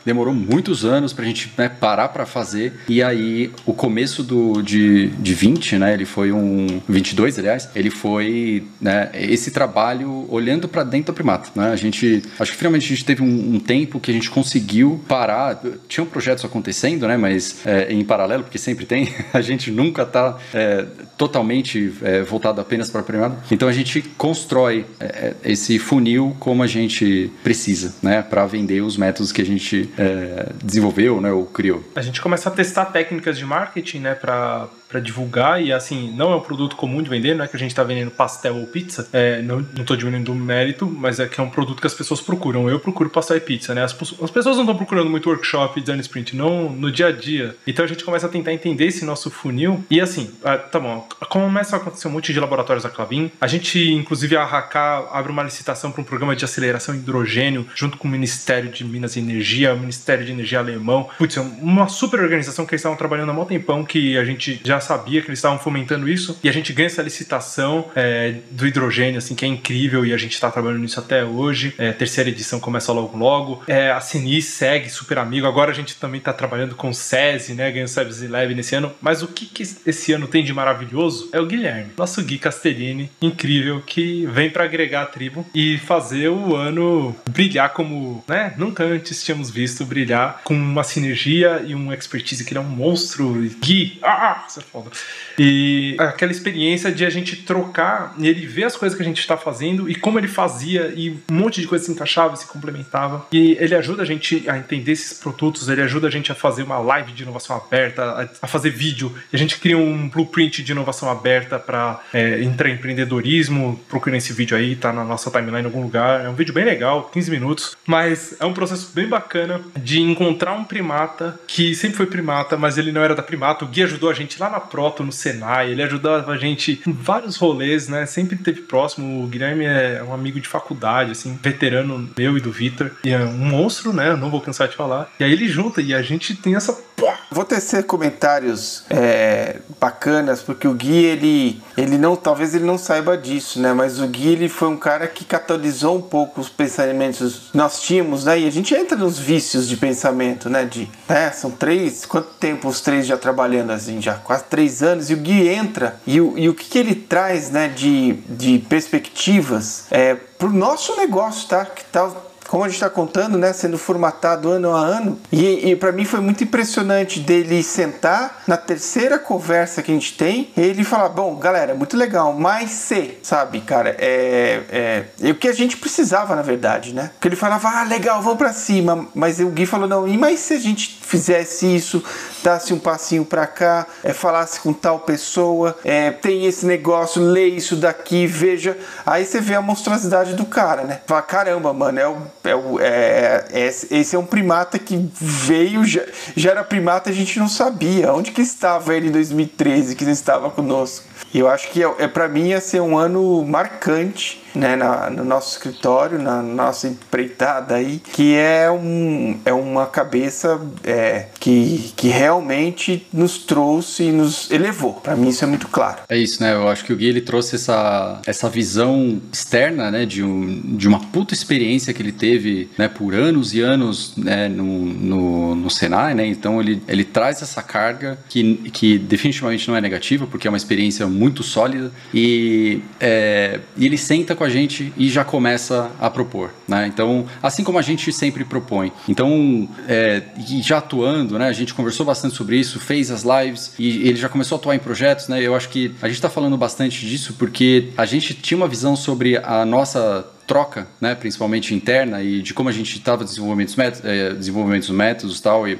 Demorou muitos anos para a gente né, parar para fazer. E aí, o começo do, de, de 20, né, ele foi um. 22, aliás, ele foi né, esse trabalho olhando para dentro da primata. Né? A gente. Acho que finalmente a gente teve um, um, tempo que a gente conseguiu parar. Tinham projetos acontecendo, né, mas é, em paralelo, porque sempre tem, a gente nunca está é, totalmente é, voltado apenas para primata. Então a gente constrói é, é, esse funil como a gente precisa, né, para vender os métodos que a gente é, desenvolveu, né, ou criou. A gente começa a testar técnicas de marketing, né, para para divulgar e assim, não é um produto comum de vender, não é que a gente está vendendo pastel ou pizza, é, não, não diminuindo o mérito, mas é que é um produto que as pessoas procuram. Eu procuro pastel e pizza, né? As, as pessoas não estão procurando muito workshop, design sprint, não no dia a dia. Então a gente começa a tentar entender esse nosso funil e assim, tá bom, começa a acontecer um monte de laboratórios da Clavin. A gente, inclusive, a Haka abre uma licitação para um programa de aceleração hidrogênio junto com o Ministério de Minas e Energia, o Ministério de Energia alemão. Putz, é uma super organização que eles estavam trabalhando há muito tempão que a gente já sabia que eles estavam fomentando isso e a gente ganha essa licitação é, do hidrogênio, assim, que é incrível e a gente está trabalhando nisso até hoje. É, terceira edição começa logo logo. É, a Sinis segue super amigo. Agora a gente também está trabalhando com o SESI, né? Ganhando SESI Leve nesse ano. Mas o que, que esse ano tem de maravilhoso é o Guilherme, nosso Gui Castellini, incrível, que vem para agregar a tribo e fazer o ano brilhar como, né? Nunca antes tínhamos visto brilhar com uma sinergia e um expertise que ele é um monstro. Gui, ah, é foda. E aquela experiência de a gente trocar ele ver as coisas que a gente está fazendo e como ele fazia e um monte de coisa se encaixava, se complementava. E ele ajuda a gente a entender esses produtos, ele ajuda a gente a fazer uma live de inovação aberta, a, fazer vídeo. E a gente cria um blueprint de inovação aberta para é, empreendedorismo. Procurem esse vídeo aí, tá na nossa timeline em algum lugar. É um vídeo bem legal, 15 minutos, mas é um processo bem bacana de encontrar um primata que sempre foi primata, mas ele não era da primata. O Gui ajudou a gente lá na Proto, no Senai, ele ajudava a gente em vários rolês, né? Sempre esteve próximo. O Guilherme é um amigo de faculdade, assim, veterano meu e do Vitor. E é um monstro, né? Eu não vou cansar de falar. E aí ele junta e a gente tem essa. Vou tecer comentários é, bacanas, porque o Gui, ele, ele não, talvez ele não saiba disso, né? Mas o Gui, ele foi um cara que catalisou um pouco os pensamentos nós tínhamos, né? E a gente entra nos vícios de pensamento, né? De, né? São três, quanto tempo os três já trabalhando assim? Já quase três anos. E o Gui entra e o, e o que, que ele traz, né? De, de perspectivas é, pro nosso negócio, tá? Que tal como a gente está contando, né, sendo formatado ano a ano. E, e para mim foi muito impressionante dele sentar na terceira conversa que a gente tem, ele falar: Bom, galera, muito legal, mas se, sabe, cara, é, é, é o que a gente precisava, na verdade, né? Porque ele falava: Ah, legal, vamos para cima. Mas o Gui falou: Não, e mais se a gente fizesse isso, dasse um passinho para cá, é, falasse com tal pessoa, é, tem esse negócio, lê isso daqui, veja. Aí você vê a monstruosidade do cara, né? Fala, caramba, mano, é o, é o, é, é, esse é um primata que veio, já, já era primata a gente não sabia. Onde que estava ele em 2013, que não estava conosco? Eu acho que é, é para mim ia ser um ano marcante né, na, no nosso escritório, na nossa empreitada aí, que é, um, é uma cabeça é, que, que realmente nos trouxe e nos elevou. Para mim isso é muito claro. É isso, né? Eu acho que o Gui ele trouxe essa, essa visão externa, né, de, um, de uma puta experiência que ele teve, né, por anos e anos, né, no, no, no Senai, né? Então ele, ele traz essa carga que, que definitivamente não é negativa, porque é uma experiência muito sólida e, é, e ele senta com com a gente e já começa a propor, né? Então, assim como a gente sempre propõe. Então, é, e já atuando, né? A gente conversou bastante sobre isso, fez as lives e ele já começou a atuar em projetos, né? Eu acho que a gente está falando bastante disso porque a gente tinha uma visão sobre a nossa troca, né, principalmente interna, e de como a gente estava métodos, é, desenvolvendo os métodos tal, e,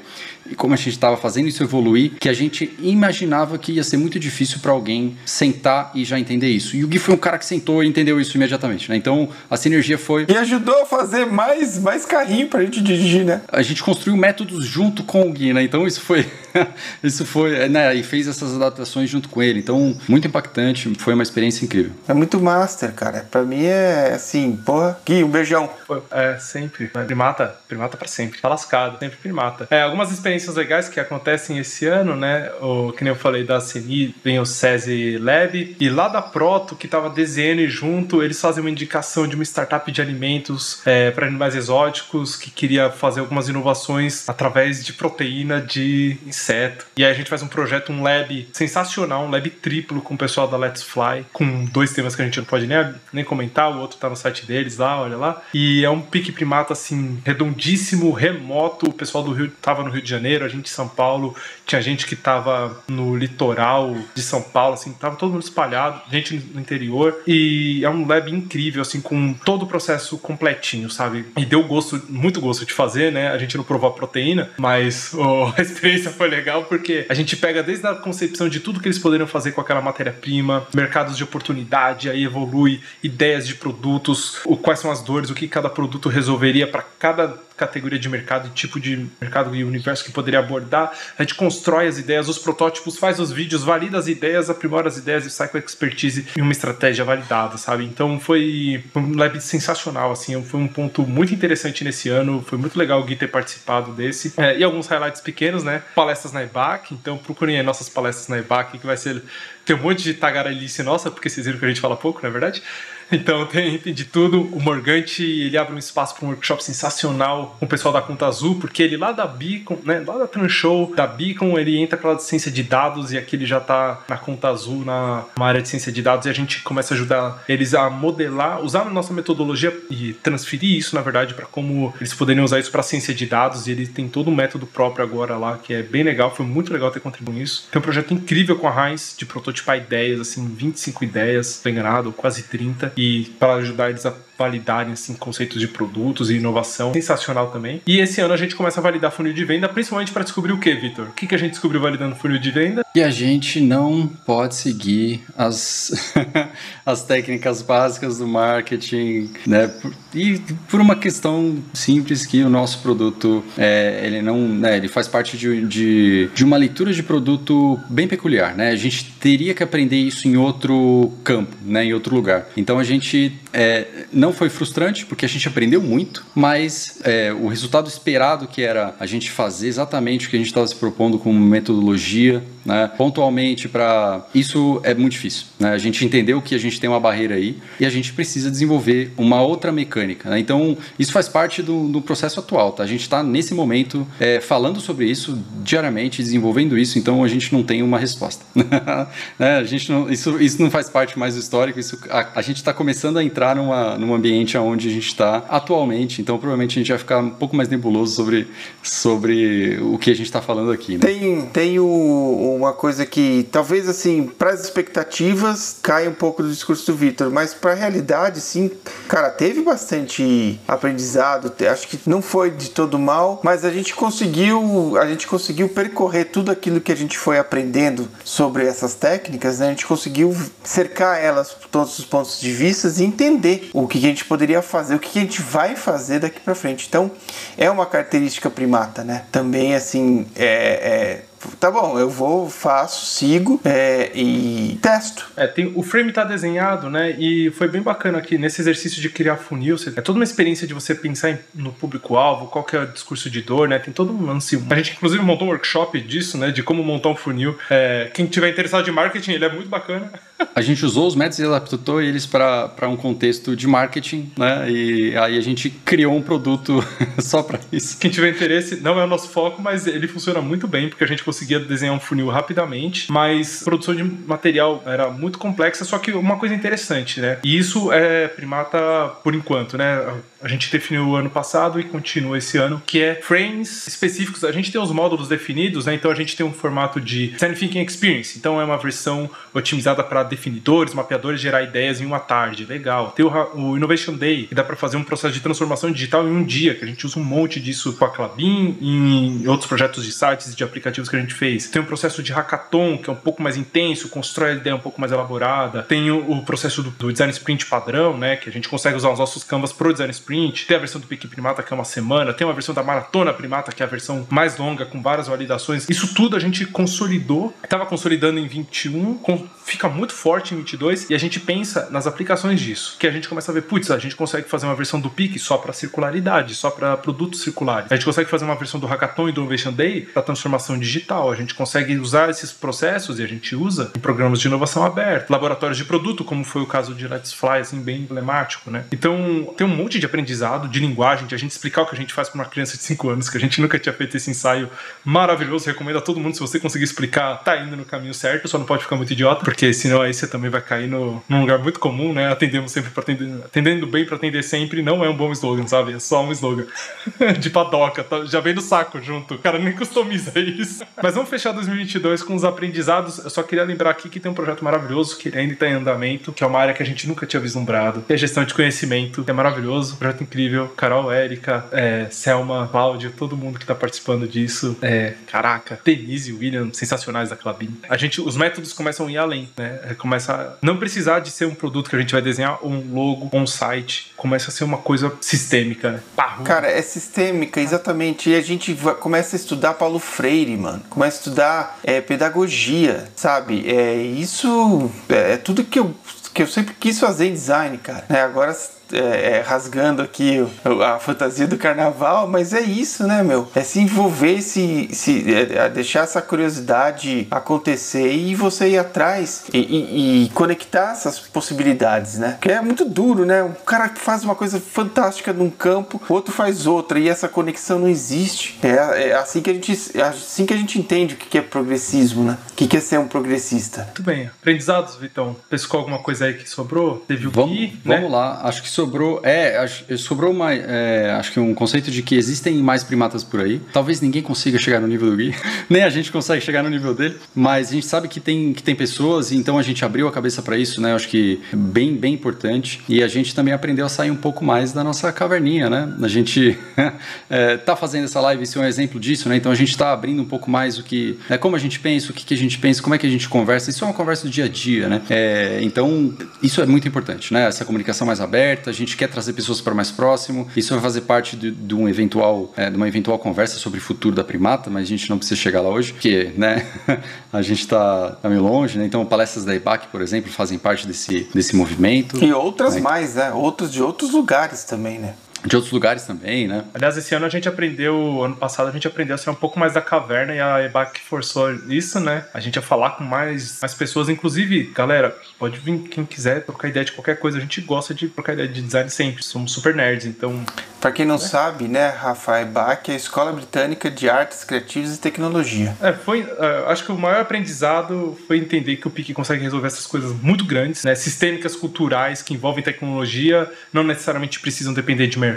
e como a gente estava fazendo isso evoluir, que a gente imaginava que ia ser muito difícil para alguém sentar e já entender isso. E o Gui foi um cara que sentou e entendeu isso imediatamente, né? Então a sinergia foi. E ajudou a fazer mais, mais carrinho para a gente dirigir, né? A gente construiu métodos junto com o Gui, né? Então isso foi. isso foi. Né? E fez essas adaptações junto com ele. Então, muito impactante, foi uma experiência incrível. É muito master, cara. Para mim é assim, Porra, Gui, um beijão. É, sempre. Primata, primata pra sempre. Tá lascado, sempre primata. É, algumas experiências legais que acontecem esse ano, né? O, que nem eu falei da CNI, vem o SESI Lab. E lá da Proto, que tava DZN junto, eles fazem uma indicação de uma startup de alimentos é, para animais exóticos que queria fazer algumas inovações através de proteína de inseto. E aí a gente faz um projeto, um lab sensacional, um lab triplo com o pessoal da Let's Fly, com dois temas que a gente não pode nem, nem comentar, o outro tá no site deles lá, olha lá. E é um pique primata assim, redondíssimo, remoto. O pessoal do Rio tava no Rio de Janeiro, a gente em São Paulo, tinha gente que tava no litoral de São Paulo, assim, tava todo mundo espalhado, gente no interior. E é um lab incrível, assim, com todo o processo completinho, sabe? E deu gosto, muito gosto de fazer, né? A gente não provou a proteína, mas oh, a experiência foi legal porque a gente pega desde a concepção de tudo que eles poderiam fazer com aquela matéria-prima, mercados de oportunidade, aí evolui ideias de produtos, quais são as dores, o que cada produto resolveria para cada categoria de mercado, tipo de mercado e universo que poderia abordar. A gente constrói as ideias, os protótipos, faz os vídeos, valida as ideias, aprimora as ideias e sai com expertise e uma estratégia validada, sabe? Então foi um lab sensacional, assim, foi um ponto muito interessante nesse ano, foi muito legal o Gui ter participado desse. É, e alguns highlights pequenos, né? Palestras na EBAC, então procurem aí nossas palestras na EBAC, que vai ser. Tem um monte de tagarelice nossa, porque vocês viram que a gente fala pouco, não é verdade? Então tem, tem, de tudo. O Morgante ele abre um espaço para um workshop sensacional com o pessoal da Conta Azul, porque ele lá da Beacon, né, lá da Transhow, da Beacon, ele entra pela ciência de dados e aqui ele já está na Conta Azul, na, área de ciência de dados, e a gente começa a ajudar eles a modelar, usar a nossa metodologia e transferir isso, na verdade, para como eles poderiam usar isso para ciência de dados. E ele tem todo um método próprio agora lá, que é bem legal, foi muito legal ter contribuído nisso. Tem um projeto incrível com a Heinz de prototipar ideias, assim, 25 ideias, bem enganado, quase 30 e para ajudar eles a validarem assim, conceitos de produtos e inovação. Sensacional também. E esse ano a gente começa a validar funil de venda, principalmente para descobrir o que, Vitor? O que, que a gente descobriu validando funil de venda? E a gente não pode seguir as, as técnicas básicas do marketing, né? E por uma questão simples que o nosso produto, é, ele não, né, ele faz parte de, de, de uma leitura de produto bem peculiar, né? A gente teria que aprender isso em outro campo, né? Em outro lugar. Então a gente é, não foi frustrante, porque a gente aprendeu muito, mas é, o resultado esperado, que era a gente fazer exatamente o que a gente estava se propondo como metodologia, né, pontualmente para. Isso é muito difícil. Né? A gente entendeu que a gente tem uma barreira aí e a gente precisa desenvolver uma outra mecânica. Né? Então, isso faz parte do, do, processo atual. Tá? A gente está, nesse momento, é, falando sobre isso diariamente, desenvolvendo isso, então a gente não tem uma resposta. né? a gente não, isso, isso não faz parte mais do histórico, isso, a, a gente está começando a entrar numa, numa ambiente onde a gente está atualmente. Então, provavelmente a gente vai ficar um pouco mais nebuloso sobre, sobre o que a gente está falando aqui. Né? Tem, tem o, uma coisa que talvez assim, para as expectativas, cai um pouco do discurso do Vitor, mas para a realidade, sim, cara, teve bastante aprendizado. Acho que não foi de todo mal, mas a gente conseguiu, a gente conseguiu percorrer tudo aquilo que a gente foi aprendendo sobre essas técnicas, né? A gente conseguiu cercar elas por todos os pontos de vista e entender o que a gente poderia fazer, o que a gente vai fazer daqui para frente. Então, é uma característica primata, né? Também, assim, é, é tá bom, eu vou, faço, sigo é, e testo. É, tem, o frame tá desenhado, né? E foi bem bacana aqui nesse exercício de criar funil. é toda uma experiência de você pensar em, no público-alvo, qual que é o discurso de dor, né? Tem todo um lance. A gente, inclusive, montou um workshop disso, né? De como montar um funil. É, quem tiver interessado em marketing, ele é muito bacana. A gente usou os métodos e adaptou eles para um contexto de marketing, né? E aí a gente criou um produto só para isso. Quem tiver interesse, não é o nosso foco, mas ele funciona muito bem, porque a gente conseguia desenhar um funil rapidamente, mas a produção de material era muito complexa, só que uma coisa interessante, né? E isso é primata por enquanto, né? A gente definiu o ano passado e continua esse ano, que é frames específicos. A gente tem os módulos definidos, né? Então a gente tem um formato de Design Thinking Experience. Então é uma versão otimizada para definidores, mapeadores, gerar ideias em uma tarde. Legal. Tem o, o Innovation Day, que dá para fazer um processo de transformação digital em um dia, que a gente usa um monte disso com a Clabin, em outros projetos de sites e de aplicativos que a gente fez. Tem um processo de hackathon, que é um pouco mais intenso, constrói a ideia um pouco mais elaborada. Tem o, o processo do, do, design sprint padrão, né? Que a gente consegue usar os nossos canvas pro design sprint. Tem a versão do Pique Primata, que é uma semana. Tem uma versão da Maratona Primata, que é a versão mais longa, com várias validações. Isso tudo a gente consolidou. Estava consolidando em 21, com, fica muito forte em 22 e a gente pensa nas aplicações disso, que a gente começa a ver, putz, a gente consegue fazer uma versão do PIC só para circularidade, só para produtos circulares. A gente consegue fazer uma versão do Hackathon e do Innovation Day para transformação digital. A gente consegue usar esses processos e a gente usa em programas de inovação aberta, laboratórios de produto, como foi o caso de Let's Fly, assim, bem emblemático, né? Então, tem um monte de aprendizado, de linguagem, de a gente explicar o que a gente faz para uma criança de 5 anos, que a gente nunca tinha feito esse ensaio maravilhoso. Recomendo a todo mundo, se você conseguir explicar, tá indo no caminho certo, só não pode ficar muito idiota, porque senão aí você também vai cair no, num lugar muito comum, né? Atendemos sempre para atender, atendendo bem para atender sempre não é um bom slogan, sabe? É só um slogan de padoca, tá? já vem do saco junto. O cara nem customiza isso. Mas vamos fechar 2022 com os aprendizados. Eu só queria lembrar aqui que tem um projeto maravilhoso que ainda está em andamento, que é uma área que a gente nunca tinha vislumbrado, que é gestão de conhecimento. É maravilhoso, projeto incrível. Carol, Érica, é, Selma, Cláudio, todo mundo que está participando disso. É, caraca, Denise e William, sensacionais da Clabin. A gente, os métodos começam a ir além, né? É, começa a não precisar de ser um produto que a gente vai desenhar, um logo, um site. Começa a ser uma coisa sistêmica, né? Cara, é sistêmica, exatamente. E a gente começa a estudar Paulo Freire, mano. Começa a estudar é, pedagogia, sabe? É, isso é, é tudo que eu, que eu sempre quis fazer em design, cara. É, agora é, é, rasgando aqui a fantasia do carnaval, mas é isso, né, meu? É se envolver, se, se é, é, deixar essa curiosidade acontecer e você ir atrás e, e, e, conectar essas possibilidades, né? Porque é muito duro, né? Um cara faz uma coisa fantástica num campo, o outro faz outra e essa conexão não existe. É, é assim que a gente, é assim que a gente entende o que é progressismo, né? O que é ser um progressista. Muito bem. Aprendizados, Vitão. Pescou alguma coisa aí que sobrou? Teve o vamos, Gui, né? Vamos lá. Acho que sobrou. É, acho, sobrou uma. É, acho que um conceito de que existem mais primatas por aí. Talvez ninguém consiga chegar no nível do Gui, nem a gente consegue chegar no nível dele, mas a gente sabe que tem, que tem pessoas, então a gente abriu a cabeça para isso, né? Acho que bem, bem importante. E a gente também aprendeu a sair um pouco mais da nossa caverninha, né? A gente é, tá fazendo essa live, isso é um exemplo disso, né? Então a gente está abrindo um pouco mais o que. É, como a gente pensa, o que, que a gente pensa, como é que a gente conversa. Isso é uma conversa do dia a dia, né? É, então, isso é muito importante, né? Essa comunicação mais aberta, a gente quer trazer pessoas para mais próximo. Isso vai fazer parte de, de um eventual, é, de uma eventual conversa sobre o futuro da primata, mas a gente não precisa chegar lá hoje, porque, né, a gente está tá meio longe, né? Então, palestras da IBAC, por exemplo, fazem parte desse, desse movimento. E outras né? mais, né? Outros de outros lugares também, né? De outros lugares também, né? Aliás, esse ano a gente aprendeu, ano passado a gente aprendeu a ser um pouco mais da caverna e a EBAC forçou isso, né? A gente ia falar com mais, mais pessoas, inclusive, galera, pode vir quem quiser trocar ideia de qualquer coisa, a gente gosta de trocar ideia de design sempre, somos super nerds, então... Para quem não é. sabe, né, Rafa, EBAC é a Escola Britânica de Artes Criativas e Tecnologia. É, foi, uh, acho que o maior aprendizado foi entender que o PIC consegue resolver essas coisas muito grandes, né, sistêmicas culturais que envolvem tecnologia, não necessariamente precisam depender de mercado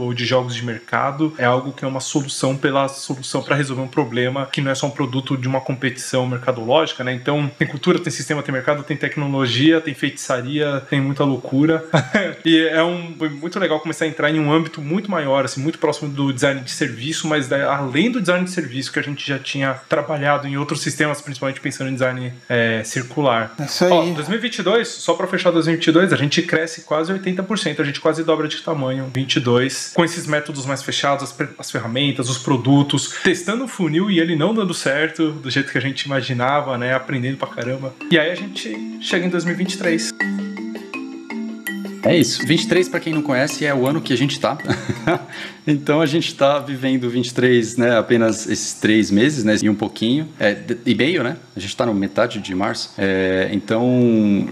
ou de jogos de mercado, é algo que é uma solução pela solução para resolver um problema que não é só um produto de uma competição mercadológica, né? Então, tem cultura, tem sistema, tem mercado, tem tecnologia, tem feitiçaria, tem muita loucura. e é um foi muito legal começar a entrar em um âmbito muito maior, assim, muito próximo do design de serviço, mas além do design de serviço que a gente já tinha trabalhado em outros sistemas, principalmente pensando em design é, circular. É isso aí. Ó, 2022, só para fechar 2022, a gente cresce quase 80%, a gente quase dobra de tamanho 22, com esses métodos mais fechados, as, as ferramentas, os produtos, testando o funil e ele não dando certo do jeito que a gente imaginava, né, aprendendo pra caramba. E aí a gente chega em 2023. É isso. 23, para quem não conhece, é o ano que a gente tá. então a gente tá vivendo 23, né? Apenas esses três meses, né? E um pouquinho. É, e meio, né? A gente tá no metade de março. É, então,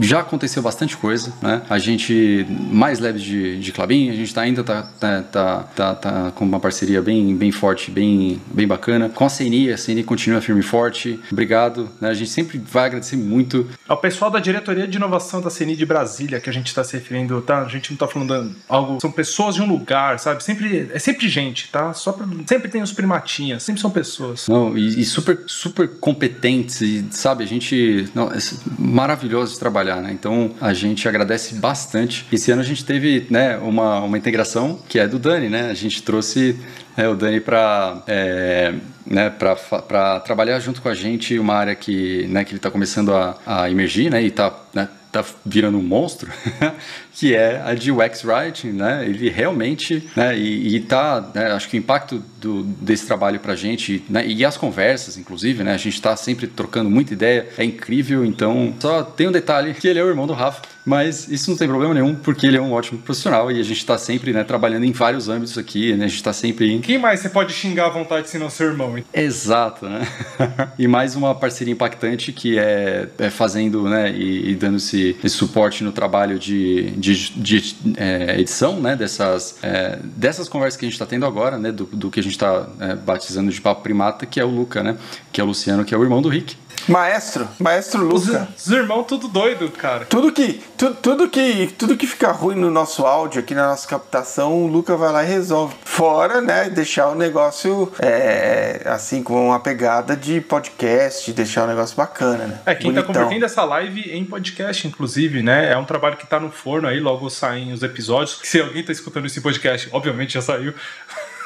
já aconteceu bastante coisa, né? A gente, mais leve de, de Clabin, a gente tá, ainda tá, tá, tá, tá, tá, com uma parceria bem, bem forte, bem, bem bacana. Com a CNI, a CNI continua firme e forte. Obrigado. Né? A gente sempre vai agradecer muito. Ao pessoal da Diretoria de Inovação da CNI de Brasília, que a gente está se referindo, tá? A gente não tá falando algo. São pessoas de um lugar, sabe? Sempre, é sempre gente, tá? Só pra, sempre tem os primatinhas, sempre são pessoas. Não, e, e super, super competentes, e, sabe? A gente. Não, é maravilhoso de trabalhar, né? Então a gente agradece bastante. Esse ano a gente teve, né, uma, uma integração que é do Dani, né? A gente trouxe é, o Dani para é, né, para trabalhar junto com a gente uma área que, né, que ele está começando a, a emergir né, e está né, tá virando um monstro, que é a de UX Writing, né? Ele realmente, né? E, e tá, né, acho que o impacto do, desse trabalho para a gente, né? E as conversas, inclusive, né? A gente está sempre trocando muita ideia, é incrível. Então, só tem um detalhe que ele é o irmão do Rafa. Mas isso não tem problema nenhum, porque ele é um ótimo profissional e a gente está sempre né, trabalhando em vários âmbitos aqui, né? A gente está sempre em... Quem mais você pode xingar à vontade se não seu irmão? Hein? Exato, né? e mais uma parceria impactante que é, é fazendo né, e, e dando esse, esse, suporte no trabalho de, de, de é, edição né, dessas, é, dessas conversas que a gente está tendo agora, né? Do, do que a gente está é, batizando de papo primata, que é o Luca, né? Que é o Luciano, que é o irmão do Rick. Maestro, maestro Luca. Os, os irmãos tudo doido, cara. Tudo que, tu, tudo que, tudo que fica ruim no nosso áudio aqui na nossa captação, o Luca vai lá e resolve. Fora, né, deixar o negócio é, assim com uma pegada de podcast, deixar o negócio bacana, né? É, quem tá Bonitão. tá convertendo essa live em podcast, inclusive, né? É um trabalho que tá no forno aí, logo saem os episódios. Se alguém tá escutando esse podcast, obviamente já saiu.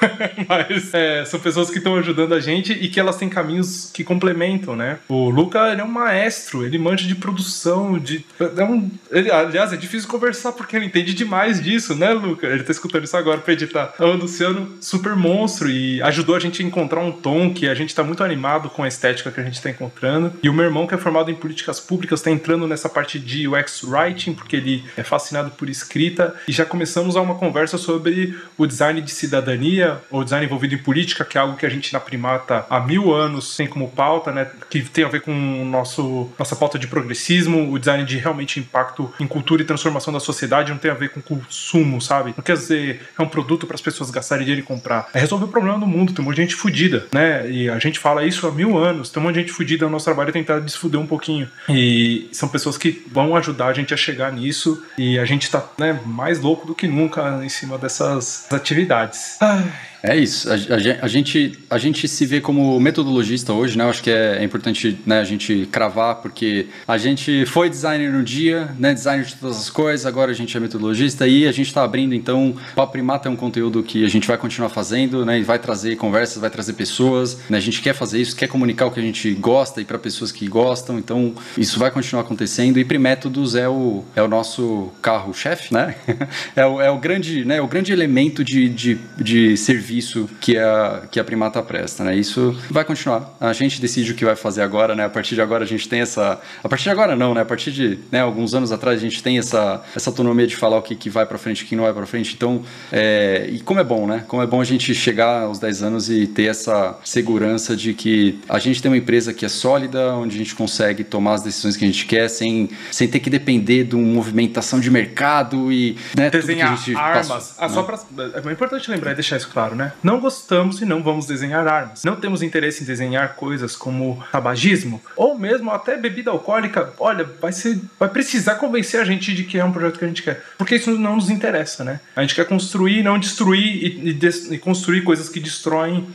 Mas é, são pessoas que estão ajudando a gente e que elas têm caminhos que complementam, né? O Luca, ele é um maestro, ele manja de produção, de... É um, ele, aliás, é difícil conversar porque ele entende demais disso, né, Luca? Ele tá escutando isso agora pra editar. O Luciano, super monstro e ajudou a gente a encontrar um tom que a gente tá muito animado com a estética que a gente tá encontrando. E o meu irmão, que é formado em políticas públicas, tá entrando nessa parte de UX Writing, porque ele é fascinado por escrita. E já começamos a uma conversa sobre o design de cidadania, ou design envolvido em política, que é algo que a gente na Primata há mil anos tem como pauta, né? Que tem a ver com o nosso, nossa pauta de progressismo, o design de realmente impacto em cultura e transformação da sociedade não tem a ver com consumo, sabe? Não quer dizer é um produto para as pessoas gastarem dinheiro e comprar. É resolver o problema do mundo, tem um monte de gente fudida, né? E a gente fala isso há mil anos, tem um monte de gente fudida, o nosso trabalho é tentar desfuder um pouquinho. E são pessoas que vão ajudar a gente a chegar nisso e a gente tá né, mais louco do que nunca em cima dessas atividades. Ai. É isso. A, a, a, gente, a gente se vê como metodologista hoje, né? Eu acho que é, é, importante né, a gente cravar, porque a gente foi designer no dia, né? Designer de todas as coisas, agora a gente é metodologista e a gente está abrindo, então, Papo Primata é um conteúdo que a gente vai continuar fazendo, né? E vai trazer conversas, vai trazer pessoas, né? A gente quer fazer isso, quer comunicar o que a gente gosta e para pessoas que gostam, então isso vai continuar acontecendo e Primétodos é o, é o nosso carro-chefe, né? é, o, é o grande, né? O grande elemento de, de, de serviço serviço que a, que a Primata presta, né? Isso vai continuar. A gente decide o que vai fazer agora, né? A partir de agora a gente tem essa... A partir de agora não, né? A partir de né, alguns anos atrás a gente tem essa, essa autonomia de falar o que, que vai para frente e o que não vai para frente. Então, é... e como é bom, né? Como é bom a gente chegar aos 10 anos e ter essa segurança de que a gente tem uma empresa que é sólida, onde a gente consegue tomar as decisões que a gente quer sem, sem ter que depender de uma movimentação de mercado e né, desenhar armas. Passa, ah, né? só pra, é importante lembrar e deixar isso claro, né? Não gostamos e não vamos desenhar armas. Não temos interesse em desenhar coisas como tabagismo ou mesmo até bebida alcoólica. Olha, vai ser, vai precisar convencer a gente de que é um projeto que a gente quer, porque isso não nos interessa, né? A gente quer construir, não destruir e, e, e construir coisas que destroem.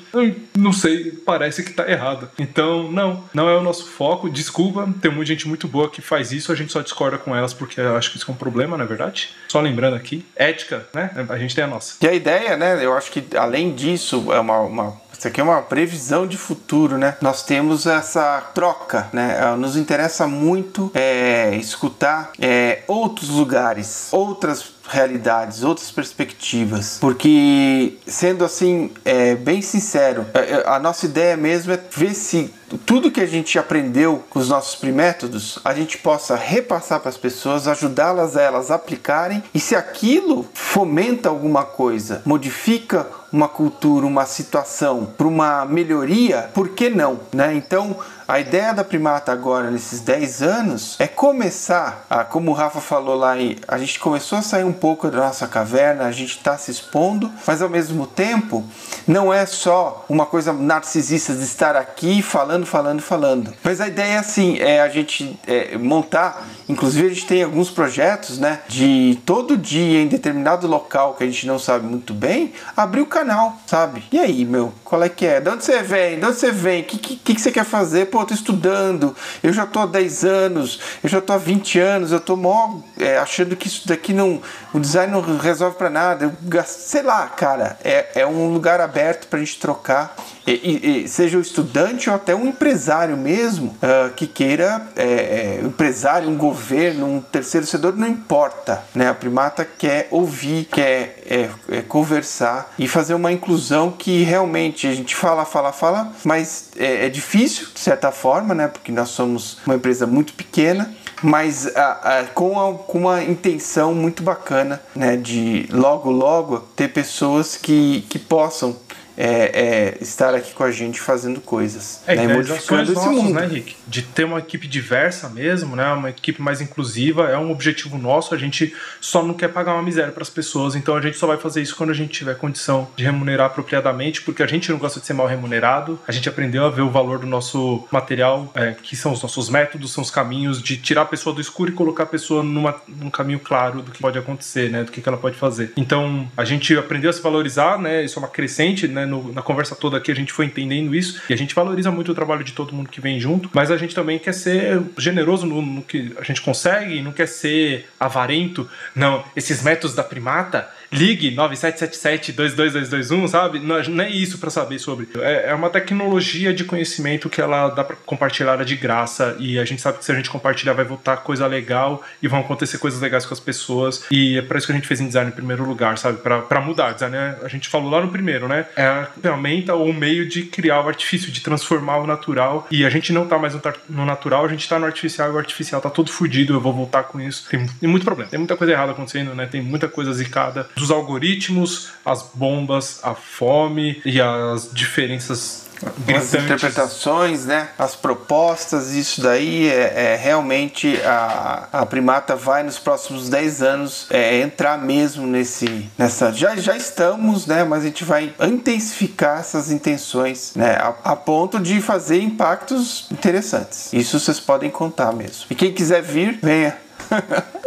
Não sei, parece que tá errado. Então, não, não é o nosso foco. Desculpa, tem muita gente muito boa que faz isso, a gente só discorda com elas porque acho que isso é um problema, na é verdade. Só lembrando aqui, ética, né? A gente tem a nossa. E a ideia, né? Eu acho que além disso, é uma, uma isso aqui é uma previsão de futuro, né? Nós temos essa troca, né? É, nos interessa muito é, escutar é, outros lugares, outras realidades, outras perspectivas. Porque, sendo assim, é, bem sincero, é, é, a nossa ideia mesmo é ver se tudo que a gente aprendeu com os nossos métodos, a gente possa repassar para as pessoas, ajudá-las a elas aplicarem e se aquilo fomenta alguma coisa, modifica uma cultura, uma situação para uma melhoria, por que não, né? Então, a ideia da Primata agora, nesses 10 anos, é começar, a, como o Rafa falou lá, a gente começou a sair um pouco da nossa caverna, a gente está se expondo, mas ao mesmo tempo, não é só uma coisa narcisista de estar aqui falando, falando, falando. Mas a ideia é assim, é a gente é, montar, inclusive a gente tem alguns projetos, né, de todo dia em determinado local que a gente não sabe muito bem, abrir o canal, sabe? E aí, meu, qual é que é? De onde você vem? De onde você vem? O que, que, que, você quer fazer? Pô, eu tô estudando, eu já tô há 10 anos, eu já tô há 20 anos, eu tô mó é, achando que isso daqui não. O design não resolve para nada. Eu, sei lá, cara, é, é um lugar aberto pra gente trocar. E, e, seja o estudante ou até um empresário mesmo uh, que queira, é, é, empresário, um governo, um terceiro setor, não importa. Né? A primata quer ouvir, quer é, é, conversar e fazer uma inclusão que realmente a gente fala, fala, fala, mas é, é difícil de certa forma, né? porque nós somos uma empresa muito pequena mas a, a, com, a, com uma intenção muito bacana né, de logo logo ter pessoas que, que possam é, é, estar aqui com a gente fazendo coisas. É, né? modificando esse mundo. né, Rick? De ter uma equipe diversa mesmo, né? Uma equipe mais inclusiva, é um objetivo nosso. A gente só não quer pagar uma miséria para as pessoas, então a gente só vai fazer isso quando a gente tiver condição de remunerar apropriadamente, porque a gente não gosta de ser mal remunerado. A gente aprendeu a ver o valor do nosso material, é, que são os nossos métodos, são os caminhos de tirar a pessoa do escuro e colocar a pessoa numa, num caminho claro do que pode acontecer, né? Do que, que ela pode fazer. Então a gente aprendeu a se valorizar, né? Isso é uma crescente, né? No, na conversa toda aqui a gente foi entendendo isso e a gente valoriza muito o trabalho de todo mundo que vem junto, mas a gente também quer ser generoso no, no que a gente consegue, não quer ser avarento. Não, esses métodos da primata ligue 9777-22221, sabe? Não, não é isso para saber sobre. É, é, uma tecnologia de conhecimento que ela dá para compartilhar de graça e a gente sabe que se a gente compartilhar vai voltar coisa legal e vão acontecer coisas legais com as pessoas e é para isso que a gente fez em design em primeiro lugar, sabe? Para mudar. Design, né? a gente falou lá no primeiro, né? É a ferramenta ou o meio de criar o artifício, de transformar o natural e a gente não tá mais no natural, a gente tá no artificial e o artificial tá todo fudido, eu vou voltar com isso. Tem, tem muito problema, tem muita coisa errada acontecendo, né? Tem muita coisa zicada dos algoritmos, as bombas, a fome e as diferenças as interpretações, né? As propostas, isso daí é, é, realmente a, a primata vai nos próximos 10 anos é, entrar mesmo nesse nessa já, já estamos, né? Mas a gente vai intensificar essas intenções, né? A, a ponto de fazer impactos interessantes. Isso vocês podem contar mesmo. E quem quiser vir, venha.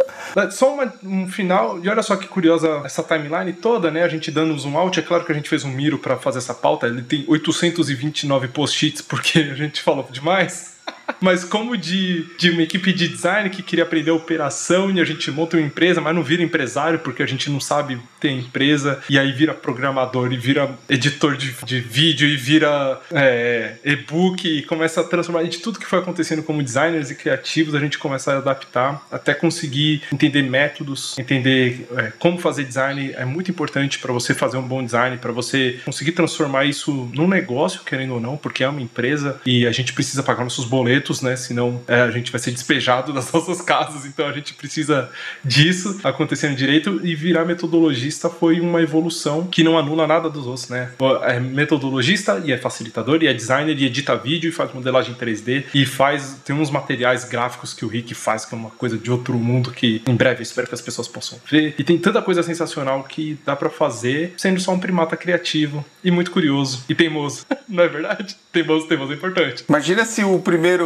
Só uma, um final, e olha só que curiosa essa timeline toda, né? A gente dando um zoom out, é claro que a gente fez um miro para fazer essa pauta, ele tem 829 post-its porque a gente falou demais. Mas como de, de uma equipe de design que queria aprender operação e a gente monta uma empresa, mas não vira empresário porque a gente não sabe ter empresa e aí vira programador e vira editor de, de vídeo e vira é, e-book e começa a transformar de tudo que foi acontecendo como designers e criativos, a gente começa a adaptar até conseguir entender métodos, entender é, como fazer design. É muito importante para você fazer um bom design, para você conseguir transformar isso num negócio, querendo ou não, porque é uma empresa e a gente precisa pagar nossos boletos, né? Senão é, a gente vai ser despejado das nossas casas, então a gente precisa disso acontecendo direito e virar metodologista foi uma evolução que não anula nada dos outros, né? É metodologista e é facilitador e é designer e edita vídeo e faz modelagem 3D e faz tem uns materiais gráficos que o Rick faz que é uma coisa de outro mundo que em breve espero que as pessoas possam ver e tem tanta coisa sensacional que dá para fazer sendo só um primata criativo e muito curioso e teimoso, não é verdade? Teimoso, teimoso é importante. Imagina se o primeiro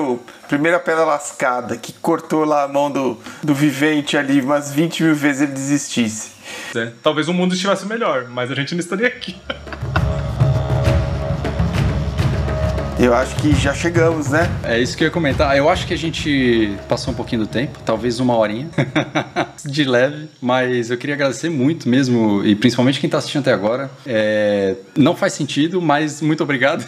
primeira pedra lascada que cortou lá a mão do, do vivente ali umas 20 mil vezes ele desistisse. É, talvez o mundo estivesse melhor, mas a gente não estaria aqui. Eu acho que já chegamos, né? É isso que eu ia comentar. Eu acho que a gente passou um pouquinho do tempo, talvez uma horinha de leve, mas eu queria agradecer muito mesmo, e principalmente quem está assistindo até agora. É... Não faz sentido, mas muito obrigado.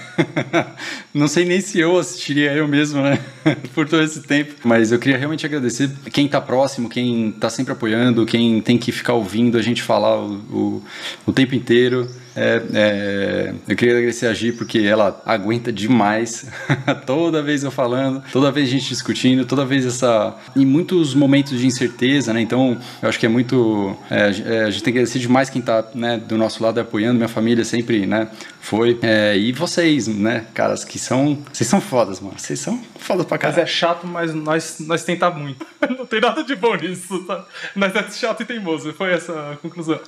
Não sei nem se eu assistiria eu mesmo, né? Por todo esse tempo. Mas eu queria realmente agradecer quem está próximo, quem está sempre apoiando, quem tem que ficar ouvindo a gente falar o, o, o tempo inteiro. É, é, eu queria agradecer a Gi porque ela aguenta demais. toda vez eu falando, toda vez a gente discutindo, toda vez essa. Em muitos momentos de incerteza, né? Então eu acho que é muito. É, é a gente tem que agradecer demais quem tá né, do nosso lado apoiando. Minha família sempre né, foi. É, e vocês, né, caras, que são. Vocês são fodas, mano. Vocês são fodas pra caralho. Mas é chato, mas nós, nós tentamos muito. Não tem nada de bom nisso, tá? Nós é chato e teimoso. Foi essa a conclusão.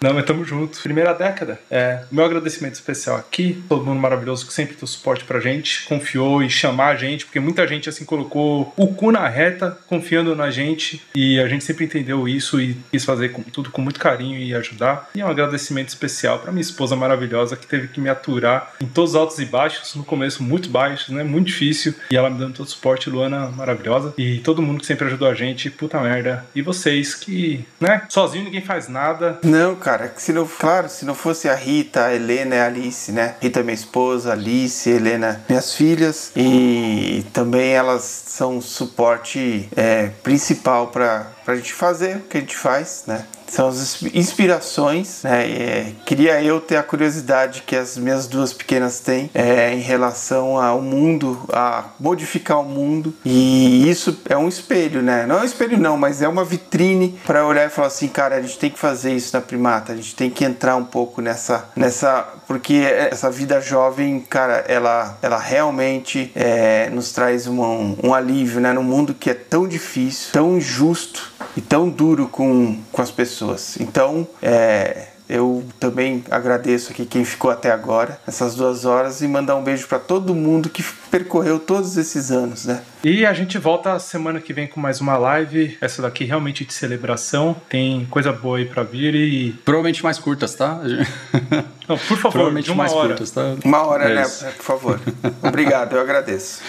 Não, mas tamo junto. Primeira década. É, meu agradecimento especial aqui, todo mundo maravilhoso que sempre deu suporte pra gente, confiou e chamar a gente, porque muita gente assim colocou o cu na reta, confiando na gente, e a gente sempre entendeu isso e quis fazer com, tudo com muito carinho e ajudar. E é um agradecimento especial para minha esposa maravilhosa que teve que me aturar em todos os altos e baixos, no começo muito baixos, né? Muito difícil, e ela me dando todo o suporte, Luana maravilhosa, e todo mundo que sempre ajudou a gente, puta merda. E vocês que, né? Sozinho ninguém faz nada. Não, cara cara. Se não, claro, se não fosse a Rita, a Helena e a Alice, né? Rita, minha esposa, Alice, Helena, minhas filhas. E também elas são suporte é, principal para a gente fazer o que a gente faz, né? São as inspirações, né? É, queria eu ter a curiosidade que as minhas duas pequenas têm é, em relação ao mundo, a modificar o mundo. E isso é um espelho, né? Não é um espelho, não, mas é uma vitrine para olhar e falar assim, cara, a gente tem que fazer isso na primata, a gente tem que entrar um pouco nessa, nessa porque essa vida jovem, cara, ela, ela realmente é, nos traz um, um alívio, né? Num mundo que é tão difícil, tão injusto e tão duro com, com as pessoas. Então, é, eu também agradeço aqui quem ficou até agora, essas duas horas, e mandar um beijo para todo mundo que percorreu todos esses anos, né? E a gente volta semana que vem com mais uma live. Essa daqui realmente de celebração. Tem coisa boa aí pra vir e. Provavelmente mais curtas, tá? Não, por favor, Provavelmente mais hora. curtas, tá? Uma hora, é né? Isso. Por favor. Obrigado, eu agradeço.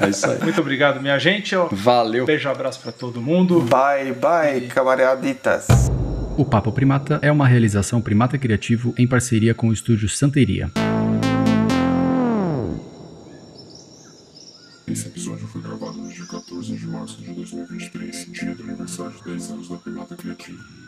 É isso aí. Muito obrigado, minha gente. Valeu. Beijo, abraço para todo mundo. Bye, bye, e... camaraditas. O Papo Primata é uma realização Primata Criativo em parceria com o estúdio Santeria. Esse episódio foi gravado no dia 14 de março de 2023, dia do aniversário de 10 anos da Primata Criativo.